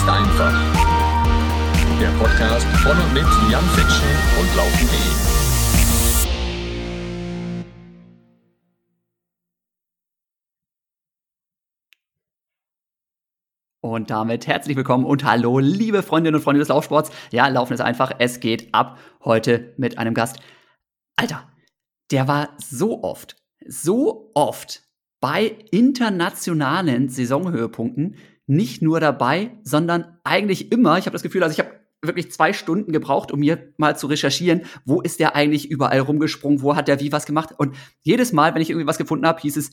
ist einfach. Der Podcast von und mit Jan Fitschen und Laufen.de. Und damit herzlich willkommen und hallo, liebe Freundinnen und Freunde des Laufsports. Ja, Laufen ist einfach. Es geht ab heute mit einem Gast. Alter, der war so oft, so oft bei internationalen Saisonhöhepunkten nicht nur dabei, sondern eigentlich immer. Ich habe das Gefühl, also ich habe wirklich zwei Stunden gebraucht, um mir mal zu recherchieren, wo ist der eigentlich überall rumgesprungen, wo hat der wie was gemacht. Und jedes Mal, wenn ich irgendwie was gefunden habe, hieß es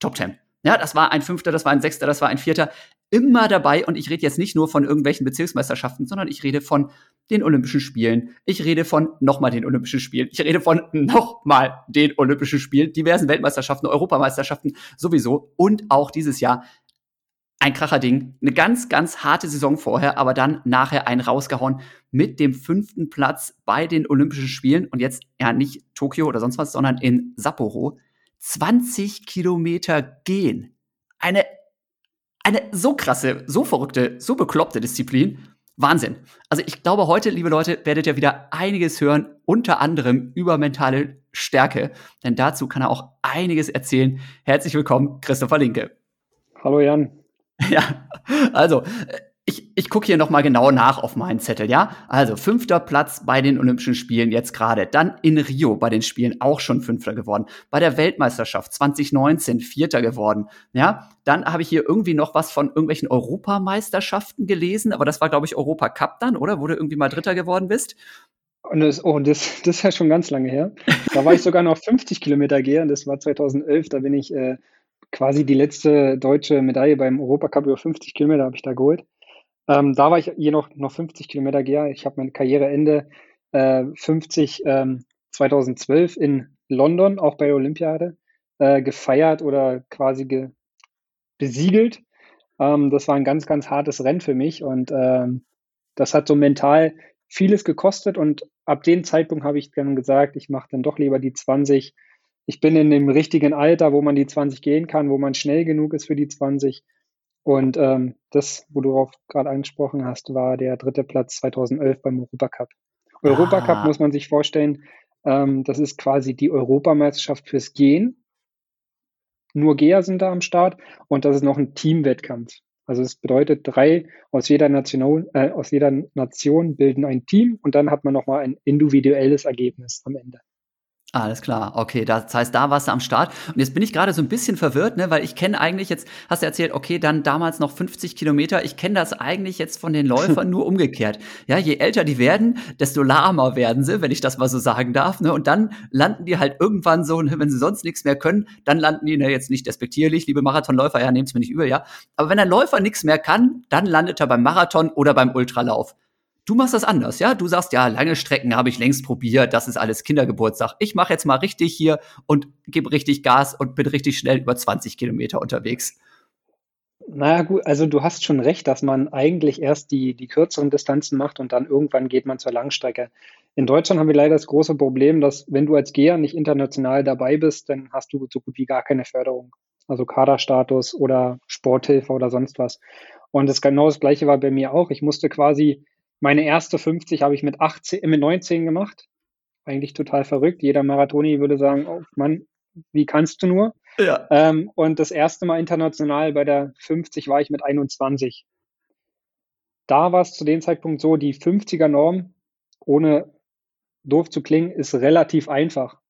Top Ten. Ja, das war ein Fünfter, das war ein Sechster, das war ein Vierter. Immer dabei. Und ich rede jetzt nicht nur von irgendwelchen Bezirksmeisterschaften, sondern ich rede von den Olympischen Spielen. Ich rede von nochmal den Olympischen Spielen. Ich rede von nochmal den Olympischen Spielen, diversen Weltmeisterschaften, Europameisterschaften sowieso. Und auch dieses Jahr ein Kracherding. Eine ganz, ganz harte Saison vorher, aber dann nachher einen rausgehauen mit dem fünften Platz bei den Olympischen Spielen. Und jetzt ja nicht Tokio oder sonst was, sondern in Sapporo. 20 Kilometer gehen. Eine, eine so krasse, so verrückte, so bekloppte Disziplin. Wahnsinn. Also ich glaube, heute, liebe Leute, werdet ihr wieder einiges hören, unter anderem über mentale Stärke. Denn dazu kann er auch einiges erzählen. Herzlich willkommen, Christopher Linke. Hallo Jan. Ja, also ich, ich gucke hier nochmal genau nach auf meinen Zettel, ja? Also fünfter Platz bei den Olympischen Spielen jetzt gerade. Dann in Rio bei den Spielen auch schon fünfter geworden. Bei der Weltmeisterschaft 2019 vierter geworden, ja? Dann habe ich hier irgendwie noch was von irgendwelchen Europameisterschaften gelesen, aber das war, glaube ich, Europacup dann, oder? Wo du irgendwie mal Dritter geworden bist. Und das, oh, das, das ist ja schon ganz lange her. Da war ich sogar noch 50 Kilometer gehen. Das war 2011. Da bin ich äh, quasi die letzte deutsche Medaille beim Europacup über 50 Kilometer habe ich da geholt. Ähm, da war ich hier noch, noch 50 Kilometer gehe. Ich habe mein Karriereende äh, 50 ähm, 2012 in London, auch bei der Olympiade, äh, gefeiert oder quasi ge besiegelt. Ähm, das war ein ganz, ganz hartes Rennen für mich und ähm, das hat so mental vieles gekostet und ab dem Zeitpunkt habe ich dann gesagt, ich mache dann doch lieber die 20. Ich bin in dem richtigen Alter, wo man die 20 gehen kann, wo man schnell genug ist für die 20 und ähm, das, wo du darauf gerade angesprochen hast, war der dritte Platz 2011 beim Europacup. Europacup ah. muss man sich vorstellen, ähm, das ist quasi die Europameisterschaft fürs Gehen. Nur Geher sind da am Start und das ist noch ein Teamwettkampf. Also es bedeutet, drei aus jeder, Nation, äh, aus jeder Nation bilden ein Team und dann hat man nochmal ein individuelles Ergebnis am Ende. Alles klar, okay, das heißt, da warst du am Start. Und jetzt bin ich gerade so ein bisschen verwirrt, ne, weil ich kenne eigentlich jetzt, hast du erzählt, okay, dann damals noch 50 Kilometer. Ich kenne das eigentlich jetzt von den Läufern nur umgekehrt. Ja, je älter die werden, desto lahmer werden sie, wenn ich das mal so sagen darf. Ne? Und dann landen die halt irgendwann so, ne, wenn sie sonst nichts mehr können, dann landen die, ne, jetzt nicht despektierlich, liebe Marathonläufer, ja, nehmt's mir nicht über, ja. Aber wenn ein Läufer nichts mehr kann, dann landet er beim Marathon oder beim Ultralauf. Du machst das anders, ja? Du sagst, ja, lange Strecken habe ich längst probiert, das ist alles Kindergeburtstag. Ich mache jetzt mal richtig hier und gebe richtig Gas und bin richtig schnell über 20 Kilometer unterwegs. Naja, gut, also du hast schon recht, dass man eigentlich erst die, die kürzeren Distanzen macht und dann irgendwann geht man zur Langstrecke. In Deutschland haben wir leider das große Problem, dass wenn du als Geher nicht international dabei bist, dann hast du so gut wie gar keine Förderung. Also Kaderstatus oder Sporthilfe oder sonst was. Und das genau das gleiche war bei mir auch. Ich musste quasi meine erste 50 habe ich mit 18, mit 19 gemacht. Eigentlich total verrückt. Jeder Marathoni würde sagen, oh Mann, wie kannst du nur? Ja. Ähm, und das erste Mal international bei der 50 war ich mit 21. Da war es zu dem Zeitpunkt so, die 50er Norm, ohne doof zu klingen, ist relativ einfach.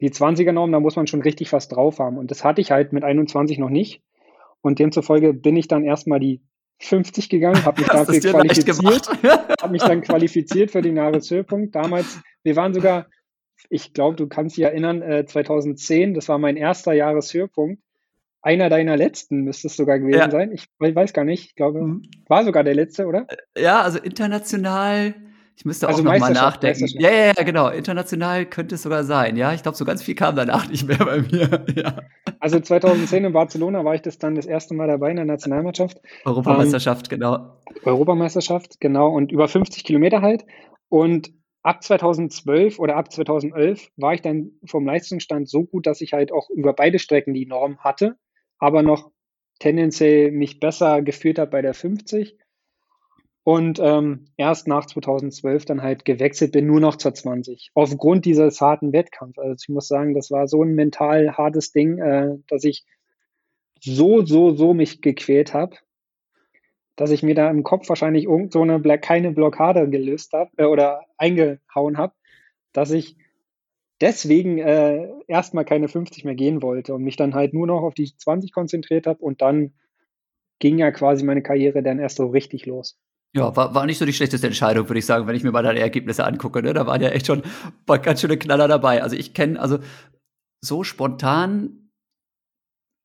Die 20er Norm, da muss man schon richtig was drauf haben. Und das hatte ich halt mit 21 noch nicht. Und demzufolge bin ich dann erstmal die 50 gegangen, habe mich dafür qualifiziert, habe mich dann qualifiziert für den Jahreshöhepunkt. Damals, wir waren sogar, ich glaube, du kannst dich erinnern, äh, 2010, das war mein erster Jahreshöhepunkt. Einer deiner letzten müsste es sogar gewesen ja. sein. Ich weiß gar nicht, ich glaube, mhm. war sogar der letzte, oder? Ja, also international ich müsste also auch nochmal nachdenken. Ja, ja, ja, genau. International könnte es sogar sein. Ja, ich glaube, so ganz viel kam danach nicht mehr bei mir. Ja. Also 2010 in Barcelona war ich das dann das erste Mal dabei in der Nationalmannschaft. Europameisterschaft, ähm, genau. Europameisterschaft, genau. Und über 50 Kilometer halt. Und ab 2012 oder ab 2011 war ich dann vom Leistungsstand so gut, dass ich halt auch über beide Strecken die Norm hatte, aber noch tendenziell mich besser gefühlt habe bei der 50 und ähm, erst nach 2012 dann halt gewechselt bin, nur noch zur 20, aufgrund dieses harten Wettkampfs. Also ich muss sagen, das war so ein mental hartes Ding, äh, dass ich so, so, so mich gequält habe, dass ich mir da im Kopf wahrscheinlich irgend so eine keine Blockade gelöst habe äh, oder eingehauen habe, dass ich deswegen äh, erstmal keine 50 mehr gehen wollte und mich dann halt nur noch auf die 20 konzentriert habe und dann ging ja quasi meine Karriere dann erst so richtig los. Ja, war, war nicht so die schlechteste Entscheidung, würde ich sagen, wenn ich mir mal deine Ergebnisse angucke. Ne? Da waren ja echt schon paar ganz schöne Knaller dabei. Also ich kenne, also so spontan,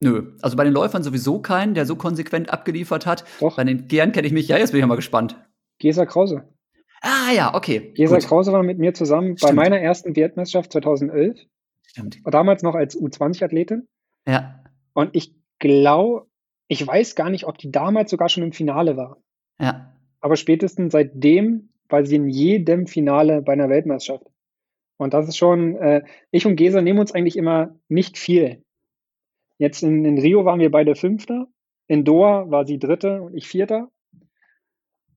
nö. Also bei den Läufern sowieso keinen, der so konsequent abgeliefert hat. Doch. Bei den Gern kenne ich mich, ja, jetzt bin ich mal gespannt. Gesa Krause. Ah ja, okay. Gesa Krause war mit mir zusammen Stimmt. bei meiner ersten Weltmeisterschaft 2011. Stimmt. Damals noch als U20-Athletin. Ja. Und ich glaube, ich weiß gar nicht, ob die damals sogar schon im Finale war. Ja aber spätestens seitdem war sie in jedem Finale bei einer Weltmeisterschaft. Und das ist schon, äh, ich und Gesa nehmen uns eigentlich immer nicht viel. Jetzt in, in Rio waren wir beide Fünfter, in Doha war sie Dritte und ich Vierter.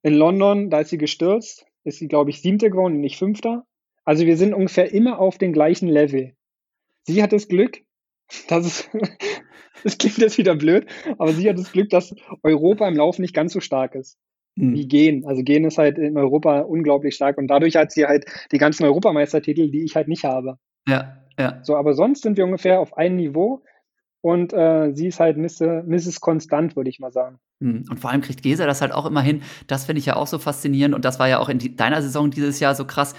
In London, da ist sie gestürzt, ist sie, glaube ich, Siebte geworden und nicht Fünfter. Also wir sind ungefähr immer auf dem gleichen Level. Sie hat das Glück, dass es, das klingt jetzt wieder blöd, aber sie hat das Glück, dass Europa im Laufen nicht ganz so stark ist mhm. wie Gen. Also Gen ist halt in Europa unglaublich stark und dadurch hat sie halt die ganzen Europameistertitel, die ich halt nicht habe. Ja, ja. So, aber sonst sind wir ungefähr auf einem Niveau und äh, sie ist halt Mrs. Mrs. Konstant, würde ich mal sagen. Hm. Und vor allem kriegt Gesa das halt auch immer hin. Das finde ich ja auch so faszinierend und das war ja auch in die, deiner Saison dieses Jahr so krass.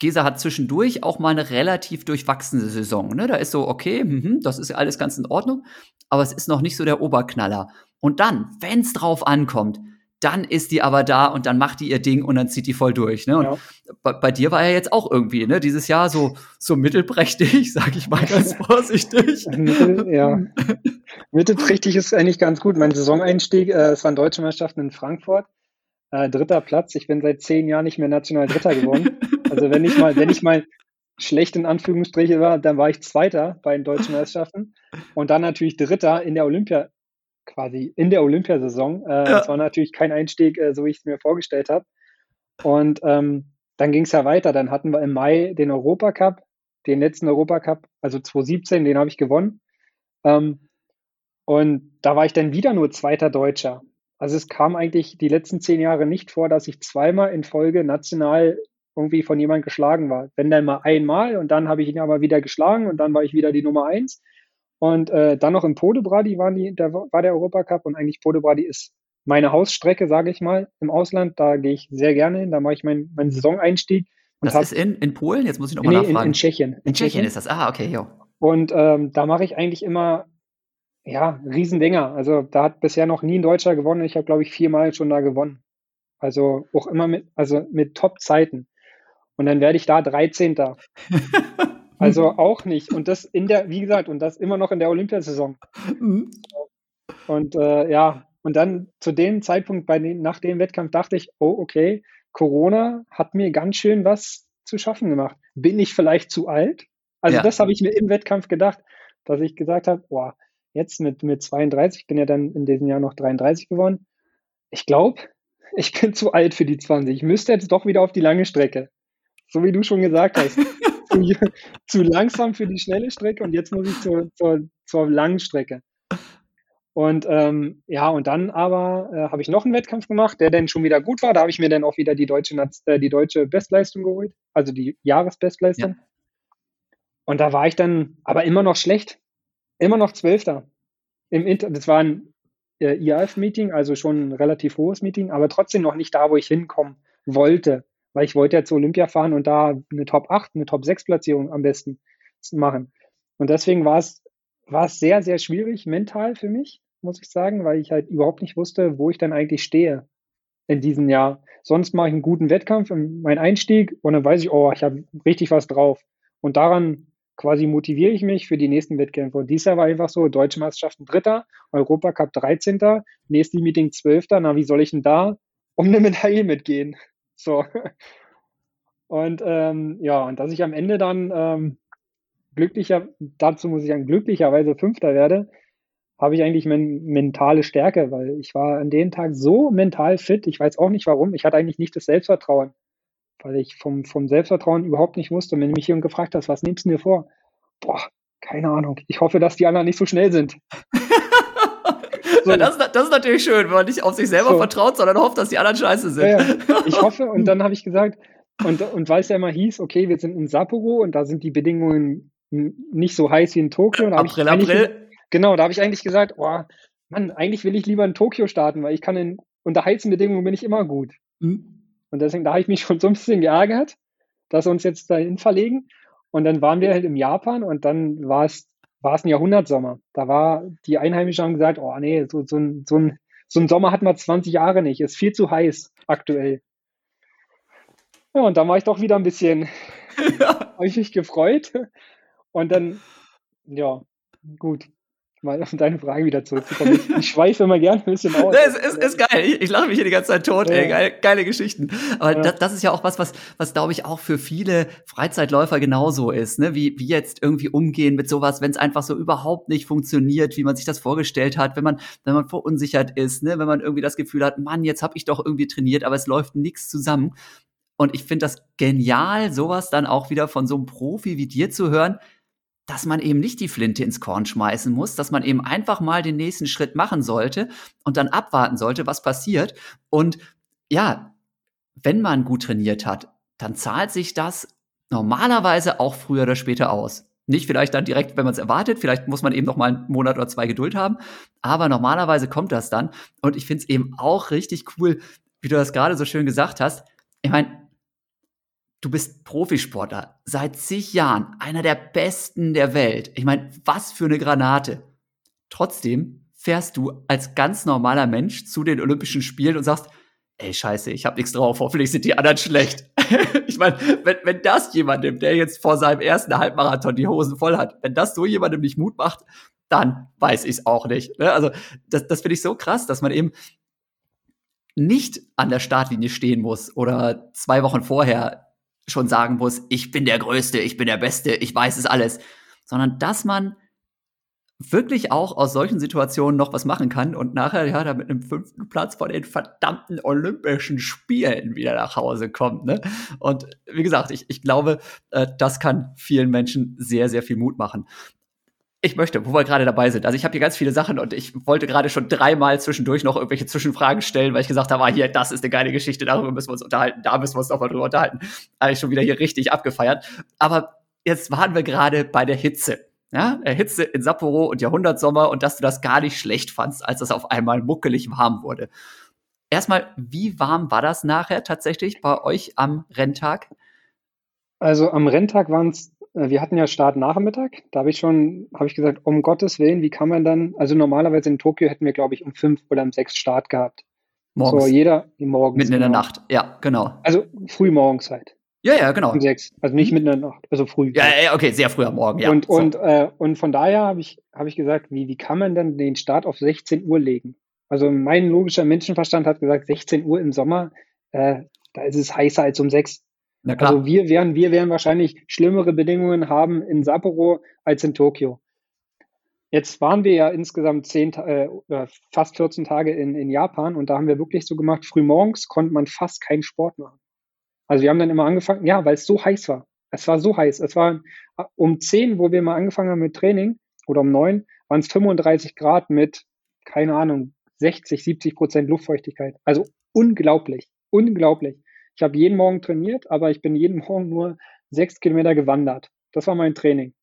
Gesa hat zwischendurch auch mal eine relativ durchwachsene Saison. Ne? Da ist so, okay, mh, das ist ja alles ganz in Ordnung, aber es ist noch nicht so der Oberknaller. Und dann, wenn es drauf ankommt, dann ist die aber da und dann macht die ihr Ding und dann zieht die voll durch. Ne? Und ja. bei, bei, dir war ja jetzt auch irgendwie, ne, dieses Jahr so, so mittelprächtig, sag ich mal ganz vorsichtig. Mittel, ja. mittelprächtig ist eigentlich ganz gut. Mein Saisoneinstieg, äh, es waren Deutsche Meisterschaften in Frankfurt. Äh, dritter Platz. Ich bin seit zehn Jahren nicht mehr national Dritter geworden. Also wenn ich mal, wenn ich mal schlecht in Anführungsstriche war, dann war ich Zweiter bei den deutschen Meisterschaften und dann natürlich Dritter in der Olympia quasi in der Olympiasaison. Äh, ja. Das war natürlich kein Einstieg, äh, so wie ich es mir vorgestellt habe. Und ähm, dann ging es ja weiter. Dann hatten wir im Mai den Europacup, den letzten Europacup, also 2017, den habe ich gewonnen. Ähm, und da war ich dann wieder nur zweiter Deutscher. Also es kam eigentlich die letzten zehn Jahre nicht vor, dass ich zweimal in Folge national irgendwie von jemandem geschlagen war. Wenn dann mal einmal und dann habe ich ihn aber wieder geschlagen und dann war ich wieder die Nummer eins. Und äh, dann noch in Podebrady waren die, da war der Europacup und eigentlich Podebrady ist meine Hausstrecke, sage ich mal, im Ausland. Da gehe ich sehr gerne hin. Da mache ich meinen mein Saisoneinstieg. das hab, ist in, in Polen? Jetzt muss ich nochmal nee, nachfragen. In, in Tschechien. In, in Tschechien, Tschechien ist das. Ah, okay, jo. Und ähm, da mache ich eigentlich immer, ja, Riesendinger. Also da hat bisher noch nie ein Deutscher gewonnen. Ich habe, glaube ich, viermal schon da gewonnen. Also auch immer mit, also mit Top-Zeiten. Und dann werde ich da 13. Also auch nicht. Und das in der, wie gesagt, und das immer noch in der Olympiasaison. Mhm. Und äh, ja, und dann zu dem Zeitpunkt bei den, nach dem Wettkampf dachte ich, oh, okay, Corona hat mir ganz schön was zu schaffen gemacht. Bin ich vielleicht zu alt? Also ja. das habe ich mir im Wettkampf gedacht, dass ich gesagt habe, boah, jetzt mit, mit 32, ich bin ja dann in diesem Jahr noch 33 geworden. Ich glaube, ich bin zu alt für die 20. Ich müsste jetzt doch wieder auf die lange Strecke. So wie du schon gesagt hast. zu, zu, langsam für die schnelle Strecke und jetzt muss ich zur, zur, zur langen Strecke. Und ähm, ja, und dann aber äh, habe ich noch einen Wettkampf gemacht, der dann schon wieder gut war. Da habe ich mir dann auch wieder die deutsche, äh, die deutsche Bestleistung geholt, also die Jahresbestleistung. Ja. Und da war ich dann aber immer noch schlecht, immer noch Zwölfter. Im Inter das war ein äh, IAF-Meeting, also schon ein relativ hohes Meeting, aber trotzdem noch nicht da, wo ich hinkommen wollte weil ich wollte ja zu Olympia fahren und da eine Top 8, eine Top 6 Platzierung am besten machen. Und deswegen war es, war es sehr, sehr schwierig mental für mich, muss ich sagen, weil ich halt überhaupt nicht wusste, wo ich dann eigentlich stehe in diesem Jahr. Sonst mache ich einen guten Wettkampf, mein Einstieg und dann weiß ich, oh, ich habe richtig was drauf. Und daran quasi motiviere ich mich für die nächsten Wettkämpfe. Und dieses Jahr war einfach so, Deutsche Meisterschaften Dritter, Europacup 13., nächstes Meeting 12., na, wie soll ich denn da um eine Medaille mitgehen? So. Und ähm, ja, und dass ich am Ende dann ähm, glücklicher, dazu muss ich sagen, glücklicherweise Fünfter werde, habe ich eigentlich men mentale Stärke, weil ich war an dem Tag so mental fit. Ich weiß auch nicht warum. Ich hatte eigentlich nicht das Selbstvertrauen, weil ich vom, vom Selbstvertrauen überhaupt nicht wusste. Und wenn du mich jemand gefragt hast, was nimmst du dir vor? Boah, keine Ahnung. Ich hoffe, dass die anderen nicht so schnell sind. So. Das, das, ist natürlich schön, wenn man nicht auf sich selber so. vertraut, sondern hofft, dass die anderen scheiße sind. Ja, ja. Ich hoffe, und dann habe ich gesagt, und, und weil es ja immer hieß, okay, wir sind in Sapporo und da sind die Bedingungen nicht so heiß wie in Tokio. April, April. Genau, da habe ich eigentlich gesagt, oh, Mann, eigentlich will ich lieber in Tokio starten, weil ich kann in, unter heißen Bedingungen bin ich immer gut. Mhm. Und deswegen, da habe ich mich schon so ein bisschen geärgert, dass wir uns jetzt dahin verlegen. Und dann waren wir halt im Japan und dann war es war es ein Jahrhundertsommer. Da war die Einheimischen haben gesagt, oh nee, so, so, ein, so, ein, so ein Sommer hatten wir 20 Jahre nicht, ist viel zu heiß aktuell. Ja, und dann war ich doch wieder ein bisschen häufig gefreut. Und dann, ja, gut mal auf deine Frage wieder zurückzukommen. Ich, ich schweife immer gerne ein bisschen aus. Es ist, ist, geil. Ich, ich lache mich hier die ganze Zeit tot, ja. ey. Geile, geile Geschichten. Aber ja. das, das, ist ja auch was, was, was glaube ich auch für viele Freizeitläufer genauso ist, ne? Wie, wie jetzt irgendwie umgehen mit sowas, wenn es einfach so überhaupt nicht funktioniert, wie man sich das vorgestellt hat, wenn man, wenn man verunsichert ist, ne? Wenn man irgendwie das Gefühl hat, Mann, jetzt habe ich doch irgendwie trainiert, aber es läuft nichts zusammen. Und ich finde das genial, sowas dann auch wieder von so einem Profi wie dir zu hören dass man eben nicht die Flinte ins Korn schmeißen muss, dass man eben einfach mal den nächsten Schritt machen sollte und dann abwarten sollte, was passiert. Und ja, wenn man gut trainiert hat, dann zahlt sich das normalerweise auch früher oder später aus. Nicht vielleicht dann direkt, wenn man es erwartet, vielleicht muss man eben noch mal einen Monat oder zwei Geduld haben, aber normalerweise kommt das dann. Und ich finde es eben auch richtig cool, wie du das gerade so schön gesagt hast. Ich meine, du bist Profisportler, seit zig Jahren, einer der besten der Welt. Ich meine, was für eine Granate. Trotzdem fährst du als ganz normaler Mensch zu den Olympischen Spielen und sagst, ey, scheiße, ich hab nichts drauf, hoffentlich sind die anderen schlecht. ich meine, wenn, wenn das jemandem, der jetzt vor seinem ersten Halbmarathon die Hosen voll hat, wenn das so jemandem nicht Mut macht, dann weiß ich es auch nicht. Ne? Also das, das finde ich so krass, dass man eben nicht an der Startlinie stehen muss oder zwei Wochen vorher schon sagen muss, ich bin der Größte, ich bin der Beste, ich weiß es alles, sondern dass man wirklich auch aus solchen Situationen noch was machen kann und nachher ja da mit einem fünften Platz vor den verdammten Olympischen Spielen wieder nach Hause kommt. Ne? Und wie gesagt, ich, ich glaube, äh, das kann vielen Menschen sehr, sehr viel Mut machen ich möchte, wo wir gerade dabei sind. Also ich habe hier ganz viele Sachen und ich wollte gerade schon dreimal zwischendurch noch irgendwelche Zwischenfragen stellen, weil ich gesagt habe, ah, hier, das ist eine geile Geschichte, darüber müssen wir uns unterhalten, da müssen wir uns nochmal drüber unterhalten. Habe ich schon wieder hier richtig abgefeiert. Aber jetzt waren wir gerade bei der Hitze. Ja, Hitze in Sapporo und Jahrhundertsommer und dass du das gar nicht schlecht fandst, als das auf einmal muckelig warm wurde. Erstmal, wie warm war das nachher tatsächlich bei euch am Renntag? Also am Renntag waren es wir hatten ja Start Nachmittag. Da habe ich schon, habe ich gesagt, um Gottes Willen, wie kann man dann, also normalerweise in Tokio hätten wir, glaube ich, um fünf oder um sechs Start gehabt. Morgens. So, jeder morgens. Mitten in der genau. Nacht, ja, genau. Also früh morgens halt. Ja, ja, genau. Um sechs. Also nicht mitten in der Nacht, also früh. Ja, ja okay, sehr früh am Morgen, ja. Und, so. und, äh, und von daher habe ich, hab ich gesagt, wie, wie kann man dann den Start auf 16 Uhr legen? Also mein logischer Menschenverstand hat gesagt, 16 Uhr im Sommer, äh, da ist es heißer als um sechs. Also wir werden, wir werden wahrscheinlich schlimmere Bedingungen haben in Sapporo als in Tokio. Jetzt waren wir ja insgesamt zehn, äh, fast 14 Tage in, in Japan und da haben wir wirklich so gemacht, frühmorgens konnte man fast keinen Sport machen. Also wir haben dann immer angefangen, ja, weil es so heiß war. Es war so heiß. Es war um 10, wo wir mal angefangen haben mit Training, oder um 9, waren es 35 Grad mit, keine Ahnung, 60, 70 Prozent Luftfeuchtigkeit. Also unglaublich, unglaublich. Ich habe jeden Morgen trainiert, aber ich bin jeden Morgen nur sechs Kilometer gewandert. Das war mein Training.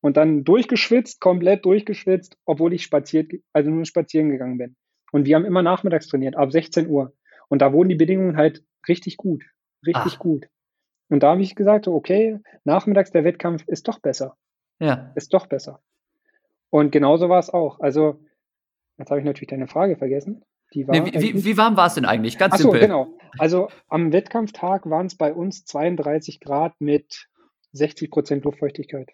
Und dann durchgeschwitzt, komplett durchgeschwitzt, obwohl ich spaziert, also nur spazieren gegangen bin. Und wir haben immer nachmittags trainiert, ab 16 Uhr. Und da wurden die Bedingungen halt richtig gut. Richtig Ach. gut. Und da habe ich gesagt, okay, nachmittags der Wettkampf ist doch besser. Ja. Ist doch besser. Und genauso war es auch. Also, jetzt habe ich natürlich deine Frage vergessen. Die war nee, wie, wie, warm war es denn eigentlich? Ganz Achso, genau. Also am Wettkampftag waren es bei uns 32 Grad mit 60 Prozent Luftfeuchtigkeit.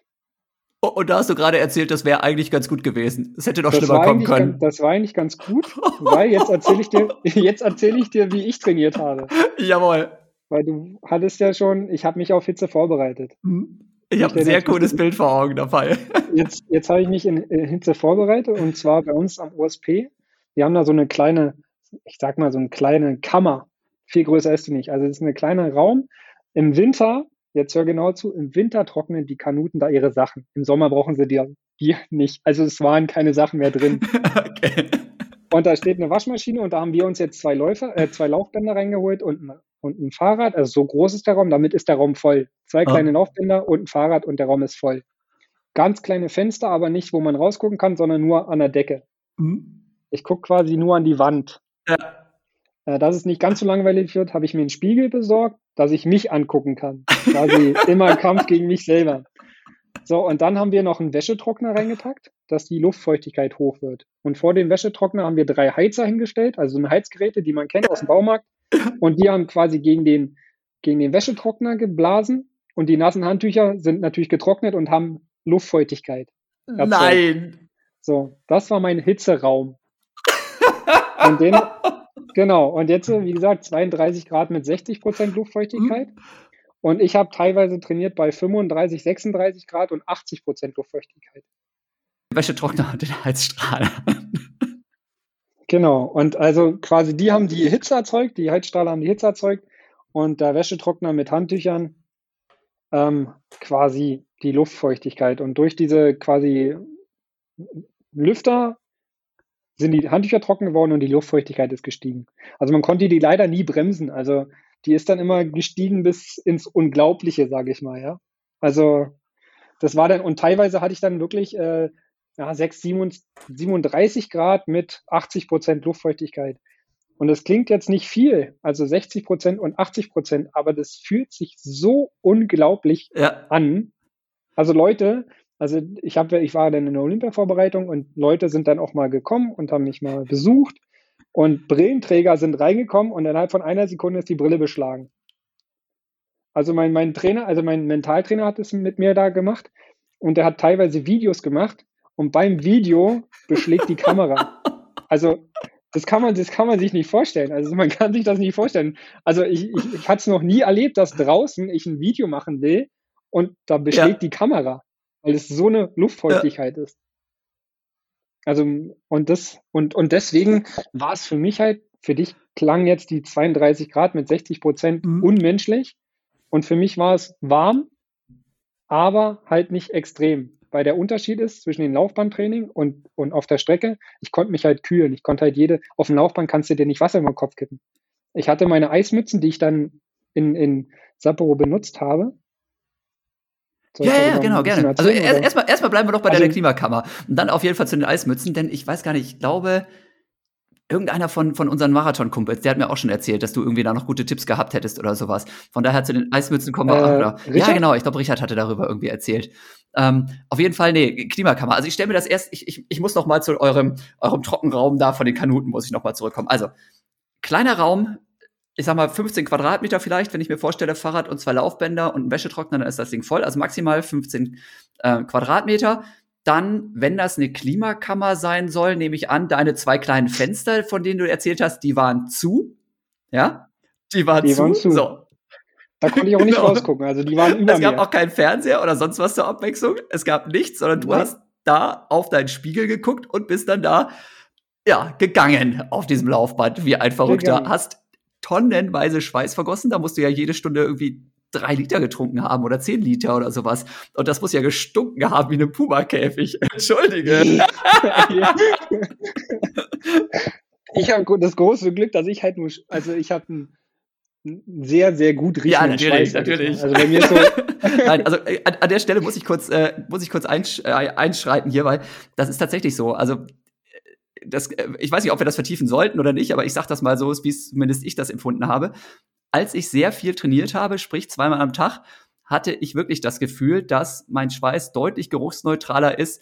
Oh, und da hast du gerade erzählt, das wäre eigentlich ganz gut gewesen. Es hätte doch das schlimmer kommen können. Ganz, das war eigentlich ganz gut, weil jetzt erzähle ich dir, jetzt erzähle ich dir, wie ich trainiert habe. Jawohl. Weil du hattest ja schon, ich habe mich auf Hitze vorbereitet. Mhm. Ich habe ein sehr cooles Bild vor Augen dabei. Jetzt, jetzt habe ich mich in, in Hitze vorbereitet und zwar bei uns am OSP. Wir haben da so eine kleine, ich sag mal, so eine kleine Kammer. Viel größer ist die nicht. Also es ist ein kleiner Raum. Im Winter, jetzt hör genau zu, im Winter trocknen die Kanuten da ihre Sachen. Im Sommer brauchen sie die, die nicht. Also es waren keine Sachen mehr drin. okay. Und da steht eine Waschmaschine und da haben wir uns jetzt zwei Läufer, äh, zwei Laufbänder reingeholt und ein, und ein Fahrrad. Also so groß ist der Raum, damit ist der Raum voll. Zwei ah. kleine Laufbänder und ein Fahrrad und der Raum ist voll. Ganz kleine Fenster, aber nicht, wo man rausgucken kann, sondern nur an der Decke. Mhm. Ich gucke quasi nur an die Wand. Ja. Äh, dass es nicht ganz so langweilig wird, habe ich mir einen Spiegel besorgt, dass ich mich angucken kann. Quasi immer Kampf gegen mich selber. So, und dann haben wir noch einen Wäschetrockner reingepackt, dass die Luftfeuchtigkeit hoch wird. Und vor dem Wäschetrockner haben wir drei Heizer hingestellt, also so Heizgeräte, die man kennt aus dem Baumarkt. Und die haben quasi gegen den, gegen den Wäschetrockner geblasen. Und die nassen Handtücher sind natürlich getrocknet und haben Luftfeuchtigkeit. Erzeugt. Nein! So, das war mein Hitzeraum. Und den, genau, und jetzt, wie gesagt, 32 Grad mit 60 Prozent Luftfeuchtigkeit. Mhm. Und ich habe teilweise trainiert bei 35, 36 Grad und 80 Prozent Luftfeuchtigkeit. Wäschetrockner und den Heizstrahler. Genau. Und also quasi die haben die Hitze erzeugt, die Heizstrahler haben die Hitze erzeugt und der Wäschetrockner mit Handtüchern ähm, quasi die Luftfeuchtigkeit. Und durch diese quasi Lüfter sind die Handtücher trocken geworden und die Luftfeuchtigkeit ist gestiegen. Also man konnte die leider nie bremsen. Also die ist dann immer gestiegen bis ins Unglaubliche, sage ich mal, ja. Also das war dann, und teilweise hatte ich dann wirklich äh, ja, 6, 37 Grad mit 80 Prozent Luftfeuchtigkeit. Und das klingt jetzt nicht viel, also 60 Prozent und 80 Prozent, aber das fühlt sich so unglaublich ja. an. Also Leute, also ich habe, ich war dann in der Olympia-Vorbereitung und Leute sind dann auch mal gekommen und haben mich mal besucht und Brillenträger sind reingekommen und innerhalb von einer Sekunde ist die Brille beschlagen. Also mein, mein Trainer, also mein Mentaltrainer hat es mit mir da gemacht und er hat teilweise Videos gemacht und beim Video beschlägt die Kamera. Also das kann man, das kann man sich nicht vorstellen. Also man kann sich das nicht vorstellen. Also ich, ich, ich hatte es noch nie erlebt, dass draußen ich ein Video machen will und da beschlägt ja. die Kamera, weil es so eine Luftfeuchtigkeit ja. ist. Also, und das, und, und deswegen war es für mich halt, für dich klang jetzt die 32 Grad mit 60 Prozent mhm. unmenschlich. Und für mich war es warm, aber halt nicht extrem. Weil der Unterschied ist zwischen dem Laufbahntraining und, und auf der Strecke, ich konnte mich halt kühlen. Ich konnte halt jede, auf dem Laufbahn kannst du dir nicht Wasser über den Kopf kippen. Ich hatte meine Eismützen, die ich dann in, in Sapporo benutzt habe. Soll ja, ja, genau, gerne. Also erstmal erst, bleiben wir doch bei also, der Klimakammer. Und dann auf jeden Fall zu den Eismützen, denn ich weiß gar nicht, ich glaube, irgendeiner von, von unseren Marathon-Kumpels, der hat mir auch schon erzählt, dass du irgendwie da noch gute Tipps gehabt hättest oder sowas. Von daher zu den Eismützen kommen wir äh. Ja, genau, ich glaube, Richard hatte darüber irgendwie erzählt. Ähm, auf jeden Fall, nee, Klimakammer. Also ich stelle mir das erst, ich, ich, ich muss noch mal zu eurem, eurem Trockenraum da von den Kanuten, muss ich noch mal zurückkommen. Also, kleiner Raum, ich sag mal 15 Quadratmeter vielleicht, wenn ich mir vorstelle, Fahrrad und zwei Laufbänder und ein Wäschetrockner, dann ist das Ding voll. Also maximal 15 äh, Quadratmeter. Dann, wenn das eine Klimakammer sein soll, nehme ich an, deine zwei kleinen Fenster, von denen du erzählt hast, die waren zu. Ja? Die waren, die zu. waren zu. So. Da konnte ich auch nicht genau. rausgucken. Also die waren über Es gab mir. auch keinen Fernseher oder sonst was zur Abwechslung. Es gab nichts, sondern du Nein. hast da auf deinen Spiegel geguckt und bist dann da ja, gegangen auf diesem Laufband, wie ein Verrückter. Gegangen. Hast tonnenweise Schweiß vergossen. Da musst du ja jede Stunde irgendwie drei Liter getrunken haben oder zehn Liter oder sowas. Und das muss ja gestunken haben wie eine Puma-Käfig. Entschuldige. ich habe das große Glück, dass ich halt nur, also ich habe ein sehr, sehr gut riechenden Ja, natürlich, Schweiß, natürlich. Also bei mir so Nein, also äh, an, an, der Stelle muss ich kurz, äh, muss ich kurz einsch äh, einschreiten hier, weil das ist tatsächlich so. Also das, äh, ich weiß nicht, ob wir das vertiefen sollten oder nicht, aber ich sage das mal so, wie zumindest ich das empfunden habe. Als ich sehr viel trainiert habe, sprich zweimal am Tag, hatte ich wirklich das Gefühl, dass mein Schweiß deutlich geruchsneutraler ist,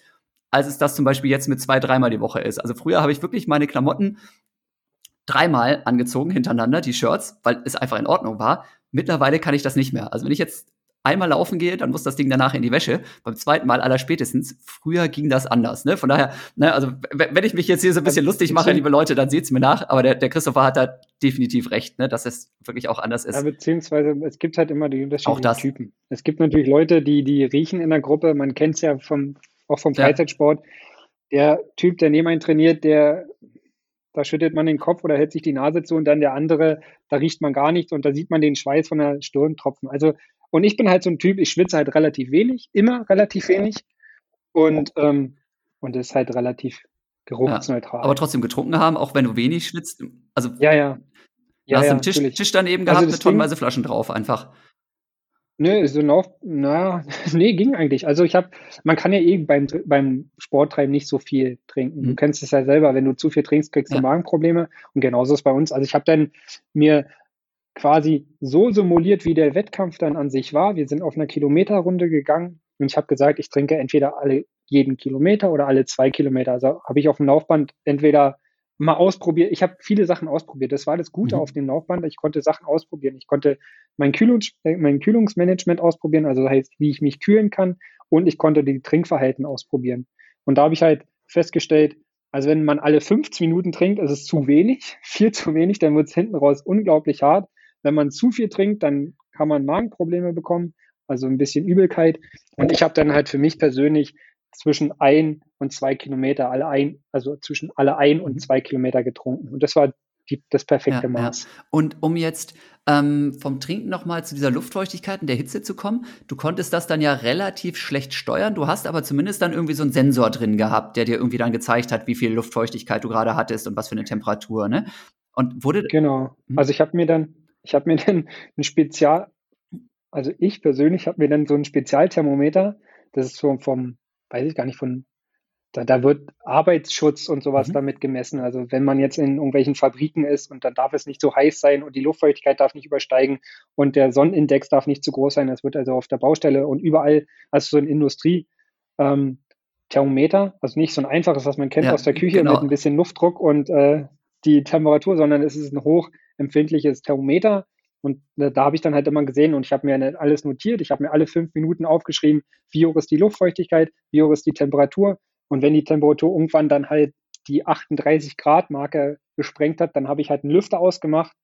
als es das zum Beispiel jetzt mit zwei, dreimal die Woche ist. Also früher habe ich wirklich meine Klamotten dreimal angezogen hintereinander, die Shirts, weil es einfach in Ordnung war. Mittlerweile kann ich das nicht mehr. Also wenn ich jetzt einmal laufen gehe, dann muss das Ding danach in die Wäsche. Beim zweiten Mal aller spätestens. Früher ging das anders. Ne? Von daher, ne, also wenn ich mich jetzt hier so ein bisschen lustig mache, liebe Leute, dann seht's mir nach. Aber der, der Christopher hat da definitiv recht, ne, dass es wirklich auch anders ist. Ja, beziehungsweise es gibt halt immer die unterschiedlichen Typen. Es gibt natürlich Leute, die, die riechen in der Gruppe. Man kennt es ja vom, auch vom Freizeitsport. Ja. Der Typ, der neben einen trainiert, der da schüttet man den Kopf oder hält sich die Nase zu und dann der andere, da riecht man gar nichts und da sieht man den Schweiß von der Stirn tropfen. Also und ich bin halt so ein Typ, ich schwitze halt relativ wenig, immer relativ wenig. Und, ähm, und das ist halt relativ geruchsneutral. Ja, aber trotzdem getrunken haben, auch wenn du wenig schwitzt. Also, ja, ja. ja hast ja, einen Tisch, Tisch daneben also gehabt also mit tonnenweise Flaschen drauf, einfach. Nö, so noch, na, nee, ging eigentlich. Also ich habe, man kann ja eh beim, beim Sporttreiben nicht so viel trinken. Mhm. Du kennst es ja selber, wenn du zu viel trinkst, kriegst du ja. Magenprobleme. Und genauso ist bei uns. Also ich habe dann mir quasi so simuliert, wie der Wettkampf dann an sich war. Wir sind auf einer Kilometerrunde gegangen und ich habe gesagt, ich trinke entweder alle jeden Kilometer oder alle zwei Kilometer. Also habe ich auf dem Laufband entweder mal ausprobiert. Ich habe viele Sachen ausprobiert. Das war das Gute mhm. auf dem Laufband. Ich konnte Sachen ausprobieren. Ich konnte mein, Kühlungs äh, mein Kühlungsmanagement ausprobieren, also das heißt, wie ich mich kühlen kann. Und ich konnte die Trinkverhalten ausprobieren. Und da habe ich halt festgestellt, also wenn man alle 15 Minuten trinkt, ist es zu wenig, viel zu wenig, dann wird es hinten raus unglaublich hart. Wenn man zu viel trinkt, dann kann man Magenprobleme bekommen, also ein bisschen Übelkeit. Und ich habe dann halt für mich persönlich zwischen ein und zwei Kilometer alle ein, also zwischen alle ein und mhm. zwei Kilometer getrunken. Und das war die, das perfekte ja, Maß. Ja. Und um jetzt ähm, vom Trinken nochmal zu dieser Luftfeuchtigkeit und der Hitze zu kommen, du konntest das dann ja relativ schlecht steuern. Du hast aber zumindest dann irgendwie so einen Sensor drin gehabt, der dir irgendwie dann gezeigt hat, wie viel Luftfeuchtigkeit du gerade hattest und was für eine Temperatur. Ne? Und wurde genau. Hm? Also ich habe mir dann ich habe mir dann ein Spezial, also ich persönlich habe mir dann so ein Spezialthermometer, das ist so vom, weiß ich gar nicht, von, da, da wird Arbeitsschutz und sowas mhm. damit gemessen. Also wenn man jetzt in irgendwelchen Fabriken ist und dann darf es nicht so heiß sein und die Luftfeuchtigkeit darf nicht übersteigen und der Sonnenindex darf nicht zu groß sein. Das wird also auf der Baustelle und überall, also so ein Industrie, ähm, Thermometer, also nicht so ein einfaches, was man kennt ja, aus der Küche genau. mit ein bisschen Luftdruck und äh, die Temperatur, sondern es ist ein hochempfindliches Thermometer. Und da, da habe ich dann halt immer gesehen und ich habe mir alles notiert. Ich habe mir alle fünf Minuten aufgeschrieben, wie hoch ist die Luftfeuchtigkeit, wie hoch ist die Temperatur. Und wenn die Temperatur irgendwann dann halt die 38 Grad Marke gesprengt hat, dann habe ich halt einen Lüfter ausgemacht.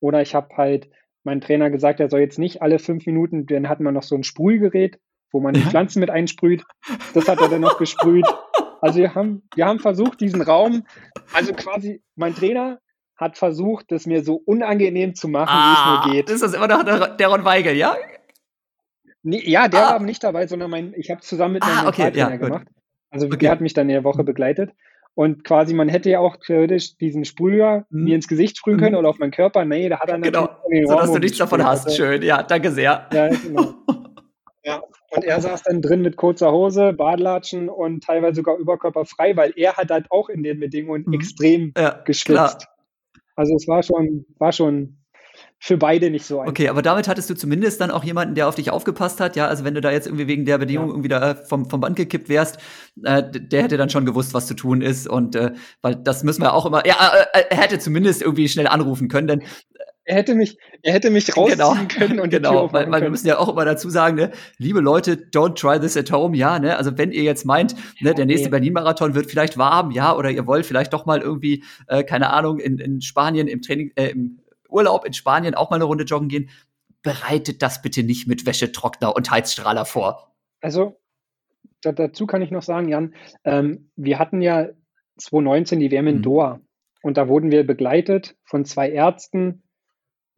Oder ich habe halt meinen Trainer gesagt, er soll jetzt nicht alle fünf Minuten, dann hatten wir noch so ein Sprühgerät, wo man die Pflanzen mit einsprüht. Das hat er dann noch gesprüht. Also wir haben, wir haben versucht, diesen Raum, also quasi mein Trainer hat versucht, das mir so unangenehm zu machen, ah, wie es nur ah, geht. Ist das immer noch der, der Ron Weigel, ja? Nee, ja, der ah. war nicht dabei, sondern mein, ich habe zusammen mit meinem ah, okay, ja, gemacht. Also okay. der hat mich dann eine Woche begleitet. Und quasi, man hätte ja auch theoretisch diesen Sprüher mhm. mir ins Gesicht sprühen können mhm. oder auf meinen Körper. Nee, da hat er genau. natürlich. Genau, so dass du nichts davon hast. Also, Schön, ja, danke sehr. Ja, genau. ja. Und er saß dann drin mit kurzer Hose, Badlatschen und teilweise sogar überkörperfrei, weil er hat halt auch in den Bedingungen mhm. extrem ja, geschwitzt. Also es war schon, war schon für beide nicht so einfach. Okay, aber damit hattest du zumindest dann auch jemanden, der auf dich aufgepasst hat, ja, also wenn du da jetzt irgendwie wegen der Bedingung ja. irgendwie da vom, vom Band gekippt wärst, äh, der hätte dann schon gewusst, was zu tun ist und äh, weil das müssen wir auch immer, ja, äh, er hätte zumindest irgendwie schnell anrufen können, denn er hätte mich, er hätte mich rausziehen genau, können und genau, weil, weil wir müssen ja auch immer dazu sagen, ne, liebe Leute, don't try this at home, ja, ne, also wenn ihr jetzt meint, ne, der nächste Berlin-Marathon wird vielleicht warm, ja, oder ihr wollt vielleicht doch mal irgendwie, äh, keine Ahnung, in, in Spanien im Training, äh, im Urlaub in Spanien auch mal eine Runde joggen gehen, bereitet das bitte nicht mit Wäschetrockner und Heizstrahler vor. Also da, dazu kann ich noch sagen, Jan, ähm, wir hatten ja 2019 die WM in mhm. Doha und da wurden wir begleitet von zwei Ärzten,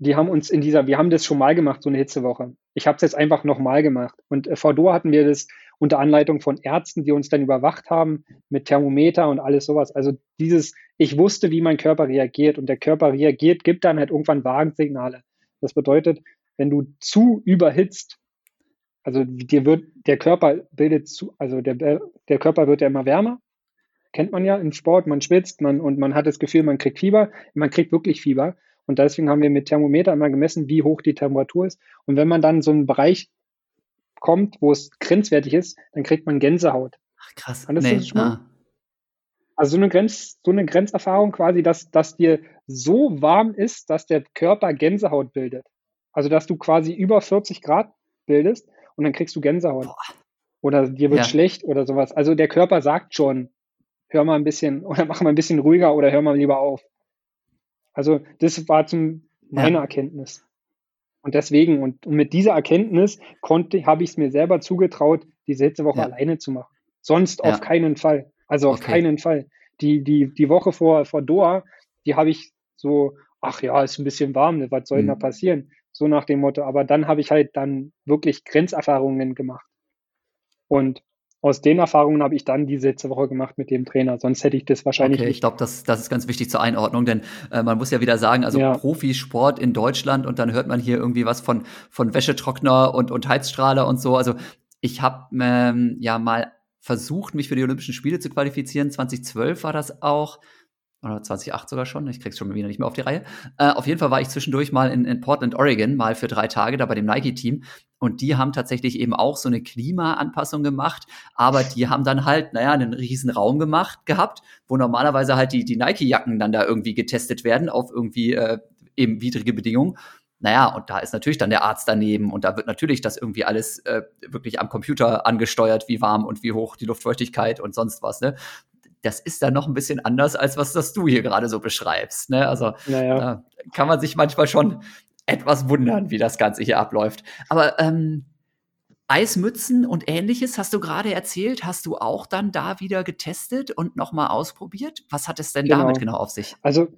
die haben uns in dieser, wir haben das schon mal gemacht, so eine Hitzewoche. Ich habe es jetzt einfach nochmal gemacht. Und äh, vor Doha hatten wir das unter Anleitung von Ärzten, die uns dann überwacht haben mit Thermometer und alles sowas. Also dieses, ich wusste, wie mein Körper reagiert und der Körper reagiert, gibt dann halt irgendwann Warnsignale. Das bedeutet, wenn du zu überhitzt, also dir wird der Körper bildet zu, also der, der Körper wird ja immer wärmer, kennt man ja im Sport, man schwitzt man und man hat das Gefühl, man kriegt Fieber, man kriegt wirklich Fieber und deswegen haben wir mit Thermometer immer gemessen, wie hoch die Temperatur ist. Und wenn man dann so einen Bereich kommt, wo es grenzwertig ist, dann kriegt man Gänsehaut. Ach, krass. Alles nee, schon ah. Also so eine, Grenz, so eine Grenzerfahrung quasi, dass, dass dir so warm ist, dass der Körper Gänsehaut bildet. Also dass du quasi über 40 Grad bildest und dann kriegst du Gänsehaut. Boah. Oder dir wird ja. schlecht oder sowas. Also der Körper sagt schon, hör mal ein bisschen oder mach mal ein bisschen ruhiger oder hör mal lieber auf. Also das war zum meine ja. Erkenntnis. Und deswegen, und, mit dieser Erkenntnis konnte, habe ich es mir selber zugetraut, diese letzte Woche ja. alleine zu machen. Sonst ja. auf keinen Fall. Also auf okay. keinen Fall. Die, die, die Woche vor, vor Doha, die habe ich so, ach ja, ist ein bisschen warm, was soll denn da mhm. passieren? So nach dem Motto. Aber dann habe ich halt dann wirklich Grenzerfahrungen gemacht. Und aus den Erfahrungen habe ich dann diese letzte Woche gemacht mit dem Trainer. Sonst hätte ich das wahrscheinlich okay, nicht. Ich glaube, das, das ist ganz wichtig zur Einordnung, denn äh, man muss ja wieder sagen, also ja. Profisport in Deutschland und dann hört man hier irgendwie was von, von Wäschetrockner und, und Heizstrahler und so. Also ich habe ähm, ja mal versucht, mich für die Olympischen Spiele zu qualifizieren. 2012 war das auch oder 2008 sogar schon, ich krieg's schon wieder nicht mehr auf die Reihe. Äh, auf jeden Fall war ich zwischendurch mal in, in Portland, Oregon, mal für drei Tage da bei dem Nike-Team. Und die haben tatsächlich eben auch so eine Klimaanpassung gemacht, aber die haben dann halt, naja, einen riesen Raum gemacht gehabt, wo normalerweise halt die, die Nike-Jacken dann da irgendwie getestet werden auf irgendwie äh, eben widrige Bedingungen. Naja, und da ist natürlich dann der Arzt daneben und da wird natürlich das irgendwie alles äh, wirklich am Computer angesteuert, wie warm und wie hoch die Luftfeuchtigkeit und sonst was. Ne? Das ist dann noch ein bisschen anders, als was das du hier gerade so beschreibst. Ne? Also naja. da kann man sich manchmal schon etwas wundern, wie das Ganze hier abläuft. Aber ähm, Eismützen und ähnliches hast du gerade erzählt. Hast du auch dann da wieder getestet und nochmal ausprobiert? Was hat es denn genau. damit genau auf sich? Also,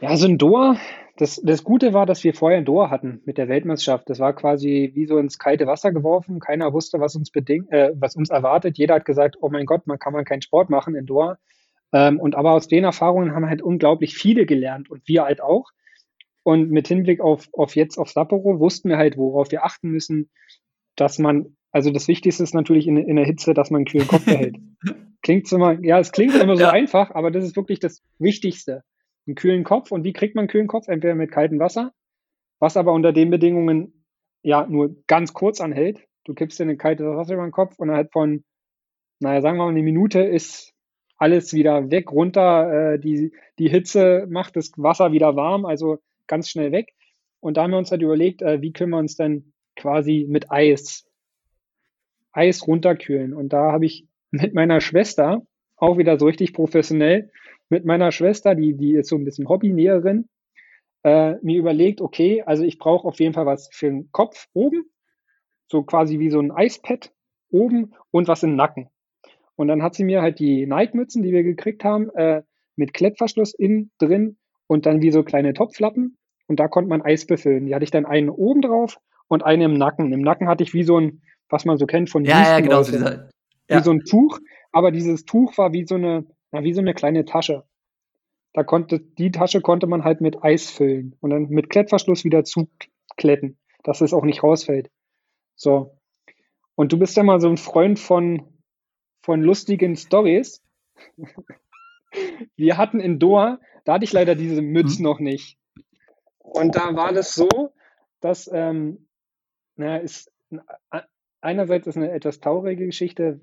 ja, so ein Door, das, das Gute war, dass wir vorher ein Door hatten mit der Weltmeisterschaft. Das war quasi wie so ins kalte Wasser geworfen. Keiner wusste, was uns bedingt, äh, was uns erwartet. Jeder hat gesagt, oh mein Gott, man kann man keinen Sport machen in Door. Ähm, und aber aus den Erfahrungen haben halt unglaublich viele gelernt und wir halt auch. Und mit Hinblick auf, auf jetzt auf Sapporo wussten wir halt, worauf wir achten müssen, dass man, also das Wichtigste ist natürlich in, in der Hitze, dass man einen kühlen Kopf behält. klingt immer, ja, es klingt immer so ja. einfach, aber das ist wirklich das Wichtigste einen kühlen Kopf. Und wie kriegt man einen kühlen Kopf? Entweder mit kaltem Wasser, was aber unter den Bedingungen ja nur ganz kurz anhält. Du kippst dir ein kaltes Wasser über den Kopf und innerhalb von, naja, sagen wir mal, eine Minute ist alles wieder weg, runter. Äh, die, die Hitze macht das Wasser wieder warm, also ganz schnell weg. Und da haben wir uns halt überlegt, äh, wie können wir uns denn quasi mit Eis, Eis runterkühlen. Und da habe ich mit meiner Schwester, auch wieder so richtig professionell, mit meiner Schwester, die, die ist so ein bisschen Hobbynäherin, äh, mir überlegt, okay, also ich brauche auf jeden Fall was für den Kopf oben, so quasi wie so ein Eispad oben und was im Nacken. Und dann hat sie mir halt die Nike-Mützen, die wir gekriegt haben, äh, mit Klettverschluss innen drin und dann wie so kleine Topflappen. Und da konnte man Eis befüllen. Die hatte ich dann einen oben drauf und eine im Nacken. Im Nacken hatte ich wie so ein, was man so kennt von ja, ja, genau, so dieser, ja. wie so ein Tuch. Aber dieses Tuch war wie so eine, na, wie so eine kleine Tasche. Da konnte, die Tasche konnte man halt mit Eis füllen und dann mit Klettverschluss wieder zukletten, dass es auch nicht rausfällt. So. Und du bist ja mal so ein Freund von, von lustigen Stories. Wir hatten in Doha, da hatte ich leider diese Mütze mhm. noch nicht. Und da war das so, dass, ähm, naja, ist, einerseits ist eine etwas traurige Geschichte,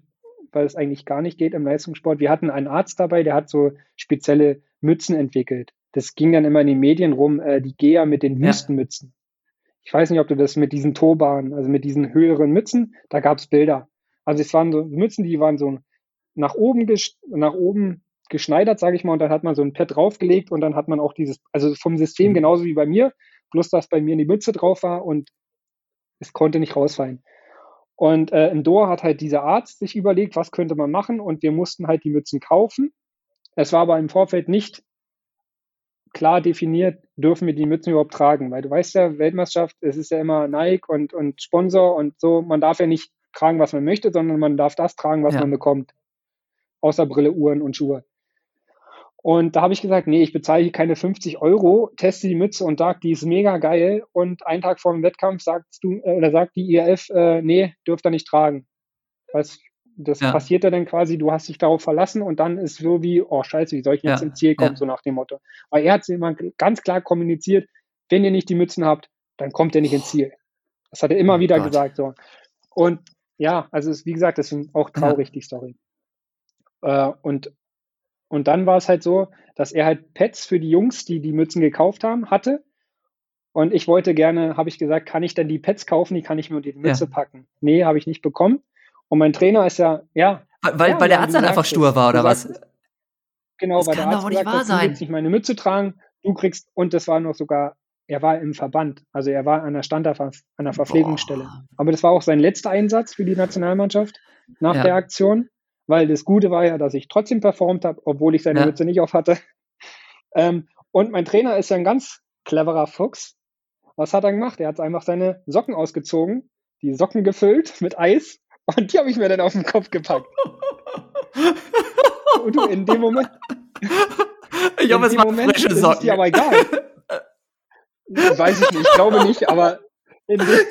weil es eigentlich gar nicht geht im Leistungssport. Wir hatten einen Arzt dabei, der hat so spezielle Mützen entwickelt. Das ging dann immer in den Medien rum, äh, die Gea mit den Wüstenmützen. Ja. Ich weiß nicht, ob du das mit diesen Turbanen, also mit diesen höheren Mützen, da gab es Bilder. Also es waren so Mützen, die waren so nach oben, nach oben geschneidert, sage ich mal, und dann hat man so ein Pad draufgelegt und dann hat man auch dieses, also vom System mhm. genauso wie bei mir, bloß dass bei mir die Mütze drauf war und es konnte nicht rausfallen. Und äh, in Doha hat halt dieser Arzt sich überlegt, was könnte man machen und wir mussten halt die Mützen kaufen. Es war aber im Vorfeld nicht klar definiert, dürfen wir die Mützen überhaupt tragen, weil du weißt ja, Weltmeisterschaft, es ist ja immer Nike und, und Sponsor und so, man darf ja nicht tragen, was man möchte, sondern man darf das tragen, was ja. man bekommt. Außer Brille, Uhren und Schuhe. Und da habe ich gesagt, nee, ich bezahle hier keine 50 Euro, teste die Mütze und sage, die ist mega geil. Und einen Tag vor dem Wettkampf sagst du, äh, oder sagt die IRF, äh, nee, dürft ihr nicht tragen. Was, das ja. passiert ja dann quasi, du hast dich darauf verlassen und dann ist so wie, oh scheiße, wie soll ich jetzt ja. ins Ziel kommen, ja. so nach dem Motto. Aber er hat immer ganz klar kommuniziert, wenn ihr nicht die Mützen habt, dann kommt ihr nicht ins Ziel. Das hat er immer oh wieder Gott. gesagt. So. Und ja, also es, wie gesagt, das ist auch traurig, die Story. Äh, und und dann war es halt so, dass er halt Pets für die Jungs, die die Mützen gekauft haben, hatte. Und ich wollte gerne, habe ich gesagt, kann ich denn die Pets kaufen? Die kann ich mir unter die Mütze ja. packen. Nee, habe ich nicht bekommen. Und mein Trainer ist ja, ja. Weil, ja, weil der Arzt dann einfach stur war, oder was? Genau, das weil der Arzt doch nicht gesagt, wahr sein. du willst nicht meine Mütze tragen, du kriegst, und das war noch sogar, er war im Verband, also er war an der Stand an der Verpflegungsstelle. Boah. Aber das war auch sein letzter Einsatz für die Nationalmannschaft nach ja. der Aktion, weil das Gute war ja, dass ich trotzdem performt habe, obwohl ich seine ja. Mütze nicht auf hatte. Ähm, und mein Trainer ist ja ein ganz cleverer Fuchs. Was hat er gemacht? Er hat einfach seine Socken ausgezogen, die Socken gefüllt mit Eis und die habe ich mir dann auf den Kopf gepackt. und du, in dem Moment. Ich hoffe, es war frische Socken. Ist dir aber egal. Weiß ich nicht, ich glaube nicht, aber in, de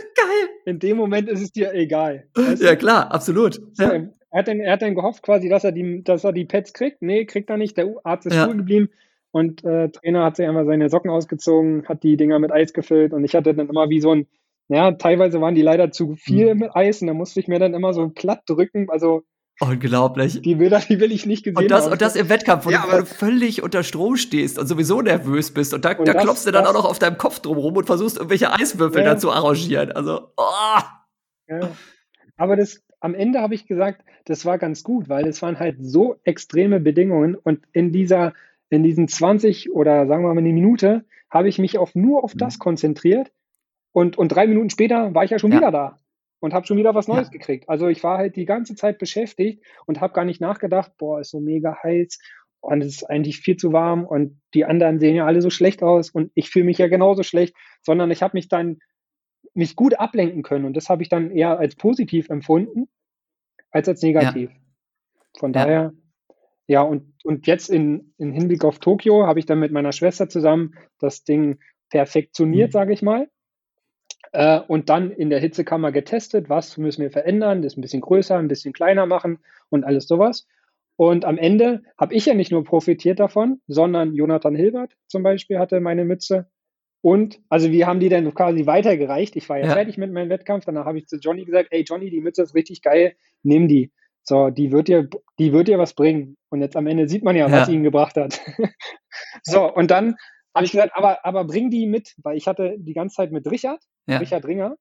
in dem Moment ist es dir egal. Weißt ja, klar, absolut. Ja. Er, hat dann, er hat dann gehofft quasi, dass er, die, dass er die Pets kriegt. Nee, kriegt er nicht. Der Arzt ist ja. cool geblieben. Und äh, Trainer hat sich einmal seine Socken ausgezogen, hat die Dinger mit Eis gefüllt und ich hatte dann immer wie so ein, ja, teilweise waren die leider zu viel mhm. mit Eis und da musste ich mir dann immer so platt drücken. Also Unglaublich. Die Bilder, die will ich nicht gesehen und das, haben. Und das im Wettkampf, wo, ja, du, völlig unter Strom stehst und sowieso nervös bist. Und da, und da das, klopfst du dann das, auch noch auf deinem Kopf drum rum und versuchst, irgendwelche Eiswürfel ja. da zu arrangieren. Also, oh. ja. Aber das, am Ende habe ich gesagt, das war ganz gut, weil es waren halt so extreme Bedingungen und in dieser in diesen 20 oder sagen wir mal eine Minute habe ich mich auf, nur auf das mhm. konzentriert und, und drei Minuten später war ich ja schon ja. wieder da und habe schon wieder was Neues ja. gekriegt. Also ich war halt die ganze Zeit beschäftigt und habe gar nicht nachgedacht, boah, ist so mega heiß und es ist eigentlich viel zu warm und die anderen sehen ja alle so schlecht aus und ich fühle mich ja genauso schlecht, sondern ich habe mich dann mich gut ablenken können und das habe ich dann eher als positiv empfunden als als negativ. Ja. Von daher ja, und, und jetzt in, in Hinblick auf Tokio habe ich dann mit meiner Schwester zusammen das Ding perfektioniert, mhm. sage ich mal. Äh, und dann in der Hitzekammer getestet, was müssen wir verändern, das ein bisschen größer, ein bisschen kleiner machen und alles sowas. Und am Ende habe ich ja nicht nur profitiert davon, sondern Jonathan Hilbert zum Beispiel hatte meine Mütze. Und also wir haben die dann quasi weitergereicht. Ich war ja, ja. fertig mit meinem Wettkampf. Danach habe ich zu Johnny gesagt, ey Johnny, die Mütze ist richtig geil, nimm die. So, die wird dir, die wird dir was bringen. Und jetzt am Ende sieht man ja, was ja. ihn gebracht hat. so, und dann habe ich gesagt, aber, aber bring die mit, weil ich hatte die ganze Zeit mit Richard, ja. Richard Ringer,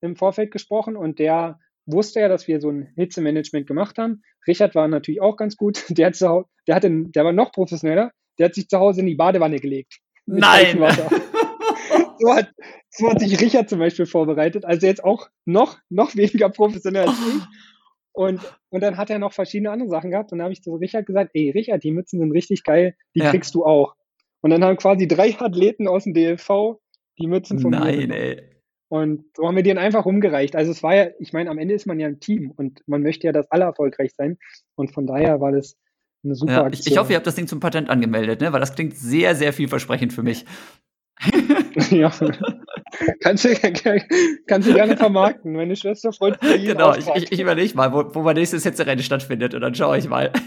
im Vorfeld gesprochen und der wusste ja, dass wir so ein Hitzemanagement gemacht haben. Richard war natürlich auch ganz gut. Der, hat zu, der, hatte, der war noch professioneller. Der hat sich zu Hause in die Badewanne gelegt. Nein! so, hat, so hat sich Richard zum Beispiel vorbereitet. Also jetzt auch noch, noch weniger professionell als ich. Und, und dann hat er noch verschiedene andere Sachen gehabt. Und dann habe ich zu Richard gesagt, ey, Richard, die Mützen sind richtig geil, die ja. kriegst du auch. Und dann haben quasi drei Athleten aus dem DLV die Mützen von Nein, mir. ey. Und so haben wir denen einfach umgereicht. Also es war ja, ich meine, am Ende ist man ja ein Team und man möchte ja, dass alle erfolgreich sein. Und von daher war das eine super ja, Aktion. Ich, ich hoffe, ihr habt das Ding zum Patent angemeldet, ne? weil das klingt sehr, sehr vielversprechend für mich. ja. kannst, du, kannst du gerne vermarkten. Meine Schwester freut sich. Genau, ich, ich, ich überlege mal, wo, wo mein nächstes Hitzerennen stattfindet und dann schaue ich mal.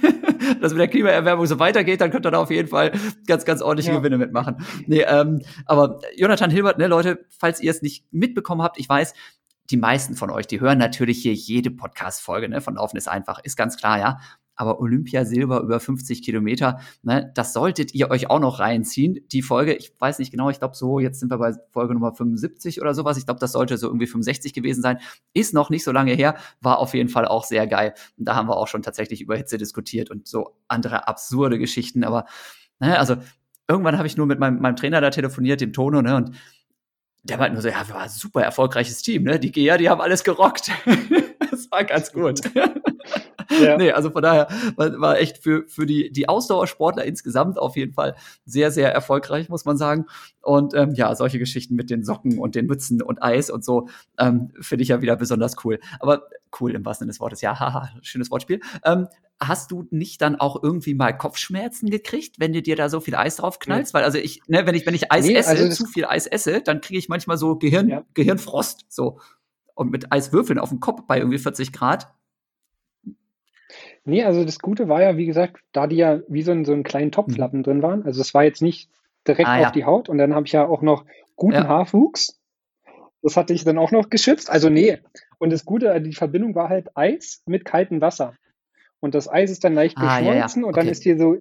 Dass mit der Klimaerwärmung so weitergeht, dann könnt ihr da auf jeden Fall ganz, ganz ordentliche ja. Gewinne mitmachen. Nee, ähm, aber Jonathan Hilbert, ne, Leute, falls ihr es nicht mitbekommen habt, ich weiß, die meisten von euch, die hören natürlich hier jede Podcast-Folge, ne, von Laufen ist einfach, ist ganz klar, ja aber Olympiasilber über 50 Kilometer, ne, das solltet ihr euch auch noch reinziehen. Die Folge, ich weiß nicht genau, ich glaube so, jetzt sind wir bei Folge Nummer 75 oder sowas. Ich glaube, das sollte so irgendwie 65 gewesen sein. Ist noch nicht so lange her, war auf jeden Fall auch sehr geil. Und da haben wir auch schon tatsächlich über Hitze diskutiert und so andere absurde Geschichten. Aber, ne, also irgendwann habe ich nur mit meinem, meinem Trainer da telefoniert, dem Tono, ne, und der meinte nur so, ja, war ein super erfolgreiches Team, ne? Die GEA, die haben alles gerockt. das war ganz gut. Ja. nee, also von daher war, war echt für, für die, die Ausdauersportler insgesamt auf jeden Fall sehr, sehr erfolgreich, muss man sagen. Und ähm, ja, solche Geschichten mit den Socken und den Mützen und Eis und so ähm, finde ich ja wieder besonders cool. Aber cool im wahrsten Sinne des Wortes, ja, haha, schönes Wortspiel. Ähm, hast du nicht dann auch irgendwie mal Kopfschmerzen gekriegt, wenn du dir da so viel Eis drauf knallst? Ja. Weil also ich, ne, wenn ich, wenn ich Eis nee, esse, also zu viel Eis esse, dann kriege ich manchmal so Gehirn, ja. Gehirnfrost, so. Und mit Eiswürfeln auf dem Kopf bei irgendwie 40 Grad, Nee, also das Gute war ja, wie gesagt, da die ja wie so, ein, so einen kleinen Topflappen mhm. drin waren. Also es war jetzt nicht direkt ah, auf ja. die Haut und dann habe ich ja auch noch guten ja. Haarwuchs. Das hatte ich dann auch noch geschützt. Also nee. Und das Gute, die Verbindung war halt Eis mit kaltem Wasser. Und das Eis ist dann leicht ah, geschmolzen ja, und dann ist hier so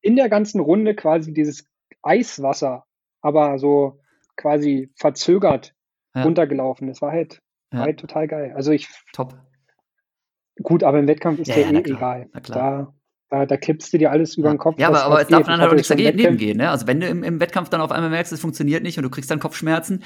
in der ganzen Runde quasi dieses Eiswasser, aber so quasi verzögert runtergelaufen. Das war halt, Ja. war halt total geil. Also ich, Top. gut, aber im Wettkampf ist Ja, der ja, eh egal. na klar. Da, da, da kippst du dir alles über den Kopf. Ja, aber, aber es darf geht. dann halt auch hatte nichts dagegen gehen, ne? Also wenn du im, im Wettkampf dann auf einmal merkst, es funktioniert nicht und du kriegst dann Kopfschmerzen,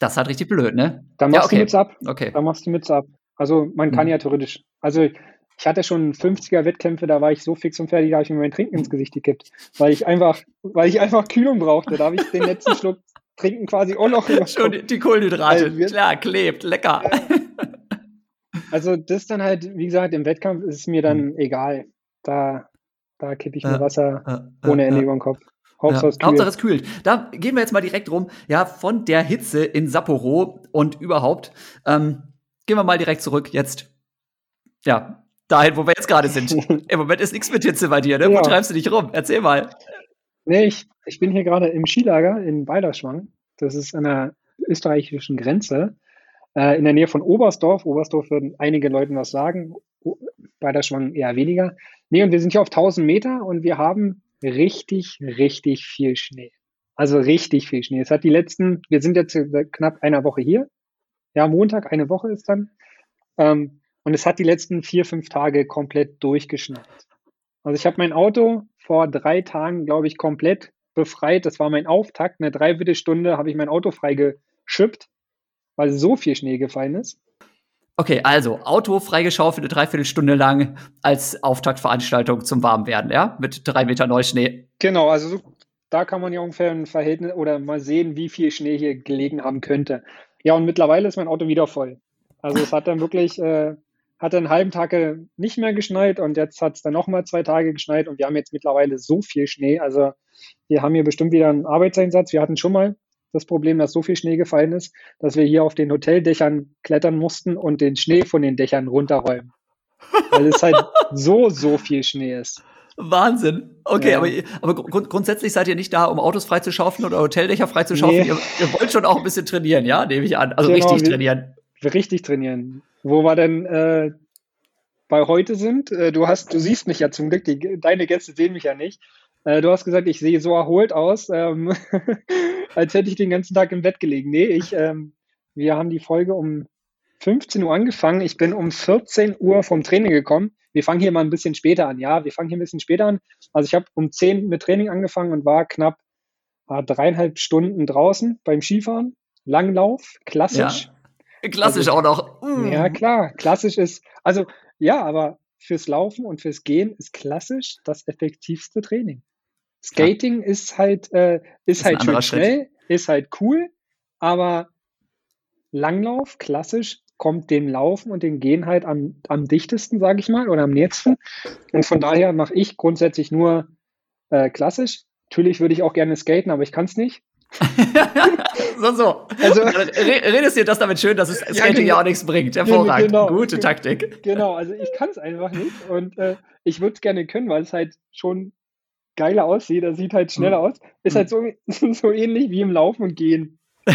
das ist halt richtig blöd, ne? Da Ja, machst du okay. Mütze ab. Okay. Da machst du Mütze ab. Also man kann Mhm. ja theoretisch. Also ich hatte schon 50er Wettkämpfe, da war ich so fix und fertig, da habe ich mir mein Trinken ins Gesicht gekippt, weil ich einfach, weil ich einfach Kühlung brauchte. Da habe ich den letzten Schluck Trinken quasi auch noch Schon die, die Kohlenhydrate. Also Klar, klebt, lecker. Also das dann halt, wie gesagt, im Wettkampf ist es mir dann egal. Da, da kippe ich Mhm. Ja. mir Wasser Ja, ohne Ende ja. über den Kopf. Hauptsache es Hauptsache kühlt. es kühlt. Da gehen wir jetzt mal direkt rum. Ja, von der Hitze in Sapporo und überhaupt. Ähm, gehen wir mal direkt zurück jetzt. Ja, dahin, wo wir jetzt gerade sind. Im Moment ist nichts mit Hitze bei dir, ne? Wo treibst du dich rum? Erzähl mal. Nee, ich, ich bin hier gerade im Skilager in Balderschwang. Das ist an der österreichischen Grenze, äh, in der Nähe von Oberstdorf. Oberstdorf würden einige Leuten was sagen, Balderschwang eher weniger. Nee, und wir sind hier auf 1000 Meter und wir haben richtig, richtig viel Schnee. Also richtig viel Schnee. Es hat die letzten, wir sind jetzt knapp einer Woche hier. Ja, Montag, eine Woche ist dann. Ähm, und es hat die letzten vier, fünf Tage komplett durchgeschneit. Also ich habe mein Auto vor drei Tagen, glaube ich, komplett befreit. Das war mein Auftakt. Eine Dreiviertelstunde habe ich mein Auto freigeschippt, weil so viel Schnee gefallen ist. Okay, also Auto freigeschaufelt eine Dreiviertelstunde lang als Auftaktveranstaltung zum Warmwerden, ja? Mit drei Meter Neuschnee. Genau, also so, da kann man ja ungefähr ein Verhältnis oder mal sehen, wie viel Schnee hier gelegen haben könnte. Ja, und mittlerweile ist mein Auto wieder voll. Also es hat dann wirklich, äh, hat einen halben Tag nicht mehr geschneit und jetzt hat es dann nochmal zwei Tage geschneit und wir haben jetzt mittlerweile so viel Schnee. Also wir haben hier bestimmt wieder einen Arbeitseinsatz. Wir hatten schon mal das Problem, dass so viel Schnee gefallen ist, dass wir hier auf den Hoteldächern klettern mussten und den Schnee von den Dächern runterräumen. Weil es halt so, so viel Schnee ist. Wahnsinn. Okay, Ja. aber, aber grund grundsätzlich seid ihr nicht da, um Autos freizuschaufeln oder Hoteldächer freizuschaufeln. Nee. Ihr, ihr wollt schon auch ein bisschen trainieren, ja? Nehme ich an. Also Genau, richtig wir- trainieren. Richtig trainieren. Wo wir denn äh, bei heute sind, äh, du hast, du siehst mich ja zum Glück, die, deine Gäste sehen mich ja nicht. Äh, du hast gesagt, ich sehe so erholt aus, ähm, als hätte ich den ganzen Tag im Bett gelegen. Nee, ich, ähm, wir haben die Folge um 15 Uhr angefangen. Ich bin um 14 Uhr vom Training gekommen. Wir fangen hier mal ein bisschen später an. Ja, wir fangen hier ein bisschen später an. Also ich habe um 10 mit Training angefangen und war knapp war dreieinhalb Stunden draußen beim Skifahren. Langlauf, klassisch. Klassisch Also- auch noch. Mm. Ja, klar. Klassisch ist, also ja, aber fürs Laufen und fürs Gehen ist klassisch das effektivste Training. Skating ist halt, äh, ist, Ist halt schön Schritt. schnell, ist halt cool, aber Langlauf, klassisch, kommt dem Laufen und dem Gehen halt am, am dichtesten, sage ich mal, oder am nächsten. Und von daher mache ich grundsätzlich nur äh, klassisch. Natürlich würde ich auch gerne skaten, aber ich kann es nicht. so, so. Also- redest dir das damit schön, dass es Ja, Skating ja genau. auch nichts bringt. Hervorragend. genau. Gute Taktik. Genau, also ich kann es einfach nicht und äh, ich würde es gerne können, weil es halt schon geiler aussieht. Das sieht halt schneller aus. Ist Mhm. halt so, so ähnlich wie im Laufen und Gehen.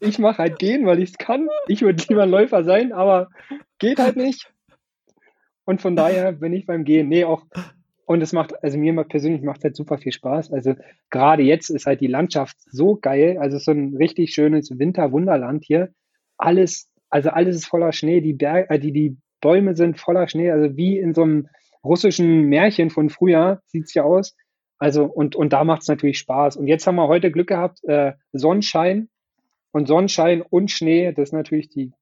Ich mache halt Gehen, weil ich es kann. Ich würde lieber Läufer sein, aber geht halt nicht. Und von daher bin ich beim Gehen. Nee, auch. Und es macht, also mir persönlich macht halt super viel Spaß. Also gerade jetzt ist halt die Landschaft so geil. Also es ist so ein richtig schönes Winterwunderland hier. Alles, also alles ist voller Schnee. Die Berge, äh, die, die Bäume sind voller Schnee. Also wie in so einem russischen Märchen von früher sieht's ja aus. Also, und, und da macht's natürlich Spaß. Und jetzt haben wir heute Glück gehabt, äh, Sonnenschein und Sonnenschein und Schnee, das ist natürlich die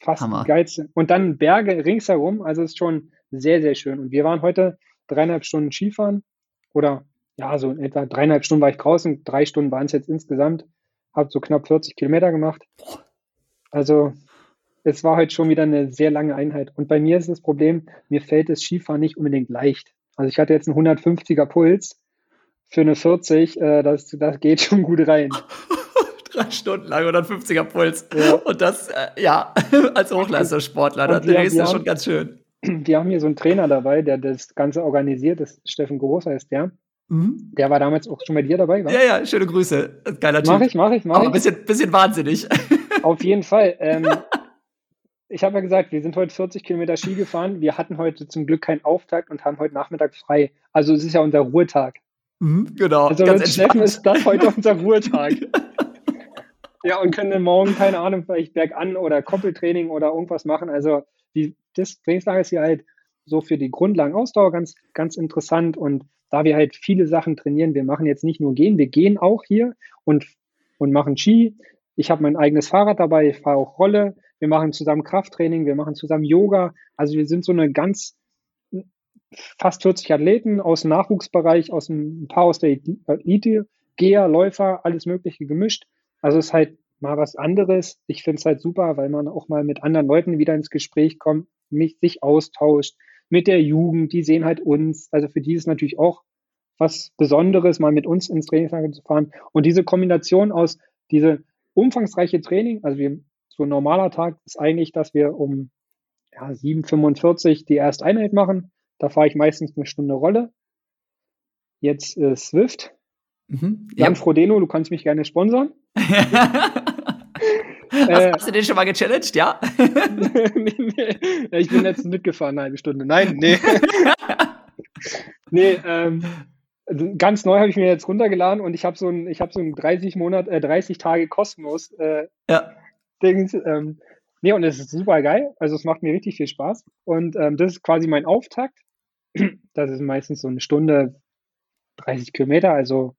fast Hammer. geilste. Und dann Berge ringsherum, also ist schon sehr, sehr schön. Und wir waren heute dreieinhalb Stunden Skifahren oder ja, so in etwa dreieinhalb Stunden war ich draußen, drei Stunden waren es jetzt insgesamt, habe so knapp 40 Kilometer gemacht. Also es war heute schon wieder eine sehr lange Einheit. Und bei mir ist das Problem, mir fällt das Skifahren nicht unbedingt leicht. Also ich hatte jetzt einen 150er Puls für eine 40, äh, das, das geht schon gut rein. Drei Stunden lang oder ein 50er Puls. Ja. Und das, äh, ja, als Hochleistungssportler, da drehst du schon ganz schön. Wir haben hier so einen Trainer dabei, der das Ganze organisiert, das ist Steffen Groß heißt der. Mhm. Der war damals auch schon bei dir dabei, wa? Ja, ja, schöne Grüße. Geiler Typ. Mach ich, mach ich, mach Aber ein ich. bisschen, bisschen wahnsinnig. Auf jeden Fall. Ähm, ich habe ja gesagt, wir sind heute 40 Kilometer Ski gefahren. Wir hatten heute zum Glück keinen Auftakt und haben heute Nachmittag frei. Also es ist ja unser Ruhetag. Mhm, genau, Also ganz Steffen ist das heute unser Ruhetag. ja, und können dann morgen, keine Ahnung, vielleicht bergan oder Koppeltraining oder irgendwas machen. Also die, das Trainingslager ist hier halt so für die Grundlagenausdauer ganz, ganz interessant. Und da wir halt viele Sachen trainieren, wir machen jetzt nicht nur gehen, wir gehen auch hier und, und machen Ski. Ich habe mein eigenes Fahrrad dabei, ich fahre auch Rolle. Wir machen zusammen Krafttraining, wir machen zusammen Yoga. Also wir sind so eine ganz fast 40 Athleten aus dem Nachwuchsbereich, aus ein paar aus der Elite, Geher, Läufer, alles Mögliche gemischt. Also es ist halt mal was anderes. Ich finde es halt super, weil man auch mal mit anderen Leuten wieder ins Gespräch kommt, mich, sich austauscht, mit der Jugend, die sehen halt uns. Also für die ist natürlich auch was Besonderes, mal mit uns ins Trainingslager zu fahren. Und diese Kombination aus diese umfangreiche Training, also wir, so ein normaler Tag ist eigentlich, dass wir um ja, 7.45 die erste Einheit machen. Da fahre ich meistens eine Stunde Rolle. Jetzt äh, Swift. Mhm. Jan ja. Frodeno, du kannst mich gerne sponsern. Hast, äh, hast, du den schon mal gechallenged, ja? nee, nee. Ich bin letztens mitgefahren, eine halbe Stunde. Nein, nee. nee, ähm, ganz neu habe ich mir jetzt runtergeladen und ich habe so ein, ich habe so ein 30 Monat, äh, 30 Tage kostenlos äh, ja. Dings. Ähm, nee, und es ist super geil. Also es macht mir richtig viel Spaß. Und ähm, das ist quasi mein Auftakt. Das ist meistens so eine Stunde 30 Kilometer, also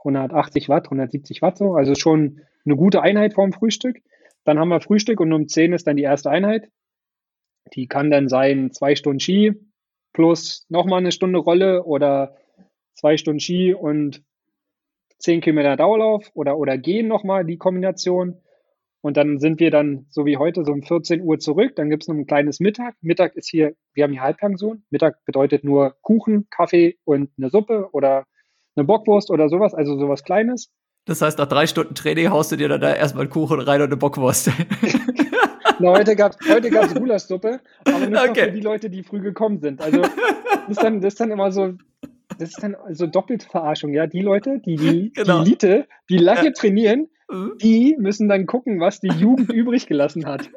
180 Watt, 170 Watt so. Also schon eine gute Einheit vorm Frühstück. Dann haben wir Frühstück und um 10 ist dann die erste Einheit. Die kann dann sein zwei Stunden Ski plus nochmal eine Stunde Rolle oder zwei Stunden Ski und 10 Kilometer Dauerlauf oder, oder gehen nochmal die Kombination. Und dann sind wir dann, so wie heute, so um 14 Uhr zurück. Dann gibt es noch ein kleines Mittag. Mittag ist hier, wir haben hier Halbpension. Mittag bedeutet nur Kuchen, Kaffee und eine Suppe oder eine Bockwurst oder sowas, also sowas Kleines. Das heißt, nach drei Stunden Training haust du dir dann da erstmal einen Kuchen rein und eine Bockwurst. Na, heute gab es heute gab's Gulaschsuppe, aber nur okay. für die Leute, die früh gekommen sind. Also das ist dann, das ist dann immer so, das ist dann so doppelte Verarschung, ja. Die Leute, die die, genau. die Elite, die lange ja. trainieren, mhm. die müssen dann gucken, was die Jugend übrig gelassen hat.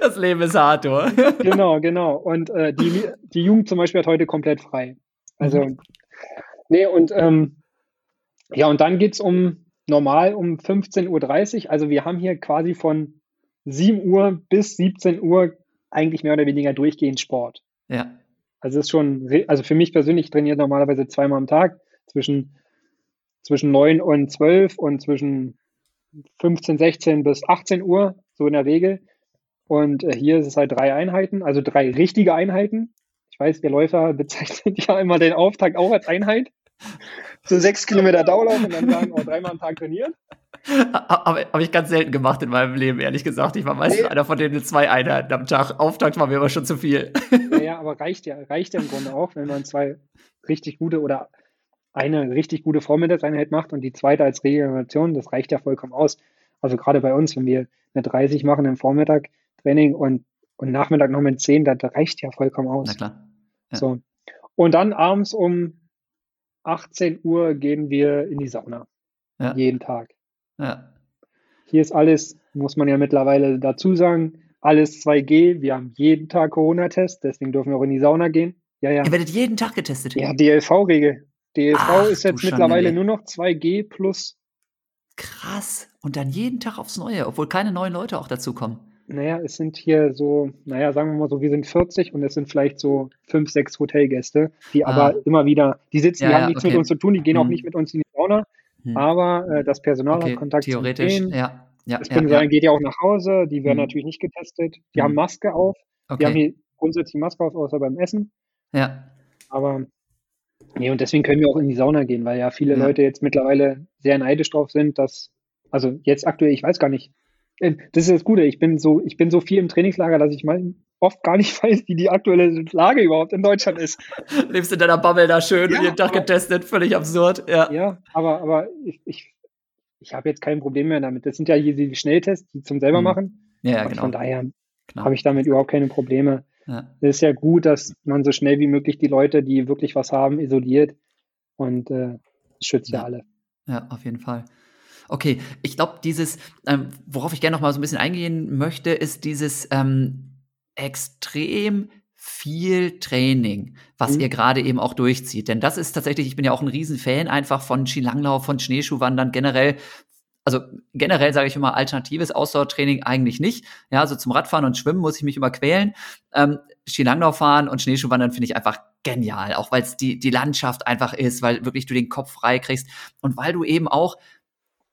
Das Leben ist hart, oder? Genau, genau. Und äh, die, die Jugend zum Beispiel hat heute komplett frei. Also, mhm. Nee, und ähm, ja, und dann geht es um normal um 15.30 Uhr. Also wir haben hier quasi von 7 Uhr bis 17 Uhr eigentlich mehr oder weniger durchgehend Sport. Ja. Also ist schon, also für mich persönlich ich trainiere normalerweise zweimal am Tag zwischen, zwischen 9 und 12 und zwischen 15, 16 bis 18 Uhr, so in der Regel. Und äh, hier ist es halt drei Einheiten, also drei richtige Einheiten. Ich weiß, der Läufer bezeichnet ja immer den Auftakt auch als Einheit so sechs Kilometer Dauerlauf und dann sagen, oh, dreimal am Tag trainieren. Habe hab ich ganz selten gemacht in meinem Leben, ehrlich gesagt. Ich war meistens nee. einer von denen zwei Einheiten am Tag. Auftakt war mir aber schon zu viel. Naja, aber reicht ja, reicht ja im Grunde auch, wenn man zwei richtig gute oder eine richtig gute Vormittagseinheit macht und die zweite als Regeneration, das reicht ja vollkommen aus. Also gerade bei uns, wenn wir eine 30 machen im Vormittag Training und, und Nachmittag noch mit 10, das reicht ja vollkommen aus. Na klar. Ja. So. Und dann abends um 18 Uhr gehen wir in die Sauna. Ja. Jeden Tag. Ja. Hier ist alles, muss man ja mittlerweile dazu sagen, alles 2G. Wir haben jeden Tag Corona-Test, deswegen dürfen wir auch in die Sauna gehen. Ja, ja. Ihr werdet jeden Tag getestet? Ja, DLV-Regel. DLV Ach, ist jetzt mittlerweile nur noch 2G plus. Krass. Und dann jeden Tag aufs Neue, obwohl keine neuen Leute auch dazukommen. Naja, es sind hier so, naja, sagen wir mal so, wir sind 40 und es sind vielleicht so fünf, sechs Hotelgäste, die ah. aber immer wieder, die sitzen, ja, die haben ja, nichts okay. mit uns zu tun, die gehen hm. auch nicht mit uns in die Sauna, hm. aber äh, das Personal okay, hat Kontakt theoretisch, zu denen. Ja, ja, das ja, ja. geht ja auch nach Hause, die werden hm. natürlich nicht getestet, die hm. haben Maske auf, okay. die haben hier grundsätzlich Maske auf, außer beim Essen. Ja. Aber nee, und deswegen können wir auch in die Sauna gehen, weil ja viele Leute jetzt mittlerweile sehr neidisch drauf sind, dass, also jetzt aktuell, ich weiß gar nicht, das ist das Gute. Ich bin so, ich bin so viel im Trainingslager, dass ich mal oft gar nicht weiß, wie die aktuelle Lage überhaupt in Deutschland ist. Lebst in deiner Bubble da schön, ja, jeden Tag getestet, völlig absurd. Ja, ja aber, aber ich, ich, ich habe jetzt kein Problem mehr damit. Das sind ja hier die Schnelltests, die zum selber hm. machen. Ja, genau. Von daher genau. habe ich damit überhaupt keine Probleme. Ja. Es ist ja gut, dass man so schnell wie möglich die Leute, die wirklich was haben, isoliert und äh, schützt ja. ja alle. Ja, auf jeden Fall. Okay, ich glaube, dieses, ähm, worauf ich gerne noch mal so ein bisschen eingehen möchte, ist dieses ähm, extrem viel Training, was mhm. ihr gerade eben auch durchzieht. Denn das ist tatsächlich, ich bin ja auch ein Riesenfan einfach von Skilanglauf, von Schneeschuhwandern generell. also generell sage ich immer, alternatives Ausdauertraining eigentlich nicht. Ja, also zum Radfahren und Schwimmen muss ich mich immer quälen. Ähm, Skilanglauf fahren und Schneeschuhwandern finde ich einfach genial, auch weil es die, die Landschaft einfach ist, weil wirklich du den Kopf frei kriegst und weil du eben auch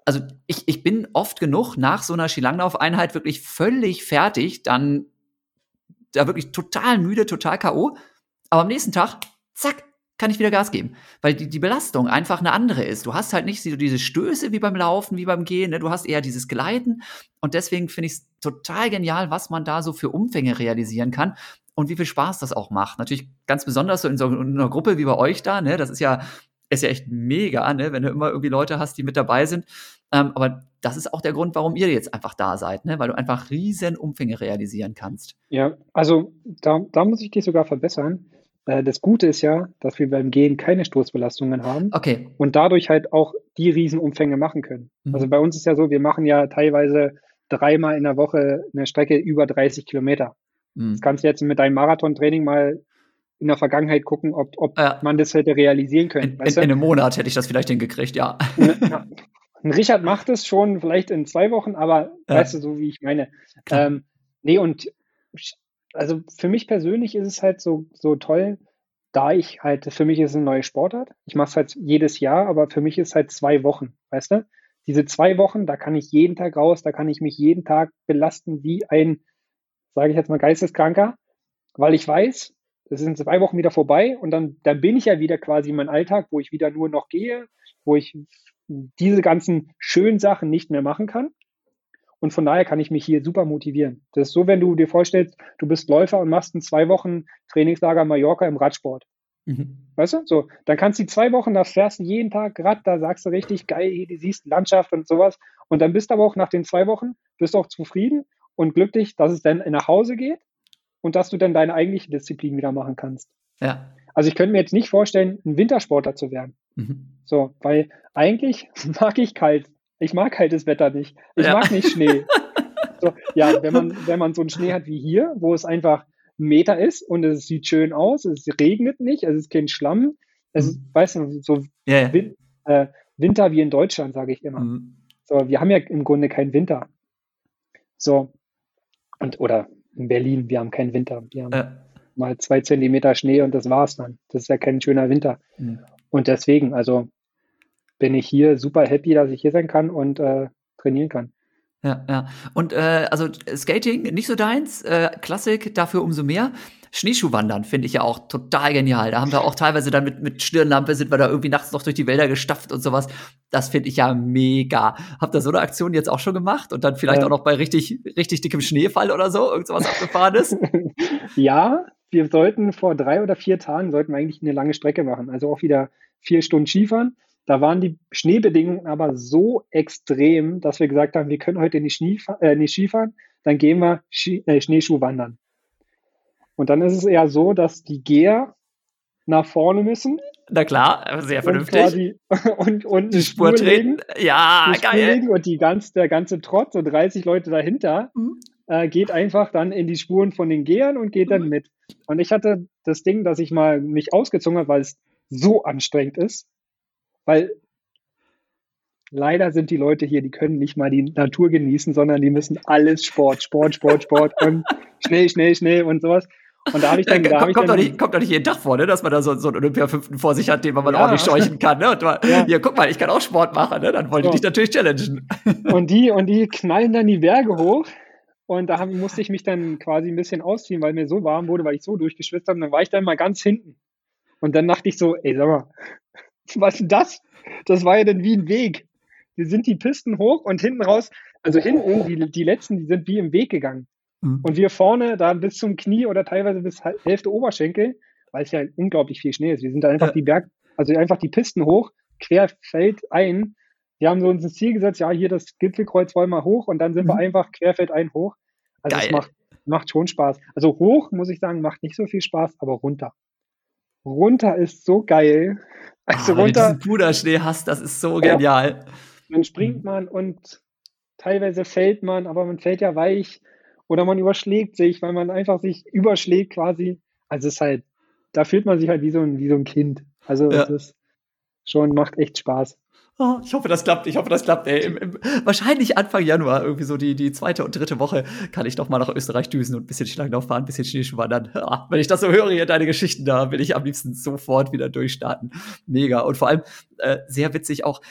also ich, ich bin oft genug nach so einer Skilanglaufeinheit wirklich völlig fertig, dann da wirklich total müde, total K.O. Aber am nächsten Tag, zack, kann ich wieder Gas geben. Weil die, die Belastung einfach eine andere ist. Du hast halt nicht so diese Stöße wie beim Laufen, wie beim Gehen, ne? du hast eher dieses Gleiten. Und deswegen finde ich es total genial, was man da so für Umfänge realisieren kann und wie viel Spaß das auch macht. Natürlich ganz besonders so in so einer Gruppe wie bei euch da, ne? Das ist ja, ist ja echt mega, ne? Wenn du immer irgendwie Leute hast, die mit dabei sind. Ähm, aber das ist auch der Grund, warum ihr jetzt einfach da seid, ne? weil du einfach riesen Umfänge realisieren kannst. Ja, also da, da muss ich dich sogar verbessern. Äh, das Gute ist ja, dass wir beim Gehen keine Stoßbelastungen haben okay. und dadurch halt auch die Riesenumfänge machen können. Mhm. Also bei uns ist ja so, wir machen ja teilweise dreimal in der Woche eine Strecke über 30 Kilometer. Mhm. Das kannst du jetzt mit deinem Marathontraining mal in der Vergangenheit gucken, ob, ob ja. man das hätte realisieren können. In, in, in, einem Monat hätte ich das vielleicht hingekriegt, ja. ja. Richard macht es schon vielleicht in zwei Wochen, aber ja. weißt du, so wie ich meine. Ähm, nee, und also für mich persönlich ist es halt so, so toll, da ich halt, für mich ist es eine neue Sportart. Ich mache es halt jedes Jahr, aber für mich ist es halt zwei Wochen, weißt du? Diese zwei Wochen, da kann ich jeden Tag raus, da kann ich mich jeden Tag belasten wie ein, sage ich jetzt mal, Geisteskranker, weil ich weiß, es sind zwei Wochen wieder vorbei und dann, dann bin ich ja wieder quasi in meinem Alltag, wo ich wieder nur noch gehe, wo ich diese ganzen schönen Sachen nicht mehr machen kann. Und von daher kann ich mich hier super motivieren. Das ist so, wenn du dir vorstellst, du bist Läufer und machst in zwei Wochen Trainingslager Mallorca im Radsport. Mhm. Weißt du? So, dann kannst du die zwei Wochen, da fährst du jeden Tag Rad, da sagst du richtig geil, du siehst Landschaft und sowas. Und dann bist du aber auch nach den zwei Wochen, bist auch zufrieden und glücklich, dass es dann nach Hause geht und dass du dann deine eigentliche Disziplin wieder machen kannst. Ja. Also ich könnte mir jetzt nicht vorstellen, ein Wintersportler zu werden. Mhm. So, weil eigentlich mag ich kalt. Ich mag kaltes Wetter nicht. Ich ja. mag nicht Schnee. so, ja, wenn man, wenn man so einen Schnee hat wie hier, wo es einfach ein Meter ist und es sieht schön aus, es regnet nicht, es ist kein Schlamm, es ist, mhm. weißt du, so yeah. Win äh, Winter wie in Deutschland, sage ich immer. Mhm. So, wir haben ja im Grunde keinen Winter. So, und, oder in Berlin, wir haben keinen Winter. Wir haben ja. Mal zwei Zentimeter Schnee und das war's dann. Das ist ja kein schöner Winter. Mhm. Und deswegen, also bin ich hier super happy, dass ich hier sein kann und äh, trainieren kann. Ja, ja. Und äh, also Skating nicht so deins, äh, Klassik dafür umso mehr. Schneeschuhwandern finde ich ja auch total genial. Da haben wir auch teilweise dann mit, mit Stirnlampe sind wir da irgendwie nachts noch durch die Wälder gestapft und sowas. Das finde ich ja mega. Habt ihr so eine Aktion jetzt auch schon gemacht und dann vielleicht ja. auch noch bei richtig, richtig dickem Schneefall oder so irgend sowas abgefahren ist? ja, wir sollten vor drei oder vier Tagen sollten wir eigentlich eine lange Strecke machen. Also auch wieder vier Stunden Skifahren. Da waren die Schneebedingungen aber so extrem, dass wir gesagt haben, wir können heute nicht, Schnee, äh, nicht Skifahren, dann gehen wir Ski, äh, Schneeschuh wandern. Und dann ist es eher so, dass die Geher nach vorne müssen. Na klar, sehr vernünftig. Und, quasi, und, und die Spur treten. Ja, geil. und die ganz, der ganze Trotz, so 30 Leute dahinter, mhm. Äh, geht einfach dann in die Spuren von den Gehern und geht dann mhm. mit. Und ich hatte das Ding, dass ich mal mich ausgezogen habe, weil es so anstrengend ist. Weil leider sind die Leute hier, die können nicht mal die Natur genießen, sondern die müssen alles Sport, Sport, Sport, Sport und schnell, schnell, schnell und sowas. Und da habe ich dann, ja, da kommt, ich kommt, doch nicht, kommt doch nicht jeden Tag vor, ne, dass man da so, so einen Olympia-Fünften vor sich hat, den man ja. auch nicht scheuchen kann. Ne? Und man, ja. hier, guck mal, ich kann auch Sport machen. Ne? Dann wollen die dich natürlich challengen. Und die, und die knallen dann die Berge hoch. Und da musste ich mich dann quasi ein bisschen ausziehen, weil mir so warm wurde, weil ich so durchgeschwitzt habe. Und dann war ich dann mal ganz hinten. Und dann dachte ich so, ey, sag mal, was ist das? Das war ja dann wie ein Weg. Wir sind die Pisten hoch und hinten raus, also hinten, die, die letzten, die sind wie im Weg gegangen. Mhm. Und wir vorne da bis zum Knie oder teilweise bis Hälfte Oberschenkel, weil es ja unglaublich viel Schnee ist. Wir sind da einfach ja. die Berg, also einfach die Pisten hoch, querfeld ein. Wir haben so uns ein Ziel gesetzt, ja, hier das Gipfelkreuz wollen wir hoch und dann sind mhm. wir einfach querfeld ein hoch. Also es macht, macht schon Spaß. Also hoch, muss ich sagen, macht nicht so viel Spaß, aber runter. Runter ist so geil. Also ah, runter. Wenn du diesen Puderschnee hast, das ist so genial. Dann springt man und teilweise fällt man, aber man fällt ja weich oder man überschlägt sich, weil man einfach sich überschlägt quasi. Also es ist halt, da fühlt man sich halt wie so ein, wie so ein Kind. Also ja. es ist schon, macht echt Spaß. Oh, ich hoffe, das klappt. Ich hoffe, das klappt. Ey. Im, im, wahrscheinlich Anfang Januar, irgendwie so die, die zweite und dritte Woche, kann ich doch mal nach Österreich düsen und ein bisschen Schlanglauf fahren, ein bisschen Schneeschuh wandern. Ja, wenn ich das so höre, hier deine Geschichten, da will ich am liebsten sofort wieder durchstarten. Mega. Und vor allem äh, sehr witzig auch,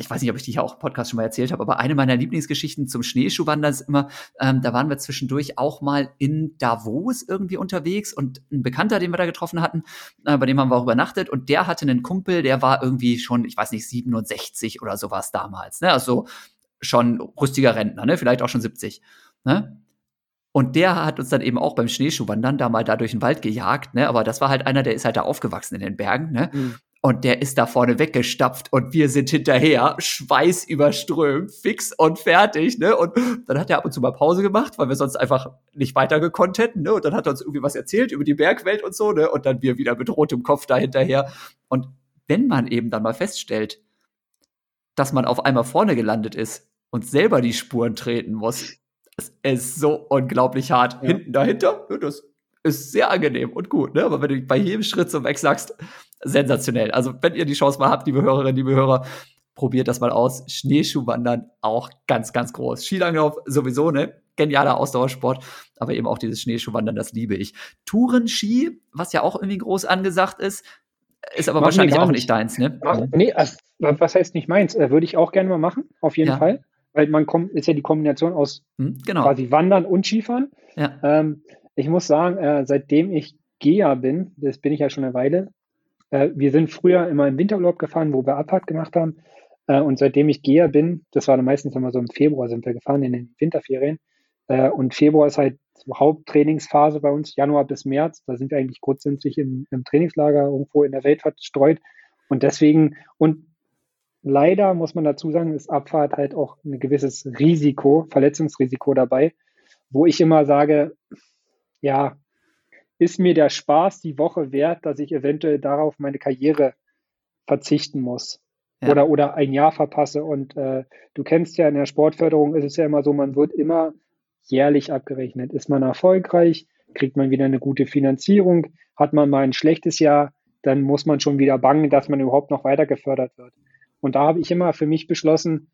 ich weiß nicht, ob ich die hier auch im Podcast schon mal erzählt habe, aber eine meiner Lieblingsgeschichten zum Schneeschuhwandern ist immer, ähm, da waren wir zwischendurch auch mal in Davos irgendwie unterwegs und ein Bekannter, den wir da getroffen hatten, äh, bei dem haben wir auch übernachtet und der hatte einen Kumpel, der war irgendwie schon, ich weiß nicht, 67 oder sowas damals, ne? Also schon rüstiger Rentner, ne? Vielleicht auch schon 70, ne? Und der hat uns dann eben auch beim Schneeschuhwandern da mal da durch den Wald gejagt, ne? Aber das war halt einer, der ist halt da aufgewachsen in den Bergen, ne? Mhm. Und der ist da vorne weggestapft und wir sind hinterher, Schweiß überströmt, fix und fertig, ne? Und dann hat er ab und zu mal Pause gemacht, weil wir sonst einfach nicht weiter gekonnt hätten, ne? Und dann hat er uns irgendwie was erzählt über die Bergwelt und so, ne? Und dann wir wieder mit rotem Kopf da hinterher. Und wenn man eben dann mal feststellt, dass man auf einmal vorne gelandet ist und selber die Spuren treten muss, das ist so unglaublich hart. Ja. Hinten dahinter, ne, das ist sehr angenehm und gut, ne? Aber wenn du bei jedem Schritt so weg sagst, sensationell. Also, wenn ihr die Chance mal habt, liebe Hörerinnen, liebe Hörer, probiert das mal aus. Schneeschuhwandern auch ganz, ganz groß. Skilanglauf sowieso, ne? Genialer Ausdauersport, aber eben auch dieses Schneeschuhwandern, das liebe ich. Tourenski, was ja auch irgendwie groß angesagt ist, ist aber machen wahrscheinlich auch nicht deins, ne? Mach, nee, was heißt nicht meins? Äh, würde ich auch gerne mal machen, auf jeden ja. Fall. Weil man kommt, ist ja die Kombination aus hm, genau. quasi Wandern und Skifahren. Ja. Ähm, ich muss sagen, äh, seitdem ich Geher bin, das bin ich ja schon eine Weile, äh, wir sind früher immer im Winterurlaub gefahren, wo wir Abfahrt gemacht haben. Äh, und seitdem ich Geher bin, das war dann meistens immer so im Februar sind wir gefahren, in den Winterferien. Äh, und Februar ist halt Haupttrainingsphase bei uns, Januar bis März. Da sind wir eigentlich grundsätzlich im, im Trainingslager irgendwo in der Welt verstreut. Und deswegen, und leider muss man dazu sagen, ist Abfahrt halt auch ein gewisses Risiko, Verletzungsrisiko dabei, wo ich immer sage, ja, ist mir der Spaß die Woche wert, dass ich eventuell darauf meine Karriere verzichten muss ja. oder, oder ein Jahr verpasse. Und äh, du kennst ja in der Sportförderung ist es ja immer so, man wird immer jährlich abgerechnet. Ist man erfolgreich, kriegt man wieder eine gute Finanzierung, hat man mal ein schlechtes Jahr, dann muss man schon wieder bangen, dass man überhaupt noch weiter gefördert wird. Und da habe ich immer für mich beschlossen,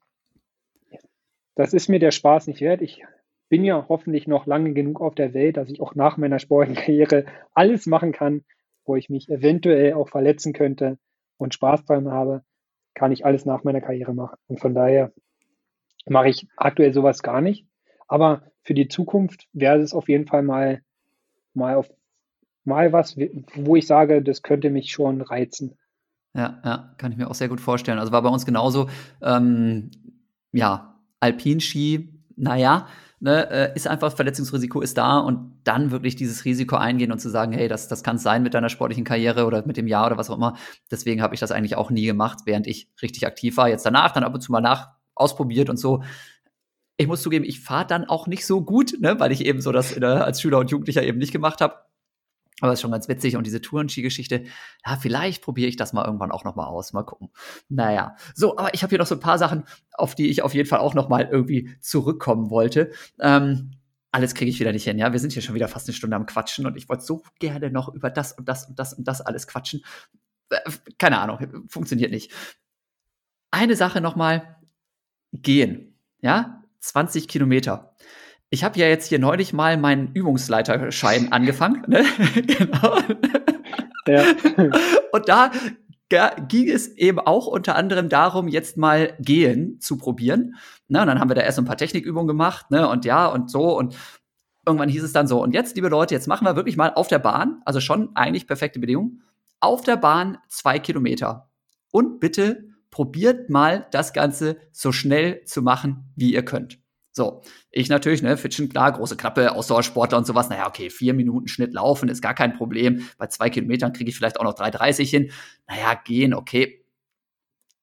das ist mir der Spaß nicht wert. Ich bin ja hoffentlich noch lange genug auf der Welt, dass ich auch nach meiner Sportkarriere alles machen kann, wo ich mich eventuell auch verletzen könnte und Spaß dran habe, kann ich alles nach meiner Karriere machen. Und von daher mache ich aktuell sowas gar nicht. Aber für die Zukunft wäre es auf jeden Fall mal, mal auf mal was, wo ich sage, das könnte mich schon reizen. Ja, ja, kann ich mir auch sehr gut vorstellen. Also war bei uns genauso, ähm, ja, Alpinski, naja, ne, äh, ist einfach Verletzungsrisiko ist da und dann wirklich dieses Risiko eingehen und zu sagen, hey, das, das kann es sein mit deiner sportlichen Karriere oder mit dem Jahr oder was auch immer. Deswegen habe ich das eigentlich auch nie gemacht, während ich richtig aktiv war. Jetzt danach, dann ab und zu mal nach ausprobiert und so. Ich muss zugeben, ich fahre dann auch nicht so gut, ne, weil ich eben so das der, als Schüler und Jugendlicher eben nicht gemacht habe. Aber ist schon ganz witzig. Und diese Tourenski-Geschichte, ja, vielleicht probiere ich das mal irgendwann auch noch mal aus. Mal gucken. Naja. So, aber ich habe hier noch so ein paar Sachen, auf die ich auf jeden Fall auch noch mal irgendwie zurückkommen wollte. Ähm, alles kriege ich wieder nicht hin, ja. Wir sind hier schon wieder fast eine Stunde am Quatschen und ich wollte so gerne noch über das und das und das und das alles quatschen. Äh, keine Ahnung, funktioniert nicht. Eine Sache noch mal. Gehen, ja. 20 Kilometer ich habe ja jetzt hier neulich mal meinen Übungsleiterschein angefangen. Ne? genau. Ja. Und da ging es eben auch unter anderem darum, jetzt mal gehen zu probieren. Ne? Und dann haben wir da erst ein paar Technikübungen gemacht, ne? Und ja, und so. Und irgendwann hieß es dann so, und jetzt, liebe Leute, jetzt machen wir wirklich mal auf der Bahn, also schon eigentlich perfekte Bedingungen, auf der Bahn zwei Kilometer. Und bitte probiert mal das Ganze so schnell zu machen, wie ihr könnt. So, ich natürlich, ne, Fitchen, klar, große Klappe, Ausdauersportler und sowas. Naja, okay, vier Minuten Schnitt laufen ist gar kein Problem. Bei zwei Kilometern kriege ich vielleicht auch noch 3,30 hin. Naja, gehen, okay,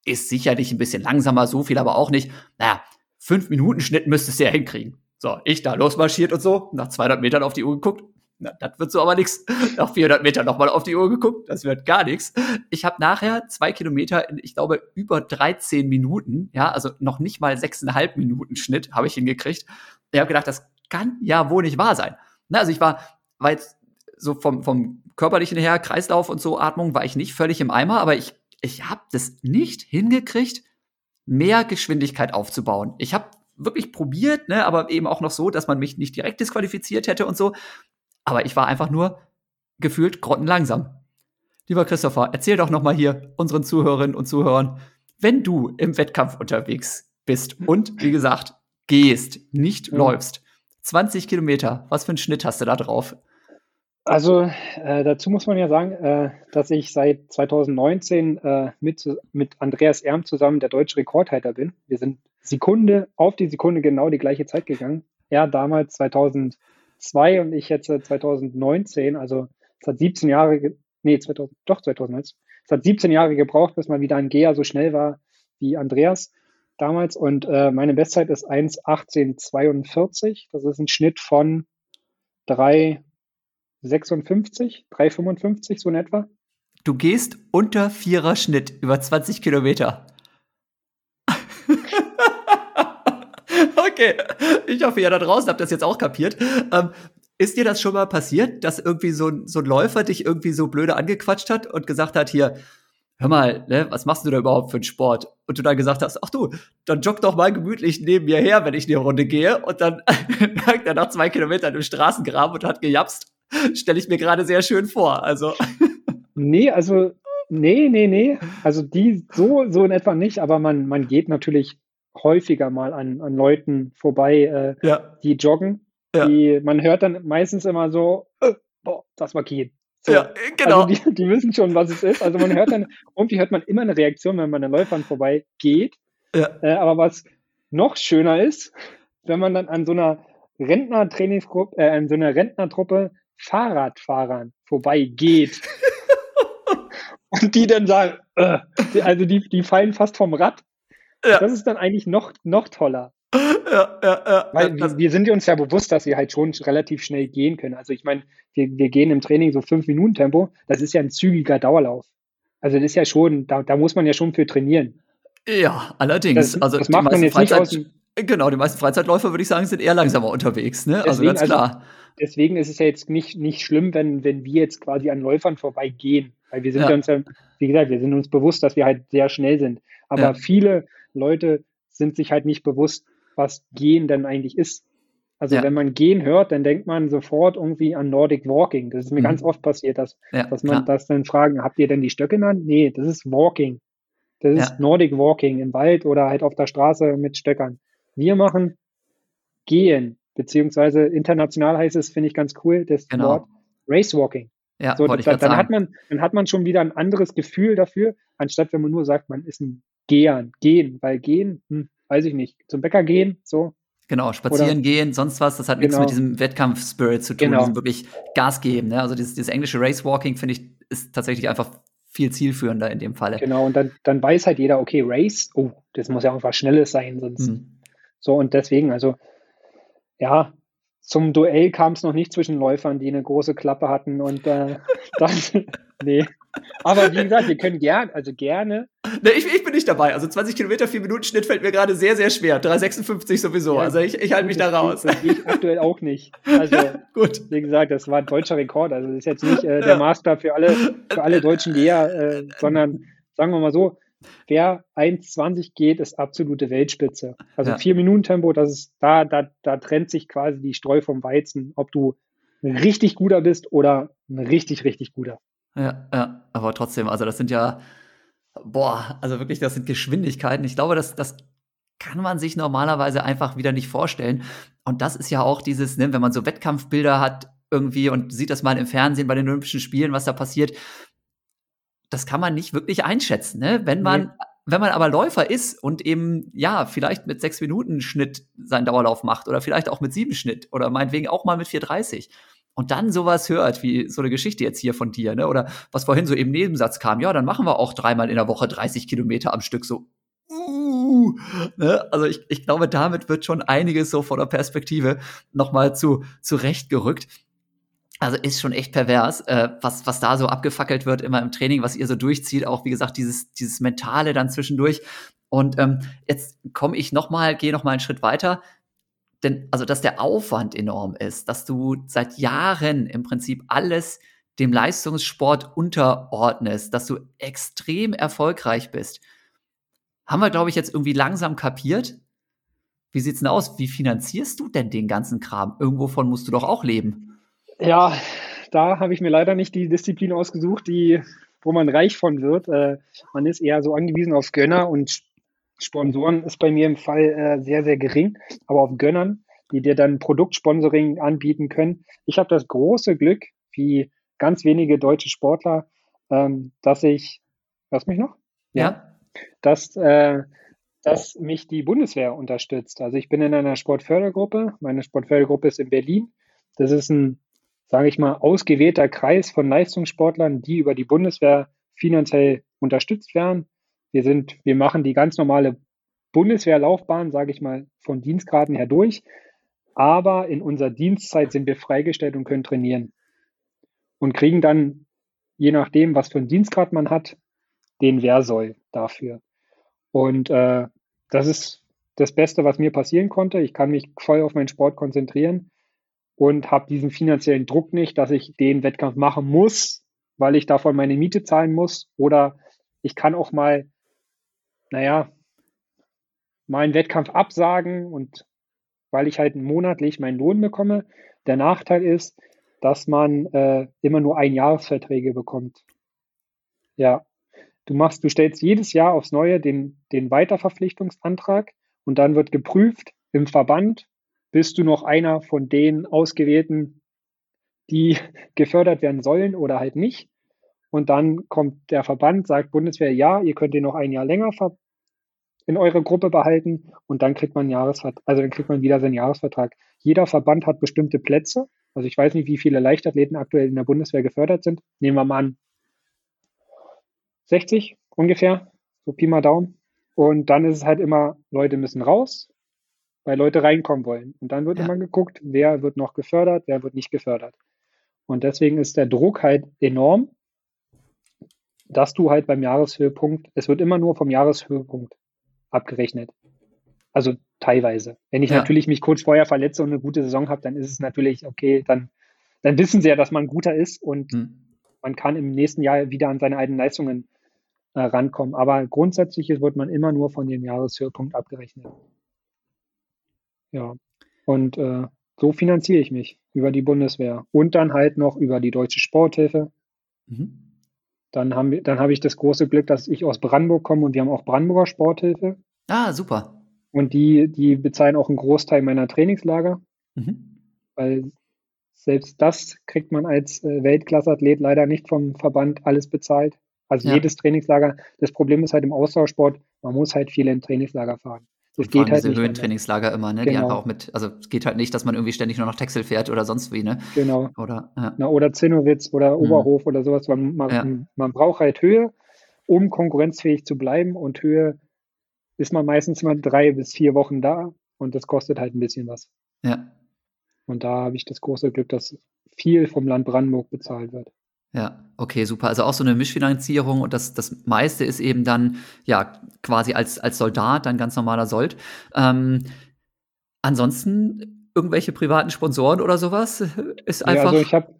ist sicherlich ein bisschen langsamer, so viel aber auch nicht. Naja, fünf Minuten Schnitt müsstest du ja hinkriegen. So, ich da losmarschiert und so, nach 200 Metern auf die Uhr geguckt, na, das wird so aber nichts. Nach 400 Metern nochmal auf die Uhr geguckt, das wird gar nichts. Ich habe nachher zwei Kilometer in, ich glaube, über 13 Minuten, ja, also noch nicht mal sechseinhalb Minuten Schnitt habe ich hingekriegt. Ich habe gedacht, das kann ja wohl nicht wahr sein. Na, also ich war, jetzt so vom, vom körperlichen her, Kreislauf und so, Atmung, war ich nicht völlig im Eimer, aber ich, ich habe das nicht hingekriegt, mehr Geschwindigkeit aufzubauen. Ich habe wirklich probiert, ne, aber eben auch noch so, dass man mich nicht direkt disqualifiziert hätte und so. Aber ich war einfach nur gefühlt grottenlangsam. Lieber Christopher, erzähl doch noch mal hier unseren Zuhörerinnen und Zuhörern, wenn du im Wettkampf unterwegs bist und wie gesagt gehst, nicht ja. läufst, 20 Kilometer, was für einen Schnitt hast du da drauf? Also äh, dazu muss man ja sagen, äh, dass ich seit 2019 äh, mit, mit Andreas Erm zusammen der deutsche Rekordhalter bin. Wir sind Sekunde auf die Sekunde genau die gleiche Zeit gegangen. Er damals 2002 und ich jetzt 2019, also es hat 17 Jahre, nee, 2000, doch 2019. Es hat 17 Jahre gebraucht, bis mal wieder ein Geher so schnell war wie Andreas damals. Und äh, meine Bestzeit ist 1,1842. Das ist ein Schnitt von 3,56, 3,55 so in etwa. Du gehst unter Vierer Schnitt über 20 Kilometer. Okay, ich hoffe, ihr da draußen habt das jetzt auch kapiert. Ähm, ist dir das schon mal passiert, dass irgendwie so, so ein Läufer dich irgendwie so blöde angequatscht hat und gesagt hat, hier, hör mal, ne, was machst du da überhaupt für einen Sport? Und du dann gesagt hast, ach du, dann jogg doch mal gemütlich neben mir her, wenn ich eine Runde gehe. Und dann lag er nach zwei Kilometern im Straßengraben und hat gejapst. Stelle ich mir gerade sehr schön vor. Also. Nee, also, nee, nee, nee. Also die so, so in etwa nicht, aber man, man geht natürlich häufiger mal an, an Leuten vorbei, äh, ja. die joggen ja. Die, man hört dann meistens immer so, äh, boah, das war Kien. So. Ja, genau. Also die, die, wissen schon, was es ist. Also man hört dann, irgendwie hört man immer eine Reaktion, wenn man an Läufern vorbei geht. Ja. Äh, aber was noch schöner ist, wenn man dann an so einer Rentnertrainingsgruppe, äh, an so einer Rentnertruppe Fahrradfahrern vorbeigeht. und die dann sagen, äh, also die, die fallen fast vom Rad. Ja. Das ist dann eigentlich noch, noch toller ja, ja, ja. Weil wir, wir, sind uns ja bewusst, dass wir halt schon relativ schnell gehen können. Also ich meine, wir, wir gehen im Training so fünf Minuten Tempo. Das ist ja ein zügiger Dauerlauf. Also das ist ja schon, da, da muss man ja schon für trainieren. Ja, allerdings. Das, also das macht man jetzt Freizeit, nicht aus Genau, die meisten Freizeitläufer, würde ich sagen, sind eher langsamer unterwegs. Ne? Also deswegen, also ganz klar. Also, deswegen ist es ja jetzt nicht, nicht schlimm, wenn, wenn wir jetzt quasi an Läufern vorbeigehen. Weil wir sind ja. uns ja, wie gesagt, wir sind uns bewusst, dass wir halt sehr schnell sind. Aber ja. viele Leute sind sich halt nicht bewusst, was Gehen denn eigentlich ist. Also ja. wenn man Gehen hört, dann denkt man sofort irgendwie an Nordic Walking. Das ist mir mhm. ganz oft passiert, dass, ja, dass man klar. das dann fragen, habt ihr denn die Stöcke in Hand? Nee, das ist Walking. Das ist ja. Nordic Walking im Wald oder halt auf der Straße mit Stöckern. Wir machen Gehen, beziehungsweise international heißt es, finde ich ganz cool, das genau. Wort Race Walking. Ja, so, da, dann, sagen. hat man, dann hat man schon wieder ein anderes Gefühl dafür, anstatt wenn man nur sagt, man ist ein Geher, gehen, weil gehen, hm, weiß ich nicht, zum Bäcker gehen, so. Genau, spazieren Oder, gehen, sonst was, das hat genau. nichts mit diesem Wettkampf-Spirit zu tun, genau. diesem wirklich Gas geben. Ne? Also dieses, dieses englische Race-Walking, finde ich, ist tatsächlich einfach viel zielführender in dem Falle. Genau, und dann, dann weiß halt jeder, okay, Race, oh, das muss ja einfach Schnelles sein, sonst. Mhm. So, und deswegen, also, ja, zum Duell kam es noch nicht zwischen Läufern, die eine große Klappe hatten und äh, dann, nee. Aber wie gesagt, wir können gerne, also gerne. Ne, ich, ich bin nicht dabei. Also 20 Kilometer, 4 Minuten Schnitt fällt mir gerade sehr, sehr schwer. 3,56 sowieso. Ja, also ich, ich halte mich da raus. Das ich aktuell auch nicht. Also, gut. Wie gesagt, das war ein deutscher Rekord. Also das ist jetzt nicht äh, der ja. Master für alle, für alle deutschen Geher, äh, sondern sagen wir mal so, wer 1,20 geht, ist absolute Weltspitze. Also ja. 4 Minuten Tempo, das ist, da, da, da trennt sich quasi die Streu vom Weizen, ob du ein richtig guter bist oder ein richtig, richtig guter. Ja, ja, aber trotzdem, also das sind ja, boah, also wirklich, das sind Geschwindigkeiten. Ich glaube, das, das kann man sich normalerweise einfach wieder nicht vorstellen. Und das ist ja auch dieses, ne, wenn man so Wettkampfbilder hat irgendwie und sieht das mal im Fernsehen bei den Olympischen Spielen, was da passiert, das kann man nicht wirklich einschätzen, ne? Wenn man, nee. wenn man aber Läufer ist und eben, ja, vielleicht mit sechs Minuten Schnitt seinen Dauerlauf macht oder vielleicht auch mit sieben Schnitt oder meinetwegen auch mal mit 4,30 und dann sowas hört, wie so eine Geschichte jetzt hier von dir, ne? Oder was vorhin so im Nebensatz kam, ja, dann machen wir auch dreimal in der Woche 30 Kilometer am Stück so. Uh, ne? Also ich, ich glaube, damit wird schon einiges so von der Perspektive nochmal zu zurechtgerückt. Also ist schon echt pervers, äh, was, was da so abgefackelt wird immer im Training, was ihr so durchzieht, auch wie gesagt, dieses, dieses Mentale dann zwischendurch. Und ähm, jetzt komme ich nochmal, gehe nochmal einen Schritt weiter denn, also, dass der Aufwand enorm ist, dass du seit Jahren im Prinzip alles dem Leistungssport unterordnest, dass du extrem erfolgreich bist. haben wir, glaube ich, jetzt irgendwie langsam kapiert. Wie sieht's denn aus? Wie finanzierst du denn den ganzen Kram? Irgendwovon musst du doch auch leben. Ja, da habe ich mir leider nicht die Disziplin ausgesucht, die, wo man reich von wird. Äh, man ist eher so angewiesen auf Gönner und Sponsoren ist bei mir im Fall äh, sehr, sehr gering, aber auf Gönnern, die dir dann Produktsponsoring anbieten können. Ich habe das große Glück, wie ganz wenige deutsche Sportler, ähm, dass ich, hörst mich noch? Ja. ja. Dass, äh, dass mich die Bundeswehr unterstützt. Also ich bin in einer Sportfördergruppe. Meine Sportfördergruppe ist in Berlin. Das ist ein, sage ich mal, ausgewählter Kreis von Leistungssportlern, die über die Bundeswehr finanziell unterstützt werden. Wir sind, wir machen die ganz normale Bundeswehrlaufbahn, sage ich mal, von Dienstgraden her durch. Aber in unserer Dienstzeit sind wir freigestellt und können trainieren und kriegen dann, je nachdem, was für einen Dienstgrad man hat, den Wehrsoll dafür. Und äh, das ist das Beste, was mir passieren konnte. Ich kann mich voll auf meinen Sport konzentrieren und habe diesen finanziellen Druck nicht, dass ich den Wettkampf machen muss, weil ich davon meine Miete zahlen muss. Oder ich kann auch mal, naja, mal einen Wettkampf absagen und weil ich halt monatlich meinen Lohn bekomme. Der Nachteil ist, dass man äh, immer nur ein Jahresverträge bekommt. Ja, du machst, du stellst jedes Jahr aufs Neue den, den Weiterverpflichtungsantrag und dann wird geprüft im Verband, bist du noch einer von den Ausgewählten, die gefördert werden sollen oder halt nicht. Und dann kommt der Verband, sagt Bundeswehr, ja, ihr könnt den noch ein Jahr länger in eure Gruppe behalten und dann kriegt man Jahresvertrag, also dann kriegt man wieder seinen Jahresvertrag. Jeder Verband hat bestimmte Plätze also ich weiß nicht, wie viele Leichtathleten aktuell in der Bundeswehr gefördert sind. Nehmen wir mal an 60 ungefähr, so Pi mal Daumen. Und dann ist es halt immer, Leute müssen raus, weil Leute reinkommen wollen. Und dann wird ja. immer geguckt, wer wird noch gefördert, wer wird nicht gefördert. Und deswegen ist der Druck halt enorm, dass du halt beim Jahreshöhepunkt, es wird immer nur vom Jahreshöhepunkt abgerechnet. Also teilweise. Wenn ich ja. natürlich mich kurz vorher verletze und eine gute Saison habe, dann ist es natürlich okay, dann, dann wissen sie ja, dass man guter ist und hm. man kann im nächsten Jahr wieder an seine alten Leistungen äh, rankommen. Aber grundsätzlich wird man immer nur von dem Jahreshöhepunkt abgerechnet. Ja. Und äh, so finanziere ich mich über die Bundeswehr und dann halt noch über die Deutsche Sporthilfe. Mhm. Dann, haben wir, dann habe ich das große Glück, dass ich aus Brandenburg komme und wir haben auch Brandenburger Sporthilfe. Ah, super. Und die, die bezahlen auch einen Großteil meiner Trainingslager, mhm. weil selbst das kriegt man als äh, Weltklasse-Athlet leider nicht vom Verband alles bezahlt. Also ja. jedes Trainingslager. Das Problem ist halt im Austauschsport, man muss halt viele in Trainingslager fahren. Das geht halt diese Höhentrainingslager immer, ne? Genau. Die einfach auch mit, also es geht halt nicht, dass man irgendwie ständig nur nach Texel fährt oder sonst wie, ne? Genau. Oder, ja. Na, oder Zinnowitz oder mhm. Oberhof oder sowas. Man, man, ja. man braucht halt Höhe, um konkurrenzfähig zu bleiben und Höhe ist man meistens mal drei bis vier Wochen da und das kostet halt ein bisschen was. Ja. Und da habe ich das große Glück, dass viel vom Land Brandenburg bezahlt wird. Ja, okay, super. Also auch so eine Mischfinanzierung und das, das meiste ist eben dann, ja, quasi als, als Soldat, dann ganz normaler Sold. Ähm, ansonsten irgendwelche privaten Sponsoren oder sowas ist einfach. Ja, also ich habe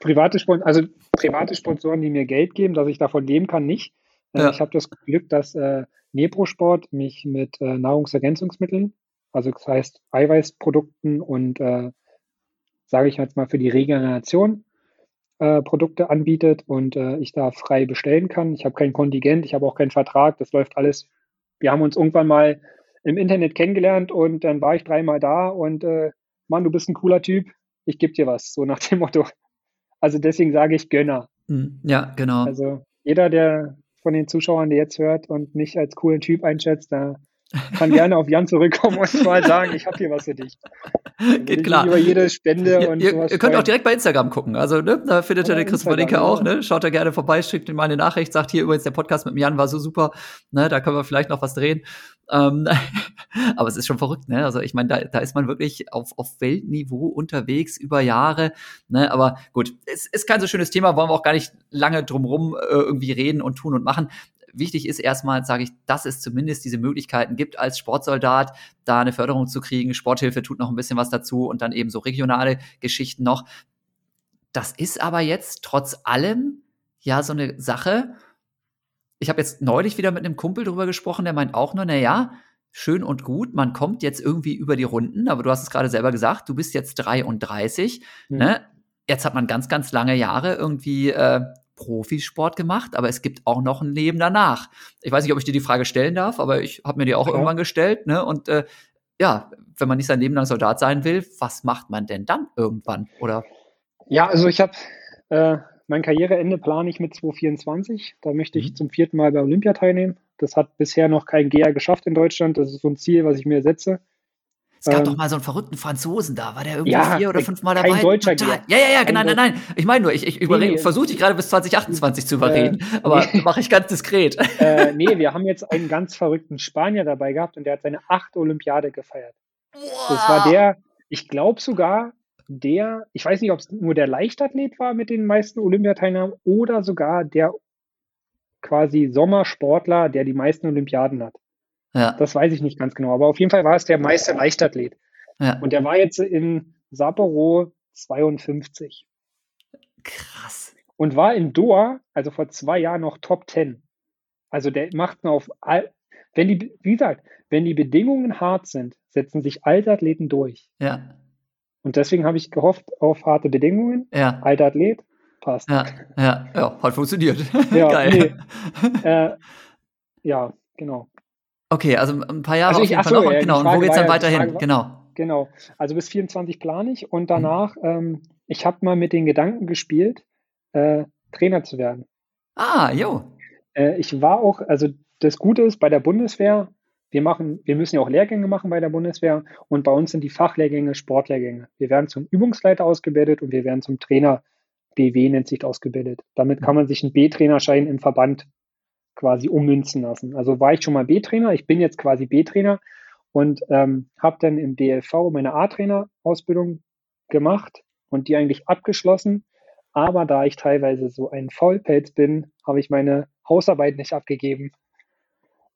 private Sponsoren, also private Sponsoren, die mir Geld geben, dass ich davon leben kann, nicht. Äh, ja. Ich habe das Glück, dass äh, Neprosport mich mit äh, Nahrungsergänzungsmitteln, also das heißt Eiweißprodukten und äh, sage ich jetzt mal für die Regeneration äh, Produkte anbietet und äh, ich da frei bestellen kann. Ich habe kein Kontingent, ich habe auch keinen Vertrag, das läuft alles. Wir haben uns irgendwann mal im Internet kennengelernt und dann war ich dreimal da und äh, Mann, du bist ein cooler Typ, ich gebe dir was, so nach dem Motto. Also deswegen sage ich Gönner. Hm, ja, genau. Also jeder, der von den Zuschauern, der jetzt hört und mich als coolen Typ einschätzt, da kann gerne auf Jan zurückkommen und mal sagen, ich habe hier was für dich. Geht klar. Über jede Spende ihr, und ihr, sowas. Ihr könnt auch direkt bei Instagram gucken. Also, ne, da findet ihr den Chris Malinke auch, ne? Schaut da gerne vorbei, schickt ihm mal eine Nachricht, sagt hier übrigens, der Podcast mit dem Jan war so super, ne? Da können wir vielleicht noch was drehen. Ähm, aber es ist schon verrückt, ne? Also, ich meine, da, da ist man wirklich auf, auf Weltniveau unterwegs über Jahre, ne? Aber gut, es ist kein so schönes Thema, wollen wir auch gar nicht lange drumrum äh, irgendwie reden und tun und machen wichtig ist erstmal, sage ich, dass es zumindest diese Möglichkeiten gibt, als Sportsoldat da eine Förderung zu kriegen. Sporthilfe tut noch ein bisschen was dazu und dann eben so regionale Geschichten noch. Das ist aber jetzt trotz allem ja so eine Sache. ich habe jetzt neulich wieder mit einem Kumpel drüber gesprochen, der meint auch nur, na ja, schön und gut, man kommt jetzt irgendwie über die Runden, aber du hast es gerade selber gesagt, du bist jetzt 33, mhm. ne? Jetzt hat man ganz, ganz lange Jahre irgendwie äh, Profisport gemacht, aber es gibt auch noch ein Leben danach. Ich weiß nicht, ob ich dir die Frage stellen darf, aber ich habe mir die auch ja. irgendwann gestellt, ne? Und äh, ja, wenn man nicht sein Leben lang Soldat sein will, was macht man denn dann irgendwann? Oder? Ja, also ich habe äh, mein Karriereende plane ich mit 2024. Da möchte ich mhm. zum vierten Mal bei Olympia teilnehmen. Das hat bisher noch kein GR geschafft in Deutschland. Das ist so ein Ziel, was ich mir setze. Es gab ähm, doch mal so einen verrückten Franzosen da. War der irgendwie ja, vier oder fünf Mal dabei? Kein Deutscher Ja, ja, ja, genau, nein, nein. Ich meine nur, ich, ich nee, versuche dich gerade bis 2028 zu überreden, äh, aber nee. mache ich ganz diskret. Äh, nee, wir haben jetzt einen ganz verrückten Spanier dabei gehabt und der hat seine achte Olympiade gefeiert. Wow. Das war der, ich glaube sogar, der, ich weiß nicht, ob es nur der Leichtathlet war mit den meisten Olympiateilnahmen oder sogar der quasi Sommersportler, der die meisten Olympiaden hat. Ja. Das weiß ich nicht ganz genau, aber auf jeden Fall war es der meiste Leichtathlet. Ja. Und der war jetzt in Sapporo 52. Krass. Und war in Doha, also vor zwei Jahren noch Top 10. Also der macht auf, all, wenn die, wie gesagt, wenn die Bedingungen hart sind, setzen sich alte Athleten durch. Ja. Und deswegen habe ich gehofft auf harte Bedingungen. Ja. Alter Athlet, passt. Ja, ja, ja hat funktioniert. Ja, Geil. Nee. Äh, ja, genau. Okay, also ein paar Jahre also ich, auf jeden Fall noch. Ja, genau, und wo geht's dann weiterhin? Genau. Genau. Also bis 24 plane ich und danach, mhm. ähm, ich habe mal mit den Gedanken gespielt, äh, Trainer zu werden. Ah, jo. Äh, ich war auch, also das Gute ist bei der Bundeswehr, wir machen, wir müssen ja auch Lehrgänge machen bei der Bundeswehr und bei uns sind die Fachlehrgänge Sportlehrgänge. Wir werden zum Übungsleiter ausgebildet und wir werden zum Trainer BW nennt sich ausgebildet. Damit kann man sich einen B-Trainerschein im Verband quasi ummünzen lassen. Also war ich schon mal B-Trainer, ich bin jetzt quasi B-Trainer und ähm, habe dann im DLV meine A-Trainer-Ausbildung gemacht und die eigentlich abgeschlossen. Aber da ich teilweise so ein Faulpelz bin, habe ich meine Hausarbeit nicht abgegeben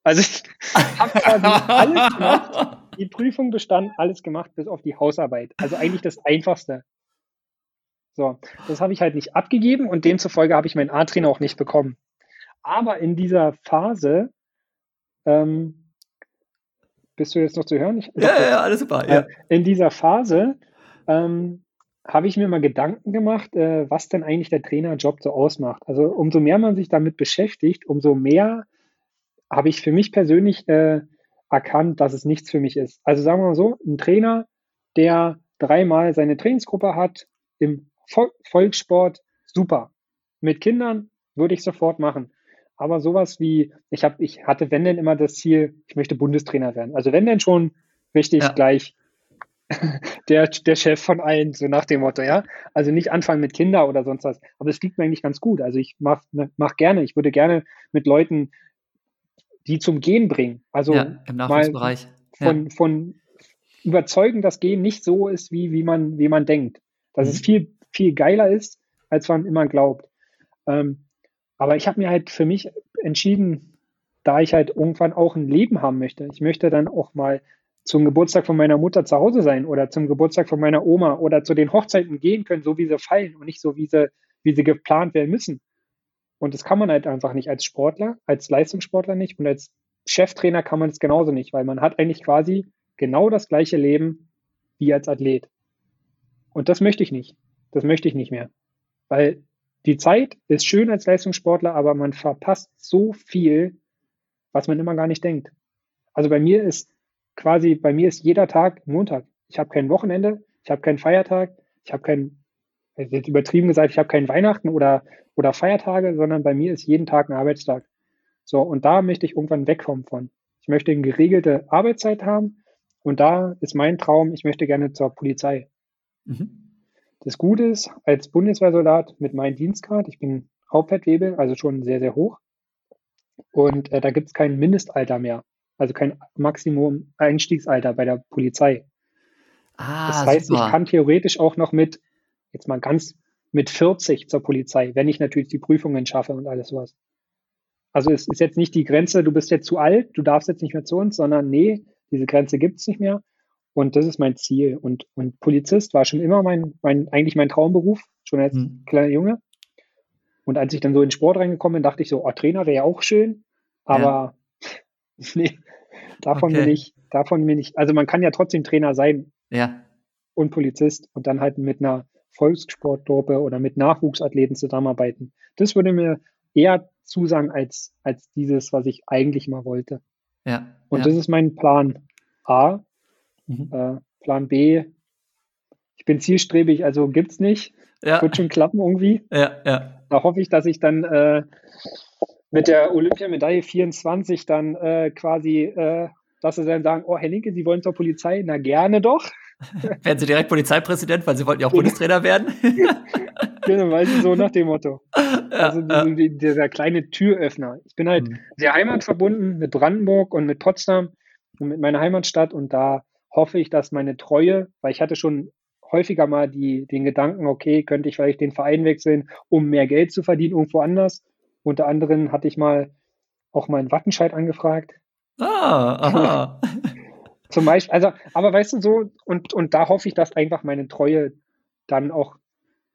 also ich habe quasi alles gemacht, die Prüfung bestand, alles gemacht, bis auf die Hausarbeit. Also eigentlich das Einfachste. So, das habe ich halt nicht abgegeben und demzufolge habe ich meinen A-Trainer auch nicht bekommen. Aber in dieser Phase, ähm, bist du jetzt noch zu hören? Ich, ja, ja, ja, alles super. Ja. Äh, in dieser Phase ähm, habe ich mir mal Gedanken gemacht, äh, was denn eigentlich der Trainerjob so ausmacht. Also umso mehr man sich damit beschäftigt, umso mehr habe ich für mich persönlich äh, erkannt, dass es nichts für mich ist. Also sagen wir mal so, ein Trainer, der dreimal seine Trainingsgruppe hat im Vol Volkssport, super. Mit Kindern würde ich sofort machen. Aber sowas wie, ich habe, ich hatte, wenn denn immer das Ziel, ich möchte Bundestrainer werden. Also wenn denn schon richtig ja. gleich der, der Chef von allen, so nach dem Motto, ja. Also nicht anfangen mit Kinder oder sonst was. Aber es liegt mir eigentlich ganz gut. Also ich mach, mach gerne, ich würde gerne mit Leuten die zum Gehen bringen. Also ja, im Nachwuchsbereich. Von, ja. von überzeugen, dass Gehen nicht so ist, wie, wie, man, wie man denkt. Dass mhm. es viel, viel geiler ist, als man immer glaubt. Ähm, aber ich habe mir halt für mich entschieden, da ich halt irgendwann auch ein Leben haben möchte. Ich möchte dann auch mal zum Geburtstag von meiner Mutter zu Hause sein oder zum Geburtstag von meiner Oma oder zu den Hochzeiten gehen können, so wie sie fallen und nicht so, wie sie, wie sie geplant werden müssen. Und das kann man halt einfach nicht als Sportler, als Leistungssportler nicht und als Cheftrainer kann man es genauso nicht, weil man hat eigentlich quasi genau das gleiche Leben wie als Athlet. Und das möchte ich nicht. Das möchte ich nicht mehr. Weil die Zeit ist schön als Leistungssportler, aber man verpasst so viel, was man immer gar nicht denkt. Also bei mir ist quasi, bei mir ist jeder Tag Montag. Ich habe kein Wochenende, ich habe keinen Feiertag, ich habe kein, jetzt übertrieben gesagt, ich habe keinen Weihnachten oder oder Feiertage, sondern bei mir ist jeden Tag ein Arbeitstag. So, und da möchte ich irgendwann wegkommen von. Ich möchte eine geregelte Arbeitszeit haben und da ist mein Traum, ich möchte gerne zur Polizei. Mhm. Das Gute ist, als Bundeswehrsoldat mit meinem Dienstgrad, ich bin Hauptfeldwebel, also schon sehr, sehr hoch. Und äh, da gibt es kein Mindestalter mehr, also kein Maximum Einstiegsalter bei der Polizei. Ah, das heißt, super. ich kann theoretisch auch noch mit, jetzt mal ganz mit 40 zur Polizei, wenn ich natürlich die Prüfungen schaffe und alles sowas. Also es ist jetzt nicht die Grenze, du bist jetzt zu alt, du darfst jetzt nicht mehr zu uns, sondern nee, diese Grenze gibt es nicht mehr. Und das ist mein Ziel. Und, und Polizist war schon immer mein, mein, eigentlich mein Traumberuf, schon als mhm. kleiner Junge. Und als ich dann so in den Sport reingekommen bin, dachte ich so, oh, Trainer wäre ja auch schön, aber ja. nee, davon okay. bin ich, davon bin ich, also man kann ja trotzdem Trainer sein ja. und Polizist und dann halt mit einer Volkssportgruppe oder mit Nachwuchsathleten zusammenarbeiten. Das würde mir eher zusagen als, als dieses, was ich eigentlich mal wollte. Ja. Und ja. das ist mein Plan A. Mhm. Äh, Plan B, ich bin zielstrebig, also gibt es nicht. Ja. Wird schon klappen irgendwie. Ja, ja. Da hoffe ich, dass ich dann äh, mit der Olympiamedaille 24 dann äh, quasi, äh, dass sie dann sagen, oh Herr Linke, Sie wollen zur Polizei? Na gerne doch. Werden Sie direkt Polizeipräsident, weil Sie wollten ja auch Bundestrainer werden? genau, weil Sie so nach dem Motto. Ja, also ja. dieser kleine Türöffner. Ich bin halt mhm. sehr heimatverbunden mit Brandenburg und mit Potsdam und mit meiner Heimatstadt und da hoffe ich, dass meine Treue, weil ich hatte schon häufiger mal die, den Gedanken, okay, könnte ich vielleicht den Verein wechseln, um mehr Geld zu verdienen irgendwo anders. Unter anderem hatte ich mal auch meinen Wattenscheid angefragt. Ah, aha. Zum Beispiel, also, aber weißt du so, und, und da hoffe ich, dass einfach meine Treue dann auch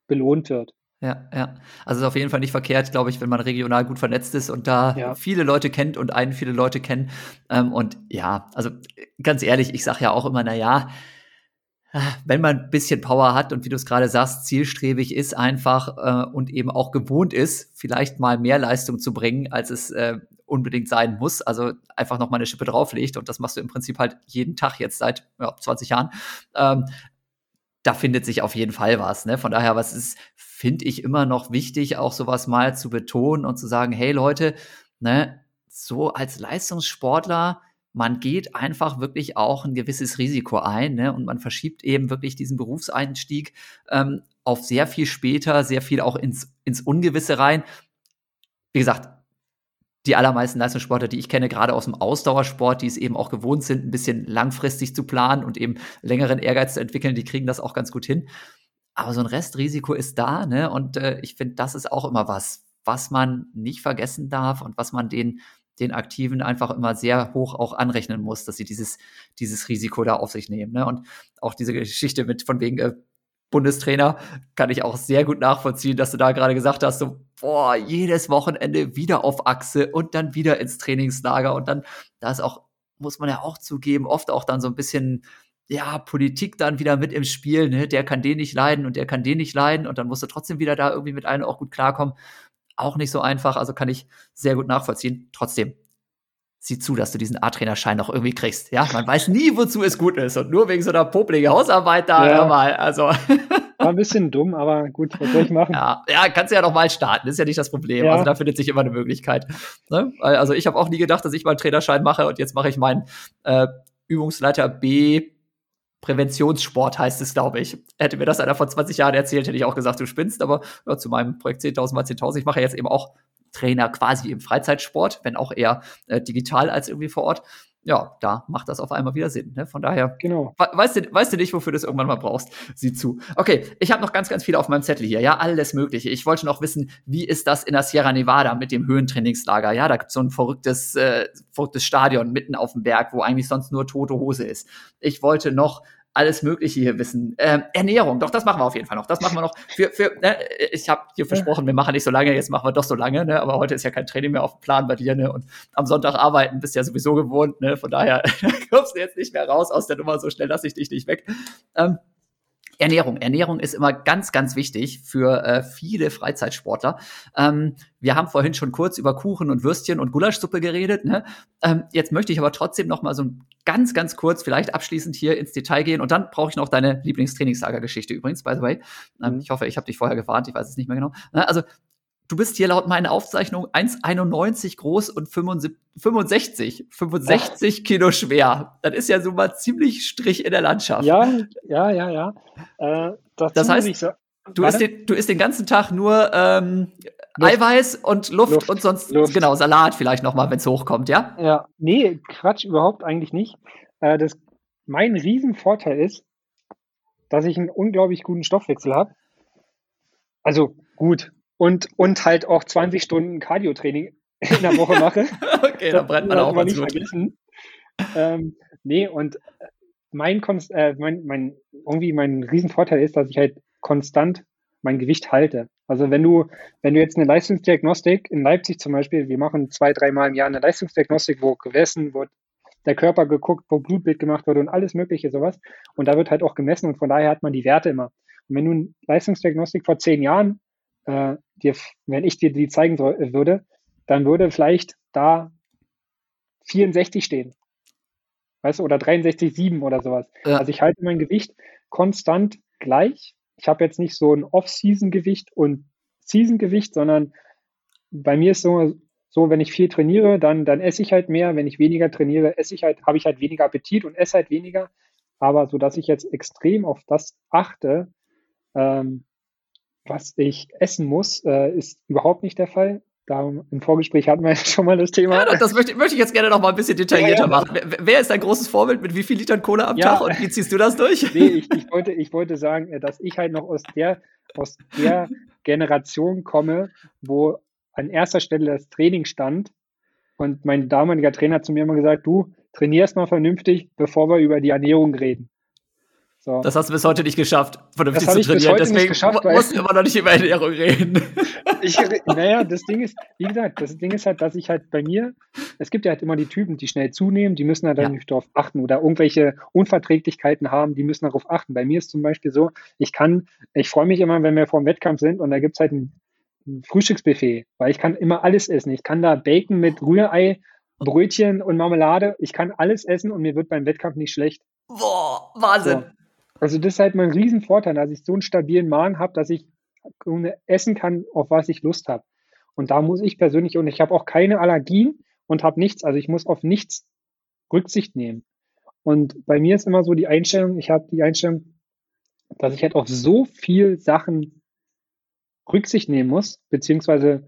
belohnt wird. Ja, ja. Also es ist auf jeden Fall nicht verkehrt, glaube ich, wenn man regional gut vernetzt ist und da ja. viele Leute kennt und einen viele Leute kennen. Ähm, und ja, also ganz ehrlich, ich sage ja auch immer, na ja, wenn man ein bisschen Power hat und wie du es gerade sagst, zielstrebig ist einfach äh, und eben auch gewohnt ist, vielleicht mal mehr Leistung zu bringen, als es äh, unbedingt sein muss. Also einfach noch mal eine Schippe drauflegt und das machst du im Prinzip halt jeden Tag jetzt seit ja, 20 Jahren. Ähm, da findet sich auf jeden Fall was. Ne? Von daher, was ist, finde ich immer noch wichtig, auch sowas mal zu betonen und zu sagen, hey Leute, ne, so als Leistungssportler man geht einfach wirklich auch ein gewisses Risiko ein ne? und man verschiebt eben wirklich diesen Berufseinstieg ähm, auf sehr viel später, sehr viel auch ins, ins Ungewisse rein. Wie gesagt, die allermeisten Leistungssportler, die ich kenne, gerade aus dem Ausdauersport, die es eben auch gewohnt sind, ein bisschen langfristig zu planen und eben längeren Ehrgeiz zu entwickeln, die kriegen das auch ganz gut hin. Aber so ein Restrisiko ist da, ne? Und äh, ich finde, das ist auch immer was, was man nicht vergessen darf und was man den den Aktiven einfach immer sehr hoch auch anrechnen muss, dass sie dieses, dieses Risiko da auf sich nehmen. Ne? Und auch diese Geschichte mit von wegen äh, Bundestrainer kann ich auch sehr gut nachvollziehen, dass du da gerade gesagt hast, so, boah, jedes Wochenende wieder auf Achse und dann wieder ins Trainingslager und dann, da ist auch, muss man ja auch zugeben, oft auch dann so ein bisschen, ja, Politik dann wieder mit im Spiel, ne, der kann den nicht leiden und der kann den nicht leiden und dann musst du trotzdem wieder da irgendwie mit einem auch gut klarkommen auch nicht so einfach, also kann ich sehr gut nachvollziehen. Trotzdem, sieh zu, dass du diesen A-Trainerschein noch irgendwie kriegst. Ja, man weiß nie, wozu es gut ist. Und nur wegen so einer popelige Hausarbeit da ja. mal. Also. War ein bisschen dumm, aber gut, was soll ich machen? Ja, ja kannst du ja noch mal starten, ist ja nicht das Problem. Ja. Also da findet sich immer eine Möglichkeit. Ne? Also ich habe auch nie gedacht, dass ich mal einen Trainerschein mache und jetzt mache ich meinen äh, Übungsleiter B Präventionssport heißt es, glaube ich. Hätte mir das einer vor 20 Jahren erzählt, hätte ich auch gesagt, du spinnst. Aber ja, zu meinem Projekt 10.000 mal 10.000, ich mache jetzt eben auch Trainer quasi im Freizeitsport, wenn auch eher äh, digital als irgendwie vor Ort. Ja, da macht das auf einmal wieder Sinn. Ne? Von daher, genau. weißt, du, weißt du nicht, wofür du das irgendwann mal brauchst? Sieh zu. Okay, ich habe noch ganz, ganz viel auf meinem Zettel hier. Ja, alles Mögliche. Ich wollte noch wissen, wie ist das in der Sierra Nevada mit dem Höhentrainingslager? Ja, da gibt's so ein verrücktes, äh, verrücktes Stadion mitten auf dem Berg, wo eigentlich sonst nur tote Hose ist. Ich wollte noch alles Mögliche hier wissen. Ähm, Ernährung, doch, das machen wir auf jeden Fall noch. Das machen wir noch. Für, für, ne, ich habe hier versprochen, wir machen nicht so lange, jetzt machen wir doch so lange, ne? aber heute ist ja kein Training mehr auf dem Plan bei dir. Ne? Und am Sonntag arbeiten bist ja sowieso gewohnt. Ne? Von daher kommst du jetzt nicht mehr raus aus der Nummer, so schnell lasse ich dich nicht weg. Ähm, Ernährung. Ernährung ist immer ganz, ganz wichtig für äh, viele Freizeitsportler. Ähm, wir haben vorhin schon kurz über Kuchen und Würstchen und Gulaschsuppe geredet. Ne? Ähm, jetzt möchte ich aber trotzdem noch mal so ganz, ganz kurz, vielleicht abschließend hier ins Detail gehen. Und dann brauche ich noch deine Lieblingstrainingslagergeschichte übrigens, by the way. Ähm, ich hoffe, ich habe dich vorher gewarnt, ich weiß es nicht mehr genau. Ne? Also du bist hier laut meiner Aufzeichnung 1,91 groß und 65, 65 Kilo schwer. Das ist ja so mal ziemlich Strich in der Landschaft. Ja, ja, ja, ja. Äh, das heißt, so, du, isst den, du isst den ganzen Tag nur ähm, Eiweiß und Luft, Luft, und sonst, Luft. genau, Salat vielleicht noch mal, wenn es hochkommt, ja? Ja, nee, Quatsch, überhaupt eigentlich nicht. Äh, das, mein Riesenvorteil ist, dass ich einen unglaublich guten Stoffwechsel habe. Also gut, und, und halt auch 20 Stunden Cardio-Training in der Woche mache. okay, da brennt man auch mal nicht vergessen. Ähm, nee, und mein, äh, mein, mein, irgendwie mein Riesenvorteil ist, dass ich halt konstant mein Gewicht halte. Also wenn du, wenn du jetzt eine Leistungsdiagnostik in Leipzig zum Beispiel, wir machen zwei, dreimal im Jahr eine Leistungsdiagnostik, wo gemessen wird, der Körper geguckt, wo Blutbild gemacht wird und alles mögliche sowas. Und da wird halt auch gemessen und von daher hat man die Werte immer. Und wenn du eine Leistungsdiagnostik vor zehn Jahren, äh, dir, wenn ich dir die zeigen soll, würde, dann würde vielleicht da 64 stehen. Weißt du, oder 63,7 oder sowas. Ja. Also ich halte mein Gewicht konstant gleich. Ich habe jetzt nicht so ein Off-Season-Gewicht und Season-Gewicht, sondern bei mir ist so, so, wenn ich viel trainiere, dann, dann esse ich halt mehr. Wenn ich weniger trainiere, esse ich halt, habe ich halt weniger Appetit und esse halt weniger. Aber so, dass ich jetzt extrem auf das achte, ähm, was ich essen muss, äh, ist überhaupt nicht der Fall. Da im Vorgespräch hatten wir schon mal das Thema. Ja, das möchte, möchte ich jetzt gerne noch mal ein bisschen detaillierter ja, ja. machen. Wer, wer, ist dein großes Vorbild? Mit wie viel Litern Cola am. Tag und wie ziehst du das durch? Nee, ich, ich, wollte, ich wollte sagen, äh, dass ich halt noch aus der, aus der Generation komme, wo an erster Stelle das Training stand. Und mein damaliger Trainer hat zu mir immer gesagt, du trainierst mal vernünftig, bevor wir über die Ernährung reden. So. Das hast du bis heute nicht geschafft, vernünftig zu trainieren. Deswegen geschafft, musst du immer noch nicht über Ernährung reden. Ich, naja, das Ding ist, wie gesagt, das Ding ist halt, dass ich halt bei mir, es gibt ja halt immer die Typen, die schnell zunehmen, die müssen halt ja. dann nicht darauf achten oder irgendwelche Unverträglichkeiten haben, die müssen darauf achten. Bei mir ist zum Beispiel so, ich kann, ich freue mich immer, wenn wir vor dem Wettkampf sind und da gibt es halt ein, ein Frühstücksbuffet, weil ich kann immer alles essen. Ich kann da Bacon mit Rührei, Brötchen und Marmelade, ich kann alles essen und mir wird beim Wettkampf nicht schlecht. Boah, Wahnsinn. So. Also das ist halt mein Riesenvorteil, dass ich so einen stabilen Magen habe, dass ich essen kann, auf was ich Lust habe. Und da muss ich persönlich, und ich habe auch keine Allergien und habe nichts, also ich muss auf nichts Rücksicht nehmen. Und bei mir ist immer so die Einstellung, ich habe die Einstellung, dass ich halt auf so viel Sachen Rücksicht nehmen muss, beziehungsweise,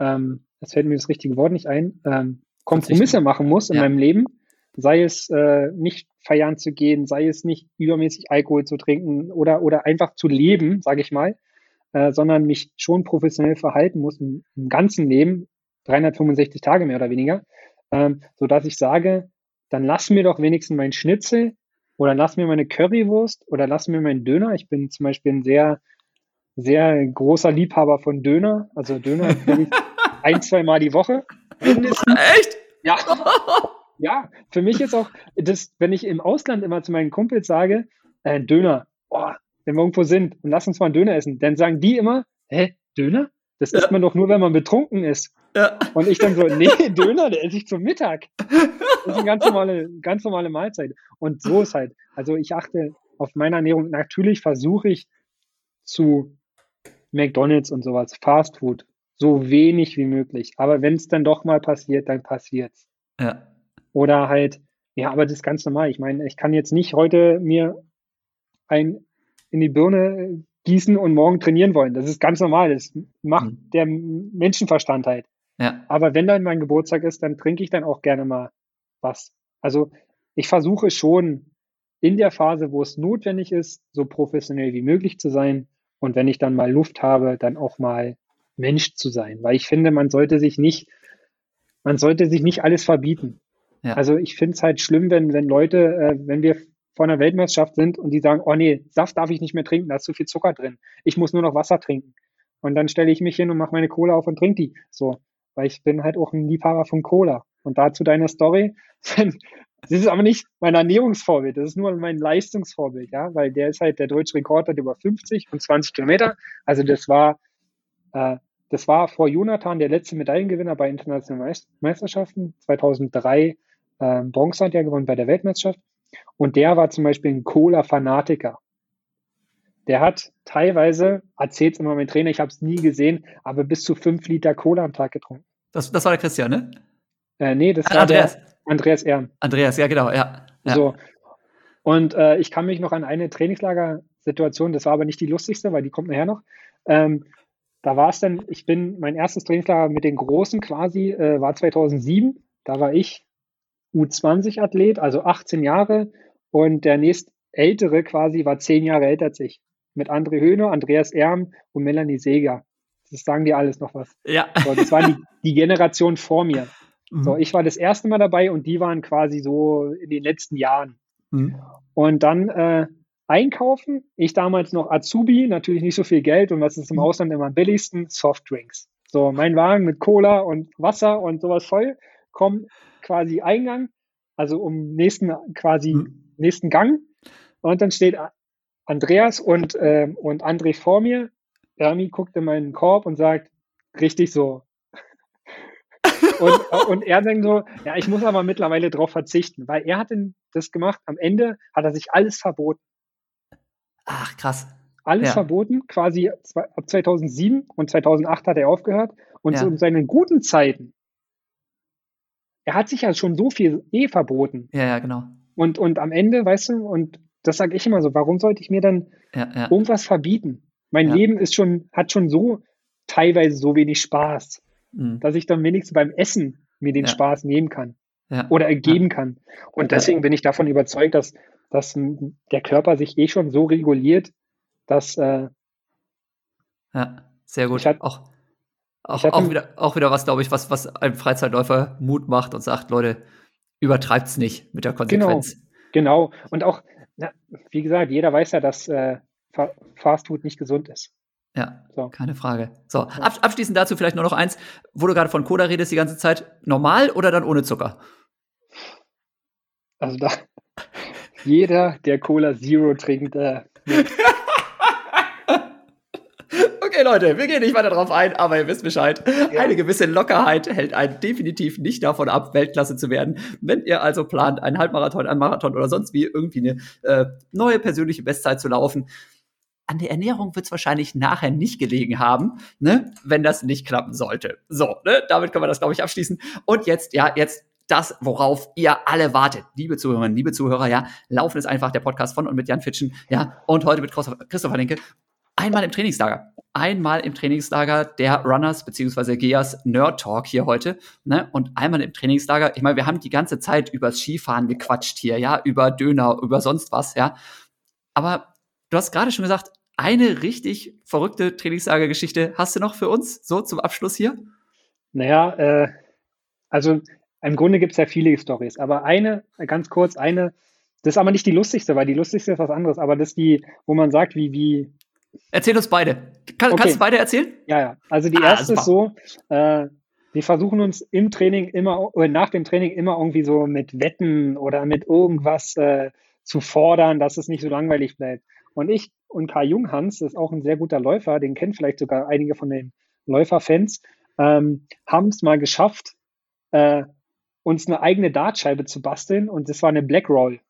ähm, das fällt mir das richtige Wort nicht ein, ähm, Kompromisse machen muss in ja. meinem Leben, sei es äh, nicht feiern zu gehen, sei es nicht übermäßig Alkohol zu trinken oder, oder einfach zu leben, sage ich mal, äh, sondern mich schon professionell verhalten muss im, im, ganzen Leben, 365 Tage mehr oder weniger, ähm, so dass ich sage, dann lass mir doch wenigstens mein Schnitzel oder lass mir meine Currywurst oder lass mir meinen Döner. Ich bin zum Beispiel ein sehr, sehr großer Liebhaber von Döner. Also Döner ein, zwei Mal die Woche. Mindestens. Echt? Ja. Ja, für mich ist auch, das, wenn ich im Ausland immer zu meinen Kumpels sage, äh, Döner, boah, wenn wir irgendwo sind und lass uns mal einen Döner essen, dann sagen die immer, hä, Döner? Das ja. isst man doch nur, wenn man betrunken ist. Ja. Und ich dann so, nee, Döner, der esse ich zum Mittag. Das ist eine ganz normale, ganz normale Mahlzeit. Und so ist halt. Also ich achte auf meine Ernährung. Natürlich versuche ich zu McDonalds und sowas, Fast Food, so wenig wie möglich. Aber wenn es dann doch mal passiert, dann passiert's. Ja. Oder halt, ja, aber das ist ganz normal. Ich meine, ich kann jetzt nicht heute mir ein in die Birne gießen und morgen trainieren wollen. Das ist ganz normal. Das macht mhm. der Menschenverstand halt. Ja. Aber wenn dann mein Geburtstag ist, dann trinke ich dann auch gerne mal was. Also ich versuche schon in der Phase, wo es notwendig ist, so professionell wie möglich zu sein. Und wenn ich dann mal Luft habe, dann auch mal Mensch zu sein. Weil ich finde, man sollte sich nicht, man sollte sich nicht alles verbieten. Ja. Also ich finde es halt schlimm, wenn, wenn Leute, äh, wenn wir vor einer Weltmeisterschaft sind und die sagen, oh nee, Saft darf ich nicht mehr trinken, da ist zu viel Zucker drin. Ich muss nur noch Wasser trinken. Und dann stelle ich mich hin und mache meine Cola auf und trinke die. So, weil ich bin halt auch ein Liebhaber von Cola. Und dazu deine Story. das ist aber nicht mein Ernährungsvorbild, das ist nur mein Leistungsvorbild, ja, weil der ist halt der deutsche Rekord hat über 50 und 20 Kilometer. Also das war, äh, das war vor Jonathan der letzte Medaillengewinner bei internationalen Meisterschaften 2003 ähm, Bronze hat er gewonnen bei der Weltmeisterschaft. Und der war zum Beispiel ein Cola-Fanatiker. Der hat teilweise, erzählt immer mein Trainer, ich habe es nie gesehen, aber bis zu fünf Liter Cola am Tag getrunken. Das, das war der Christian, ne? Äh, nee, das ah, war Andreas. Andreas Ehren. Andreas, ja, genau, ja. ja. So. Und äh, ich kann mich noch an eine Trainingslager-Situation, das war aber nicht die lustigste, weil die kommt nachher noch. Ähm, da war es dann, ich bin, mein erstes Trainingslager mit den Großen quasi, äh, war 2007. Da war ich U20-Athlet, also 18 Jahre. Und der nächst ältere quasi war 10 Jahre älter als ich. Mit André Höhner, Andreas Erm und Melanie Seger. Das sagen dir alles noch was. Ja. So, das war die, die Generation vor mir. Mhm. So, ich war das erste Mal dabei und die waren quasi so in den letzten Jahren. Mhm. Und dann äh, einkaufen. Ich damals noch Azubi, natürlich nicht so viel Geld und was ist im Ausland immer am billigsten? Softdrinks. So, mein Wagen mit Cola und Wasser und sowas voll, komm quasi Eingang, also um nächsten quasi mhm. nächsten Gang und dann steht Andreas und, äh, und André vor mir. Ermi guckt in meinen Korb und sagt, richtig so. und, und er denkt so, ja, ich muss aber mittlerweile darauf verzichten, weil er hat das gemacht. Am Ende hat er sich alles verboten. Ach, krass. Alles ja. verboten, quasi ab 2007 und 2008 hat er aufgehört. Und ja. zu seinen guten Zeiten, er hat sich ja schon so viel eh verboten. Ja, ja, genau. Und, und am Ende, weißt du, und das sage ich immer so, warum sollte ich mir dann ja, ja. irgendwas verbieten? Mein ja. Leben ist schon, hat schon so teilweise so wenig Spaß, mhm. dass ich dann wenigstens beim Essen mir den Spaß nehmen kann oder ergeben kann. Und deswegen bin ich davon überzeugt, dass, dass der Körper sich eh schon so reguliert, dass äh, ja, sehr gut. Hat, auch, auch, auch, wieder, auch wieder was, glaube ich, was, was einem Freizeitläufer Mut macht und sagt, Leute, übertreibt es nicht mit der genau. Konsequenz. Genau, genau. Und auch na, wie gesagt, jeder weiß ja, dass äh, Fast Food nicht gesund ist. Ja, so. keine Frage. So, ab, abschließend dazu vielleicht nur noch eins, wo du gerade von Cola redest die ganze Zeit, normal oder dann ohne Zucker? Also da, jeder, der Cola Zero trinkt, äh, Leute, wir gehen nicht weiter drauf ein, aber ihr wisst Bescheid. Ja. Eine gewisse Lockerheit hält einen definitiv nicht davon ab, Weltklasse zu werden. Wenn ihr also plant, einen Halbmarathon, einen Marathon oder sonst wie irgendwie eine äh, neue persönliche Bestzeit zu laufen, an der Ernährung wird es wahrscheinlich nachher nicht gelegen haben, ne, wenn das nicht klappen sollte. So, ne, damit können wir das, glaube ich, abschließen. Und jetzt, ja, jetzt das, worauf ihr alle wartet. Liebe Zuhörerinnen, liebe Zuhörer, ja, Laufen ist einfach der Podcast von und mit Jan Fitschen, ja, und heute mit Christopher Linke. Einmal im Trainingslager. Einmal im Trainingslager der Runners beziehungsweise Geas Nerd Talk hier heute. Ne? Und einmal im Trainingslager. Ich meine, wir haben die ganze Zeit übers Skifahren gequatscht hier, ja, über Döner, über sonst was, ja. Aber du hast gerade schon gesagt, eine richtig verrückte Trainingslagergeschichte hast du noch für uns, so zum Abschluss hier? Naja, äh, also im Grunde gibt es ja viele Stories, aber eine, ganz kurz, eine, das ist aber nicht die lustigste, weil die lustigste ist was anderes, aber das ist die, wo man sagt, wie, wie, Erzähl uns beide. Kann, okay. Kannst du beide erzählen? Ja, ja. Also die ah, erste ist so, äh, wir versuchen uns im Training immer oder nach dem Training immer irgendwie so mit Wetten oder mit irgendwas äh, zu fordern, dass es nicht so langweilig bleibt. Und ich und Kai Junghans ist auch ein sehr guter Läufer, den kennen vielleicht sogar einige von den Läuferfans, ähm, haben es mal geschafft, äh, uns eine eigene Dartscheibe zu basteln und das war eine Black Roll.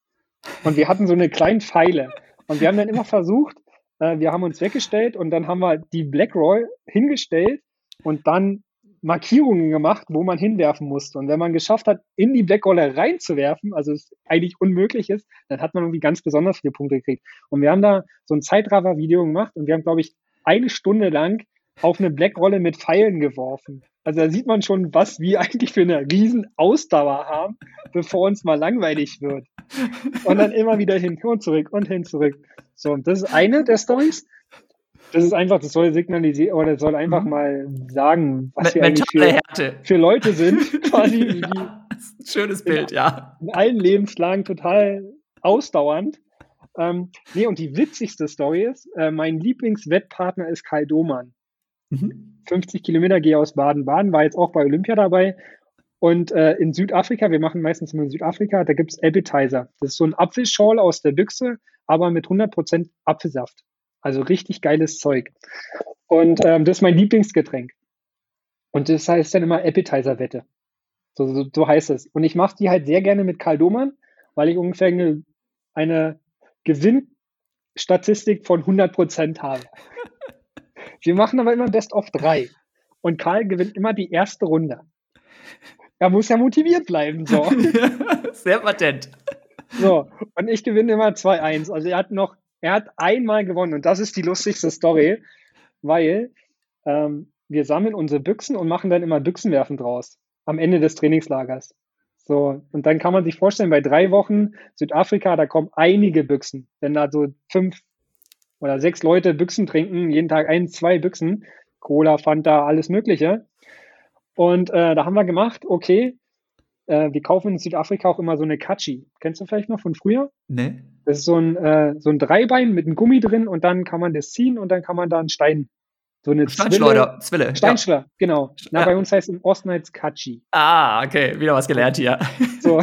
Und wir hatten so eine kleine Pfeile. Und wir haben dann immer versucht, äh, wir haben uns weggestellt und dann haben wir die Black Roy hingestellt und dann Markierungen gemacht, wo man hinwerfen musste. Und wenn man geschafft hat, in die Black Roller reinzuwerfen, also es eigentlich unmöglich ist, dann hat man irgendwie ganz besonders viele Punkte gekriegt. Und wir haben da so ein Zeitraffer-Video gemacht und wir haben, glaube ich, eine Stunde lang auf eine Blackrolle mit Pfeilen geworfen. Also da sieht man schon, was wir eigentlich für eine riesen Ausdauer haben, bevor uns mal langweilig wird. Und dann immer wieder hin und zurück und hin zurück. So, und das ist eine der Stories. Das ist einfach, das soll signalisieren oder soll einfach mhm. mal sagen, was wir eigentlich für, für, Leute sind. Quasi ja, schönes Bild, in, ja. In allen Lebenslagen total ausdauernd. Ähm, nee, und die witzigste Story ist, äh, mein Lieblingswettpartner ist Kai Domann. Mhm. 50 Kilometer gehe aus Baden-Baden, war jetzt auch bei Olympia dabei. Und äh, in Südafrika, wir machen meistens immer in Südafrika, da gibt es Appetizer. Das ist so ein Apfelschorle aus der Büchse, aber mit 100% Apfelsaft. Also richtig geiles Zeug. Und ähm, das ist mein Lieblingsgetränk. Und das heißt dann immer Appetizer-Wette. So, so, so, heißt es. Und ich mache die halt sehr gerne mit Karl Domann, weil ich ungefähr eine, eine Gewinnstatistik von 100% habe. Wir machen aber immer Best of drei. Und Karl gewinnt immer die erste Runde. Er muss ja motiviert bleiben. So. Sehr patent. So, und ich gewinne immer 2-1. Also er hat noch, er hat einmal gewonnen und das ist die lustigste Story, weil ähm, wir sammeln unsere Büchsen und machen dann immer Büchsenwerfen draus am Ende des Trainingslagers. So, und dann kann man sich vorstellen, bei drei Wochen Südafrika, da kommen einige Büchsen. Wenn da so fünf oder sechs Leute Büchsen trinken, jeden Tag ein, zwei Büchsen, Cola, Fanta, alles Mögliche. Und äh, da haben wir gemacht, okay, äh, wir kaufen in Südafrika auch immer so eine Kachi. Kennst du vielleicht noch von früher? Nee. Das ist so ein, äh, so ein Dreibein mit einem Gummi drin und dann kann man das ziehen und dann kann man da einen Stein, so eine Steinschleuder, Zwille. Zwille. Steinschleuder, genau. Na, Ja. bei uns heißt es im Osten heißt Kachi. Ah, okay, wieder was gelernt hier. So.